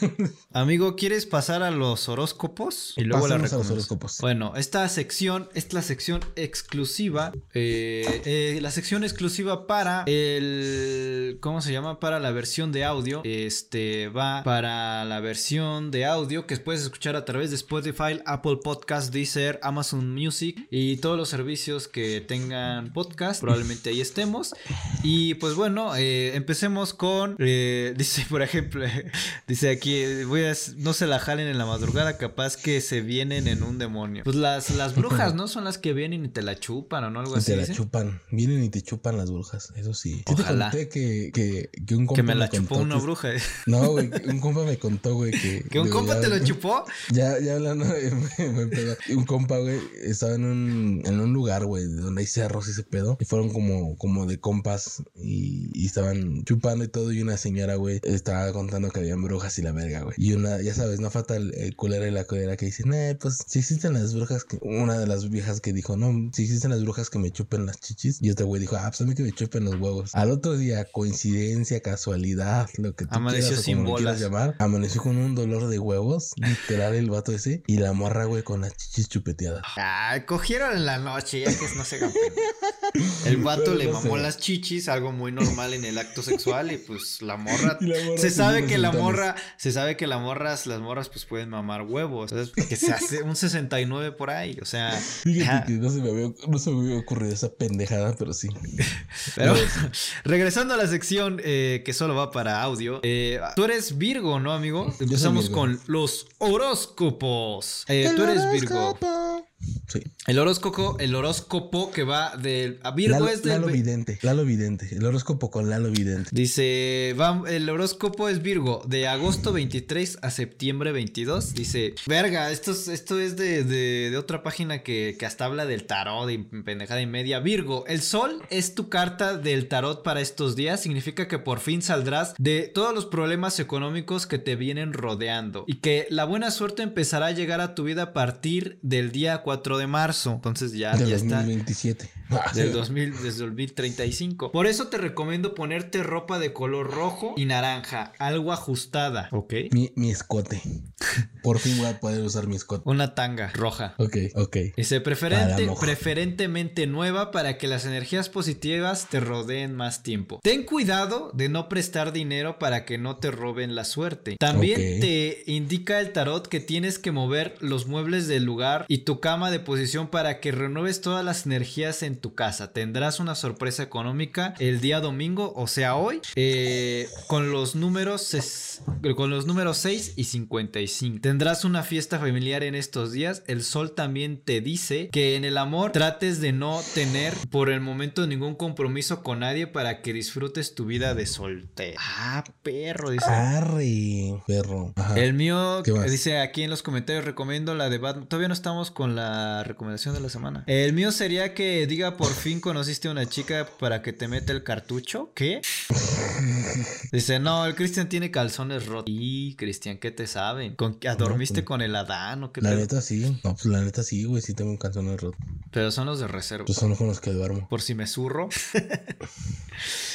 [LAUGHS] Amigo, ¿quieres pasar a los horóscopos? Y luego la a los horóscopos. Bueno, esta sección es la sección exclusiva. Eh, eh, la sección exclusiva para el. ¿Cómo se llama? Para la versión de audio. Este va para la versión de audio que puedes escuchar a través de Spotify, Apple Podcast, Deezer, Amazon Music y todos los servicios que tengan podcast. Probablemente ahí estemos. Y pues bueno, eh, empecemos con. [LAUGHS] dice, por ejemplo, [LAUGHS] dice aquí, voy a, no se la jalen en la madrugada, capaz que se vienen en un demonio. Pues las, las brujas, ¿no? Son las que vienen y te la chupan o no algo así. Te la chupan, vienen y te chupan las brujas, eso sí. Ojalá. te conté que, que, un compa Que me la chupó una bruja. No, güey, un compa me contó, güey, que... [LAUGHS] ¿Que un compa te lo chupó? Ya, ya hablando, [LAUGHS] un compa, güey, estaba en un, en un lugar, güey, donde hay cerros y ese pedo, y fueron como, como de compas y, y estaban chupando y todo, y una señora, güey, estaba contando que habían brujas y la verga, güey. Y una, ya sabes, no falta el, culero y la culera que dicen, eh, pues si existen las brujas, que, una de las viejas que dijo, no, si existen las brujas que me chupen las chichis. Y este güey dijo, ah, pues a mí que me chupen los huevos. Al otro día, coincidencia, casualidad, lo que tú Amaneció sin bolas. llamar, amaneció con un dolor de huevos, literal el vato ese, y la morra, güey, con las chichis chupeteadas. Ah, cogieron en la noche, ya que no se El [LAUGHS] vato le mamó las chichis, algo muy normal en el acto sexual, y pues la morra, [LAUGHS] se sabe que la morra, se sabe que la morras, las morras pues pueden mamar huevos. Entonces, que se hace un 69 por ahí, o sea, no se, me había, ocurrido esa pendejada, pero sí. [LAUGHS] pero regresando a la sección eh, que solo va para audio, eh, tú eres Virgo, ¿no, amigo? Empezamos con los horóscopos. Eh, tú eres Virgo. El horóscopo, el horóscopo que va del a Virgo es del Lalo Vidente, Lalo Vidente, el horóscopo con Lalo Vidente. Dice, va, el horóscopo es Virgo de agosto 23 a septiembre 22. Dice, verga, esto es, esto es de, de, otra página que, que, hasta habla del tarot de pendejada y media. Virgo, el sol es tu carta del tarot para estos días. Significa que por fin saldrás de todos los problemas económicos que te vienen rodeando y que la buena suerte empezará a llegar a tu vida a partir del día 4 4 de marzo. Entonces ya, Del ya está. 2027. [LAUGHS] Del 2000, desde 2035. Por eso te recomiendo ponerte ropa de color rojo y naranja, algo ajustada, ¿ok? Mi, mi escote. Por fin voy a poder usar mi escote. Una tanga roja. Ok, ok. Dice preferente, preferentemente nueva para que las energías positivas te rodeen más tiempo. Ten cuidado de no prestar dinero para que no te roben la suerte. También Ok. te indica el tarot que tienes que mover los muebles del lugar y tu cama de posición para que renueves todas las energías en tu casa. Tendrás una sorpresa económica el día domingo, o sea hoy, eh, con los números ses- con los números 6 y 55. Tendrás una fiesta familiar en estos días. El sol también te dice que en el amor trates de no tener por el momento ningún compromiso con nadie para que disfrutes tu vida de soltero. Ah, perro, dice. Arre, perro. Ajá. El mío dice aquí en los comentarios recomiendo la de Batman. Todavía no estamos con la recomendación de la semana. El mío sería que diga por fin conociste a una chica para que te meta el cartucho. ¿Qué? Dice, no, el Cristian tiene calzones rotos. Y Cristian, ¿qué te saben? ¿Con, qué- ¿Dormiste pues, con el Adán o qué La pedo? neta sí. No, pues la neta sí, güey. Sí tengo un calzón en roto. Pero son los de reserva. Pues son con los que duermo. Por si me zurro. [LAUGHS]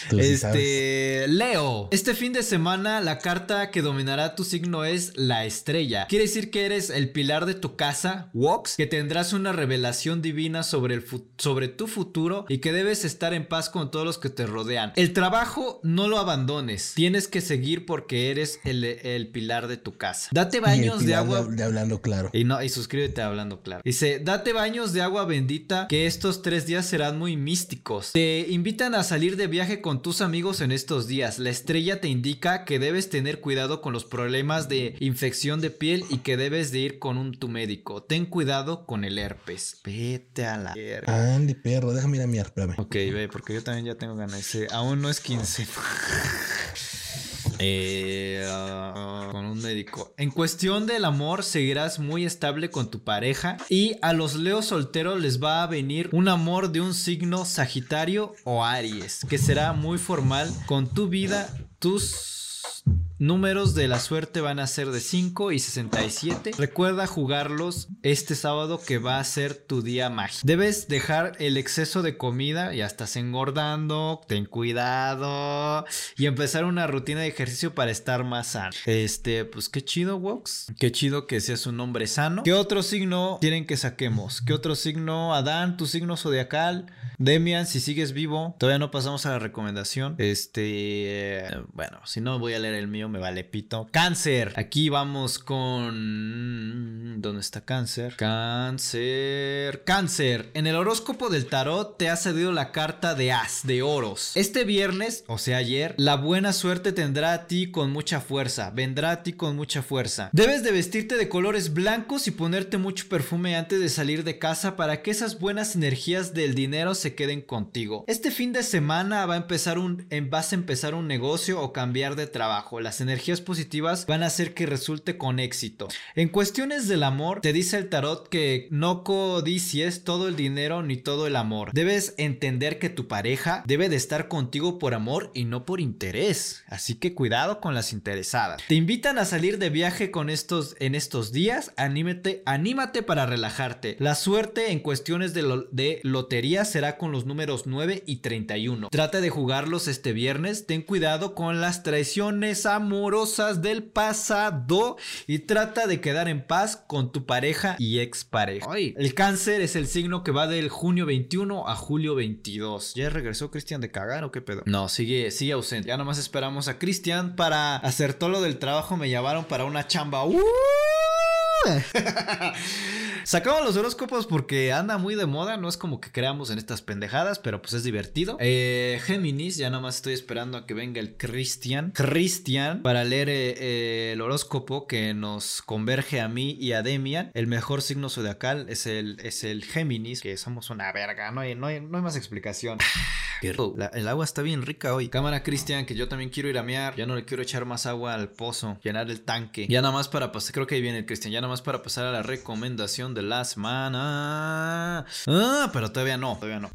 Tú sí sabes. Este, Leo, este fin de semana la carta que dominará tu signo es la estrella. Quiere decir que eres el pilar de tu casa, Wox, que tendrás una revelación divina sobre, el sobre tu futuro y que debes estar en paz con todos los que te rodean. El trabajo no lo abandones, tienes que seguir porque eres el, el pilar de tu casa. Date baños de agua. De, hablando claro. Y no, y suscríbete a hablando claro. Dice, date baños de agua bendita, que estos tres días serán muy místicos. Te invitan a salir de viaje con tus amigos en estos días. La estrella te indica que debes tener cuidado con los problemas de infección de piel y que debes de ir con un tu médico. Ten cuidado con el herpes. Vete a la verga. Andy, perro. Déjame ir a mirar, espérame. Ok, ve, porque yo también ya tengo ganas. Aún no es 15. [LAUGHS] Eh, ah, con un médico. En cuestión del amor, seguirás muy estable con tu pareja. Y a los leos solteros les va a venir un amor de un signo Sagitario o Aries, que será muy formal con tu vida, tus. Números de la suerte van a ser de 5 y 67. Recuerda jugarlos este sábado que va a ser tu día mágico. Debes dejar el exceso de comida, ya estás engordando, ten cuidado y empezar una rutina de ejercicio para estar más sano. Este, pues qué chido, Wox. Qué chido que seas un hombre sano. ¿Qué otro signo quieren que saquemos? ¿Qué otro signo? Adán, tu signo zodiacal. Demian, si sigues vivo, todavía no pasamos a la recomendación. Este, bueno, si no voy a leer el mío, me vale pito. Cáncer, aquí vamos con... ¿Dónde está cáncer? Cáncer. Cáncer, en el horóscopo del tarot te ha cedido la carta de As, de oros. Este viernes, o sea ayer, la buena suerte tendrá a ti con mucha fuerza, vendrá a ti con mucha fuerza. Debes de vestirte de colores blancos y ponerte mucho perfume antes de salir de casa para que esas buenas energías del dinero se queden contigo. Este fin de semana va a empezar un, vas a empezar un negocio o cambiar de trabajo. Las energías positivas van a hacer que resulte con éxito. En cuestiones del amor, te dice el tarot que no codicies todo el dinero ni todo el amor. Debes entender que tu pareja debe de estar contigo por amor y no por interés. Así que cuidado con las interesadas. Te invitan a salir de viaje con estos en estos días. Anímate, anímate para relajarte. La suerte en cuestiones de, de lotería será con los números 9 y 31. Trata de jugarlos este viernes. Ten cuidado con las traiciones amorosas del pasado y trata de quedar en paz con tu pareja y expareja. Ay, el cáncer es el signo que va del junio 21 a julio 22. ¿Ya regresó Cristian de cagar o qué pedo? No, sigue, sigue ausente. Ya nomás esperamos a Cristian para hacer todo lo del trabajo. Me llamaron para una chamba. ¡Uh! [LAUGHS] Sacamos los horóscopos porque anda muy de moda. No es como que creamos en estas pendejadas, pero pues es divertido. Eh, Géminis, ya nomás estoy esperando a que venga el Cristian. Cristian, para leer eh, eh, el horóscopo que nos converge a mí y a Demian. El mejor signo zodiacal es el, es el Géminis, que somos una verga. No hay, no hay, no hay más explicación. [SIGHS] El agua está bien rica hoy. Cámara, Cristian, que yo también quiero ir a mear. Ya no le quiero echar más agua al pozo. Llenar el tanque. Ya nada más para pasar. Creo que ahí viene el Cristian. Ya nada más para pasar a la recomendación de la semana. Ah, pero todavía no. Todavía no.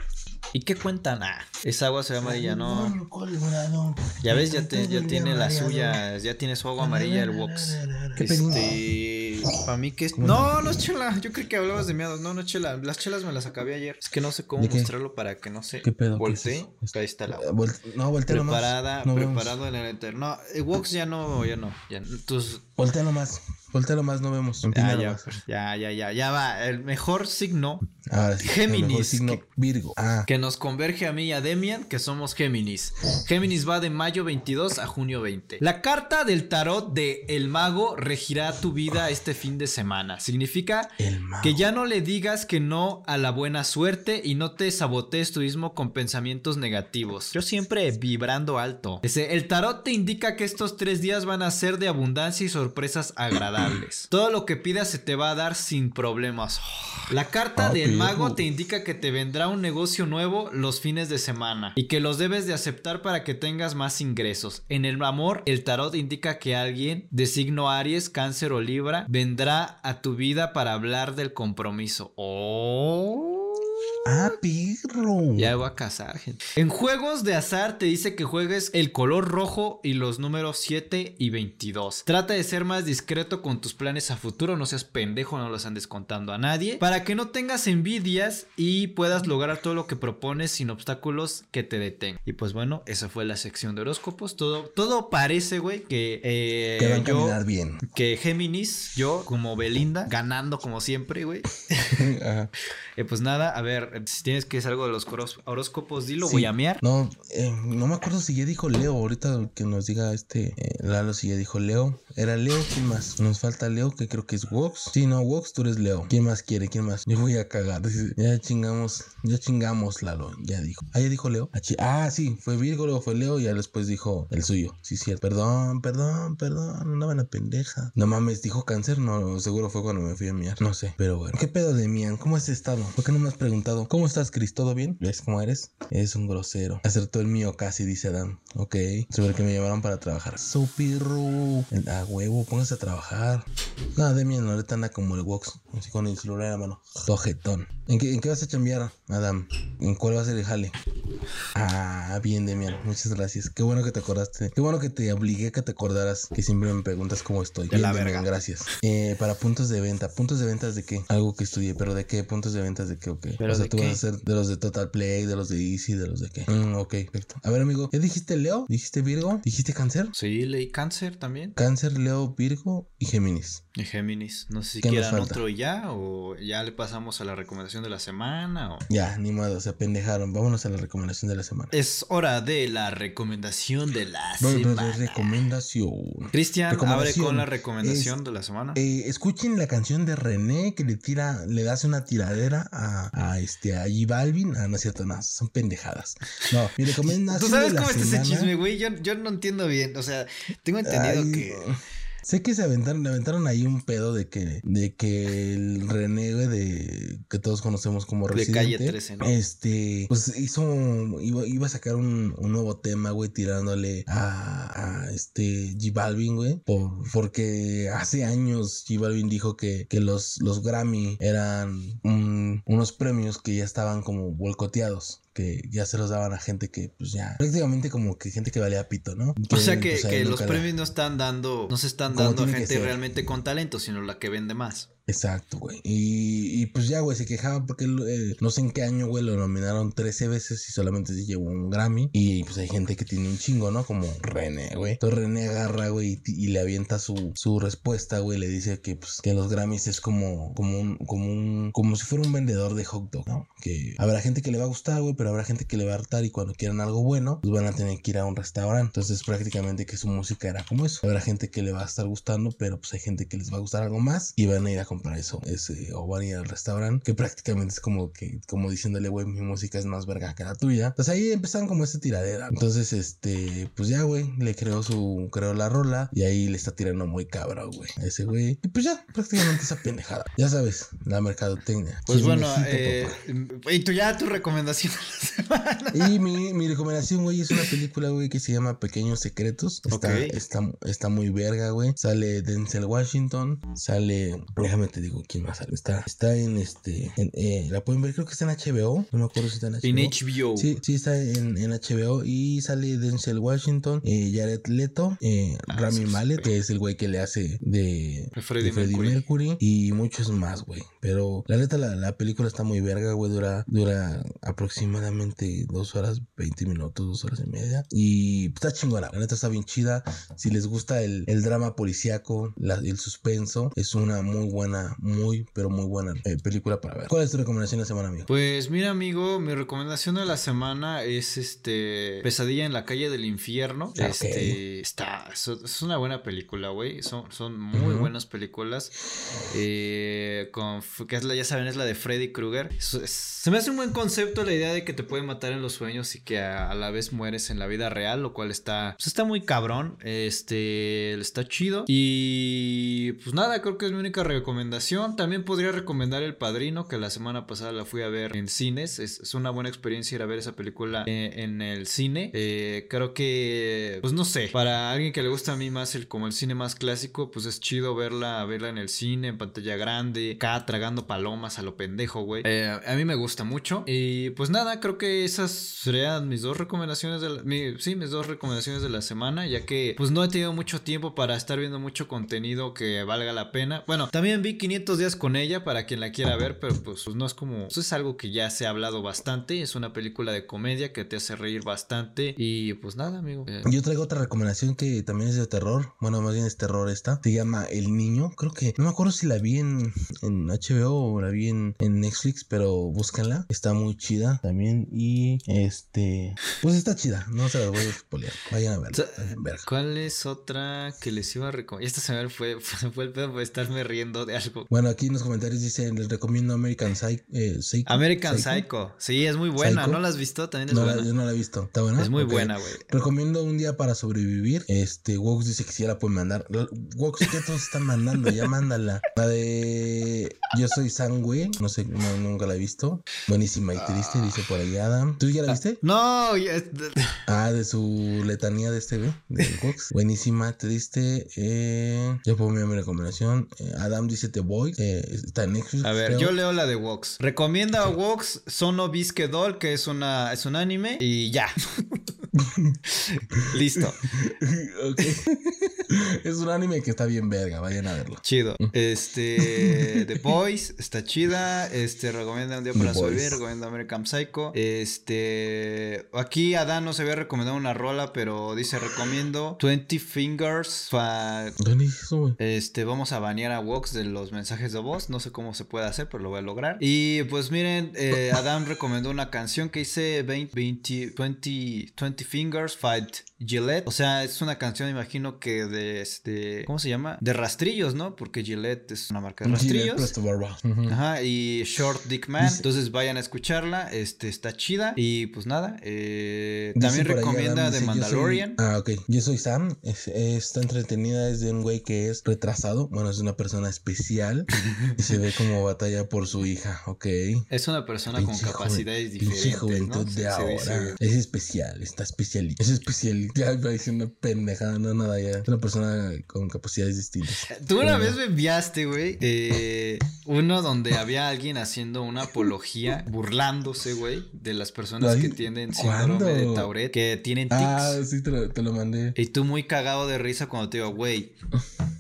¿Y qué cuentan? Ah, esa agua se ve amarilla, ¿no? Ya ves, ya, te- ya tiene la suya. Ya tiene su agua amarilla el Wox. ¿Qué pedimos? Este. Para mí que es. No, no es chela. Yo creo que hablabas de miados. No, no es chela. Las chelas me las acabé ayer. Es que no sé cómo ¿De qué? mostrarlo para que no se ¿Qué pedo? ¿Qué voltee. eso? Ahí está la. Eh, vol- no, voltea. Preparada, No preparado en el enter. No, eh, Vox ya no, ya no. Ya, Voltea nomás. Voltea nomás, no vemos. ya, Empina ya, ya, ya, ya, ya va. El mejor signo Ahora sí. el Géminis, mejor signo que- Virgo. Ah, que nos converge a mí y a Demian, que somos Géminis. Géminis va de mayo 22 a junio 20. La carta del tarot de El Mago regirá tu vida este fin de semana. Significa que ya no le digas que no a la buena suerte y no te sabotees tú mismo con pensamientos negativos. Yo siempre vibrando alto. Ese, el tarot te indica que estos tres días van a ser de abundancia y sorpresas agradables. [CLEARS THROAT] Todo lo que pidas se te va a dar sin problemas. [SIGHS] La carta del mago te indica que te vendrá un negocio nuevo los fines de semana y que los debes de aceptar para que tengas más ingresos. En el amor, el tarot indica que alguien de signo Aries, Cáncer o Libra vendrá a tu vida para hablar del compromiso. Oh. Ah, perro. Ya voy a casar, gente. En juegos de azar te dice que juegues el color rojo y los números 7 y 22. Trata de ser más discreto con tus planes a futuro, no seas pendejo, no los andes contando a nadie, para que no tengas envidias y puedas lograr todo lo que propones sin obstáculos que te detengan. Y pues bueno, esa fue la sección de horóscopos. Todo, todo parece, güey, que eh, Que van a yo, caminar bien. que Géminis, yo como Belinda, ganando como siempre, güey. [LAUGHS] Eh, pues nada, a ver, si tienes que decir algo de los horóscopos, dilo, Sí. voy a mear. No, eh, no me acuerdo si ya dijo Leo. Ahorita que nos diga este eh, Lalo si ya dijo Leo. Era Leo, ¿quién más? Nos falta Leo, que creo que es Wox. Sí, no, Wox, tú eres Leo. ¿Quién más quiere? ¿Quién más? Yo voy a cagar. [LAUGHS] Ya chingamos, ya chingamos, Lalo. Ya dijo. Ah, ya dijo Leo. Ah, Ah, sí, fue Virgo, luego fue Leo y ya después dijo el suyo. Sí, cierto. Perdón, perdón, perdón. Una buena pendeja. No mames, dijo cáncer. No, seguro fue cuando me fui a miar. No sé, pero bueno. ¿Qué pedo de Mian? ¿Cómo has estado? ¿Por qué no me has preguntado? ¿Cómo estás, Chris? ¿Todo bien? ¿Ves cómo eres? Es un grosero. Acertó el mío casi, dice Adam. Ok. Sobre que me llamaron para trabajar. Supirru. A huevo, póngase a trabajar. No, Demian ahorita anda como el Wox. Así con el celular en la mano. Tojetón. ¿En qué, ¿En qué vas a chambear, Adam? ¿En cuál va a ser el jale? Ah, bien, Demian. Muchas gracias. Qué bueno que te acordaste. Qué bueno que te obligué a que te acordaras. Que siempre me preguntas cómo estoy. De Bien, la Demian, verga. gracias. Eh, para puntos de venta. ¿Puntos de ventas de qué? Algo que estudié. ¿Pero de qué? ¿Puntos de ventas de qué o qué? ¿Pero o sea, de tú qué? vas a ser de los de Total Play, de los de Easy, de los de qué. Mm, ok, perfecto. A ver, amigo. ¿Ya dijiste Leo? ¿Dijiste Virgo? ¿Dijiste Cáncer? Sí, leí cáncer también. Cáncer, Leo, Virgo y Géminis. Y Géminis. No sé si ¿Qué nos quieran otro ya o ya le pasamos a la recomendación de la semana o... Ya, ni modo, se pendejaron. Vámonos a la recomendación de la semana. Es hora de la recomendación de la de semana. recomendación. Cristian, abre con la recomendación es- de la semana. Eh, escuchen la canción de René que le tira, le das una tiradera a, a este a J Balvin. Ah, no es cierto, nada, son pendejadas. No, mi recomendación. [LAUGHS] ¿Tú sabes de la cómo está ese chisme, güey? Yo, yo no entiendo bien. O sea, tengo entendido Ay, que... Sé que se aventaron, aventaron ahí un pedo de que, de que el René, güey, de que todos conocemos como De Residente. Calle 13, ¿no? Este, pues hizo, iba, iba a sacar un, un nuevo tema, güey, tirándole a, a este J Balvin, güey, por, porque hace años J Balvin dijo que, que los, los Grammy eran un- unos premios que ya estaban como boicoteados. Que ya se los daban a gente que, pues ya, prácticamente como que gente que valía pito, ¿no? O sea que, pues, que los la- premios no están dando, no se están Como dando a gente realmente con talento, sino la que vende más. Exacto, güey. Y, pues ya, güey, se quejaba porque no sé en qué año, güey, lo nominaron 13 veces y solamente se llevó un Grammy. Y pues hay gente que tiene un chingo, ¿no? Como René, güey. Entonces René agarra, güey, y, y le avienta su, su respuesta, güey. Le dice que, pues, que los Grammys es como, como un, como un, como si fuera un vendedor de hot dog, ¿no? Que habrá gente que le va a gustar, güey, pero habrá gente que le va a hartar y cuando quieran algo bueno, pues van a tener que ir a un restaurante. Entonces prácticamente que su música era como eso. Habrá gente que le va a estar gustando, pero pues hay gente que les va a gustar algo más y van a ir a comprar eso, ese, o van a ir al restaurante, que prácticamente es como que, como diciéndole, güey, mi música es más verga que la tuya. Entonces ahí empezaron como esa tiradera. Entonces, este, pues ya, güey, le creó su, creó la rola y ahí le está tirando muy cabrón, güey, a ese güey. Y pues ya, prácticamente esa pendejada. Ya sabes, la mercadotecnia. Pues bueno, eh, y tú ya tu recomendación de la semana. Y mi, mi recomendación, güey, es una película, güey, que se llama Pequeños Secretos. Está, está, está muy verga, güey. Sale Denzel Washington. Sale. Déjame déjame te digo quién más sale. Está, está en este. En, eh, la pueden ver, creo que está en HBO. No me acuerdo si está en HBO. En HBO. Sí, sí, está en, en HBO. Y sale Denzel Washington, eh, Jared Leto, eh, Ah, Rami Malek, que es el güey que le hace de, De Freddie de Freddie Mercury. Mercury. Y muchos más, güey. Pero la neta, la, la película está muy verga, güey. Dura, dura aproximadamente dos horas, 20 minutos, dos horas y media. Y está chingona. La neta está bien chida. Si les gusta el, el drama policíaco, la- el suspenso, es una muy buena, muy, pero muy buena eh, película para ver. ¿Cuál es tu recomendación de la semana, amigo? Pues mira, amigo, mi recomendación de la semana es este Pesadilla en la calle del infierno. Ah, Este está es, una buena película, güey. Son, son muy buenas películas. Eh, con que es la, ya saben, es la de Freddy Krueger. Es- es- se me hace un buen concepto la idea de que te pueden matar en los sueños y que a, a la vez mueres en la vida real, lo cual está pues está muy cabrón. Este está chido. Y pues nada, creo que es mi única recomendación. También podría recomendar El Padrino, que la semana pasada la fui a ver en cines. Es, una buena experiencia ir a ver esa película eh, en el cine. Eh, creo que, pues no sé, para alguien que le gusta a mí más el como el cine más clásico, pues es chido verla, verla en el cine, en pantalla grande, acá tragando palomas a lo pendejo, güey. Eh, a mí me gusta mucho. Y pues nada, creo que esas serían mis dos recomendaciones de sí, mis dos recomendaciones de la semana, ya que pues no he tenido mucho tiempo para estar viendo mucho contenido que valga la pena. Bueno, también vi 500 días con ella para quien la quiera ver, pero pues, pues, no es como, pues, es algo que ya se ha hablado bastante, es una película de comedia que te hace reír bastante y pues nada, amigo. Eh, Yo traigo otra recomendación que también es de terror. Bueno, más bien es terror esta. Se llama El Niño. Creo que no me acuerdo si la vi en, en HBO o la vi en, en Netflix, pero búsquenla. Está muy chida también. Y este, pues está chida. No se las voy a spoilear. Vayan a verla. Verga. ¿Cuál es otra que les iba a recomendar? Esta semana fue, fue, [LAUGHS] fue el pedo por estarme riendo de Bueno, aquí en los comentarios dicen, les recomiendo American Psycho. eh, Psycho. American Psycho. Psycho. Sí, es muy buena. Psycho. ¿No la has visto? También es No la, buena. yo no la he visto. ¿Está buena? Es muy buena, güey. Recomiendo un día para sobrevivir. Este, Wox dice que si ya la pueden mandar. Wox, ¿qué todos están mandando? Ya mándala. La de Yo soy Sam, güey. No sé, no, nunca la he visto. Buenísima y triste, dice por ahí Adam. ¿Tú ya la viste? No, ya es- Ah, de su letanía de este, güey. De Wox. Buenísima, triste. Eh, yo pongo mi recomendación. Eh, Adam dice The Boy. Eh, está en Netflix. A ver, creo. yo leo la de Vox. Recomienda a Vox Sono Bisque Doll, que es una es un anime y ya. [LAUGHS] Listo. [LAUGHS] Es un anime que está bien verga. Vayan a verlo. Chido. Este [LAUGHS] The Boys está chida. Este recomienda un día para Boys. sobrevivir, recomienda American Psycho. Este aquí Adán nos había recomendado una rola, pero dice recomiendo 20 Fingers fa-. Este, vamos a banear a Vox de los mensajes de voz. No sé cómo se puede hacer, pero lo voy a lograr. Y pues miren, eh, Adam recomendó una canción que dice 20, 20, 20, 20 Fingers Fight Gillette. O sea, es una canción, imagino que de este. ¿Cómo se llama? De rastrillos, ¿no? Porque Gillette es una marca de Gillette rastrillos. Ujú. Ajá, y Short Dick Man. Dice- Entonces vayan a escucharla. Este está chida. Y pues nada. eh, también recomienda Adam, The Mandalorian. Ah, ok. Yo soy Sam. Es- está entretenida. Es de un güey que es retrasado. Bueno, es una persona especial. [LAUGHS] y se ve como batalla por su hija. Ok. Es una persona con capacidades diferentes. Pinche juventud ¿no? de Se- ahora. Es especial. Está especial. Es especial. [LAUGHS] Ya iba a decir una pendejada. No, nada. Ya. Es una persona con capacidades distintas. Tú una Pero- vez me enviaste, güey, eh, uno donde había alguien haciendo una apología, burlándose, güey, de las personas que tienen síndrome ¿cuándo? de Tourette, que tienen tics. Ah, sí, te lo, te lo mandé. Y tú muy cagado de risa cuando te digo, güey,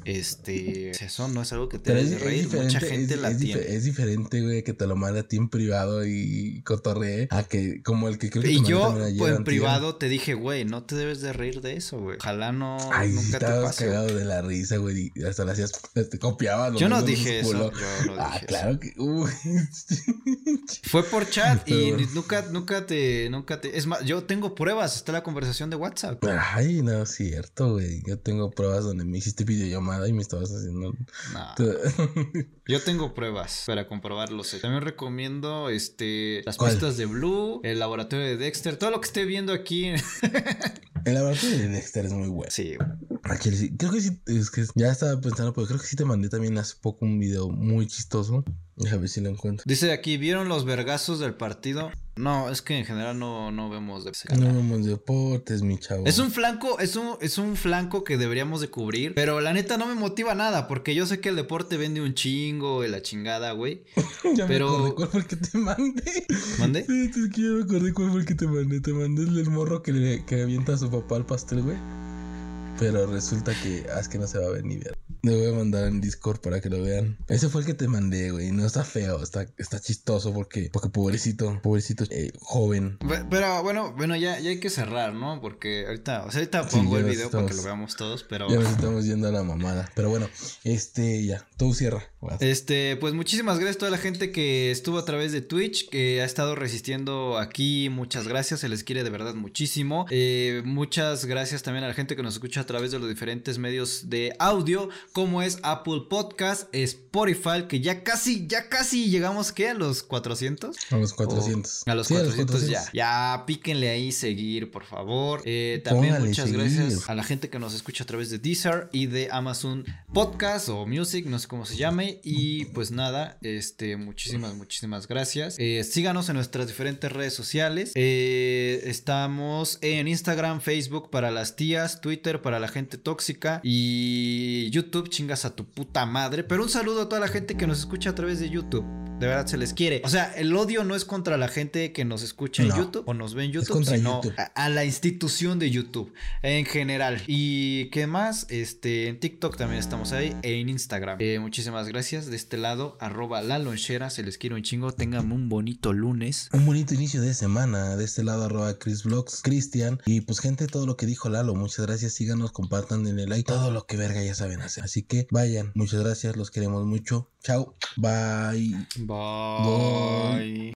este, eso no es algo que te debes de reír, mucha gente es, la es tiene. es diferente, güey, que te lo mande a ti en privado y cotorree a que como el que creo que te Y yo, también ayer, pues, en privado te dije, güey, no te debes de reír de eso, güey. Ojalá no, Ay, nunca te estabas pase. cagado de la risa, güey, y hasta lo hacías, te copiabas. lo Yo no dije eso, yo no Ah, dije eso. claro que, uy. [LAUGHS] Fue por chat [LAUGHS] y nunca, nunca te, nunca te. Es más, yo tengo pruebas, está la conversación de WhatsApp. Ay, no es cierto, güey. Yo tengo pruebas donde me hiciste videollamada y me estabas haciendo. No, [LAUGHS] yo tengo pruebas para comprobarlo. sé. También recomiendo este las ¿Cuál? pistas de Blue, el laboratorio de Dexter, todo lo que esté viendo aquí. [LAUGHS] El laboratorio de Dexter es muy bueno. sí, güey. A Chile sí. Creo que sí, es que ya estaba pensando, pero creo que sí te mandé también hace poco un video muy chistoso. Déjame ver si lo encuentro. Dice aquí, ¿vieron los vergazos del partido? No, es que en general no, no vemos de No vemos deportes, mi chavo. Es un flanco, es un, es un flanco que deberíamos de cubrir, pero la neta no me motiva nada, porque yo sé que el deporte vende un chingo y la chingada, güey. [LAUGHS] ya pero- me acordé cuál fue el que te mandé. ¿Mande? Sí, es que ya me acordé cuál fue el que te mandé. Te mandé el del morro que, le, que avienta a su papá al pastel, güey. Pero resulta que, es que no se va a ver ni ver. Le voy a mandar en Discord para que lo vean. Ese fue el que te mandé, güey. No está feo, está, está chistoso porque, porque pobrecito, pobrecito eh, joven. Pe- Pero bueno, bueno, ya, ya hay que cerrar, ¿no? Porque ahorita, o sea, ahorita pongo el video para que lo veamos todos, pero... Ya nos estamos yendo a la mamada. Pero bueno, este, ya, tú cierra. Este, pues muchísimas gracias a toda la gente que estuvo a través de Twitch, que ha estado resistiendo aquí. Muchas gracias, se les quiere de verdad muchísimo. Eh, muchas gracias también a la gente que nos escucha a través de los diferentes medios de audio, como es Apple Podcast, Spotify, que ya casi, ya casi llegamos, ¿qué? A los 400. A los 400. O- a los Sí, 400, ya. Ya píquenle ahí seguir, por favor. Eh, también Póngale muchas seguir. gracias a la gente que nos escucha a través de Deezer y de Amazon Podcast o Music, no sé cómo se llame. Y pues nada, este, muchísimas, muchísimas gracias. Eh, síganos en nuestras diferentes redes sociales. Eh, estamos en Instagram, Facebook para las tías, Twitter para la gente tóxica y YouTube, chingas a tu puta madre. Pero un saludo a toda la gente que nos escucha a través de YouTube. De verdad se les quiere. O sea, el odio no es contra la gente que nos escucha en. YouTube o nos ve en YouTube, sino YouTube. A, a la institución de YouTube en general. ¿Y qué más? Este, en TikTok también estamos ahí, e en Instagram. Eh, muchísimas gracias. De este lado, arroba la lonchera. Se les quiere un chingo. Tengan un bonito lunes. Un bonito inicio de semana. De este lado, arroba Chris Vlogs, Cristian. Y pues, gente, todo lo que dijo Lalo. Muchas gracias. Síganos, compartan, denle like. Todo lo que verga ya saben hacer. Así que vayan. Muchas gracias. Los queremos mucho. Chao. Bye. Bye.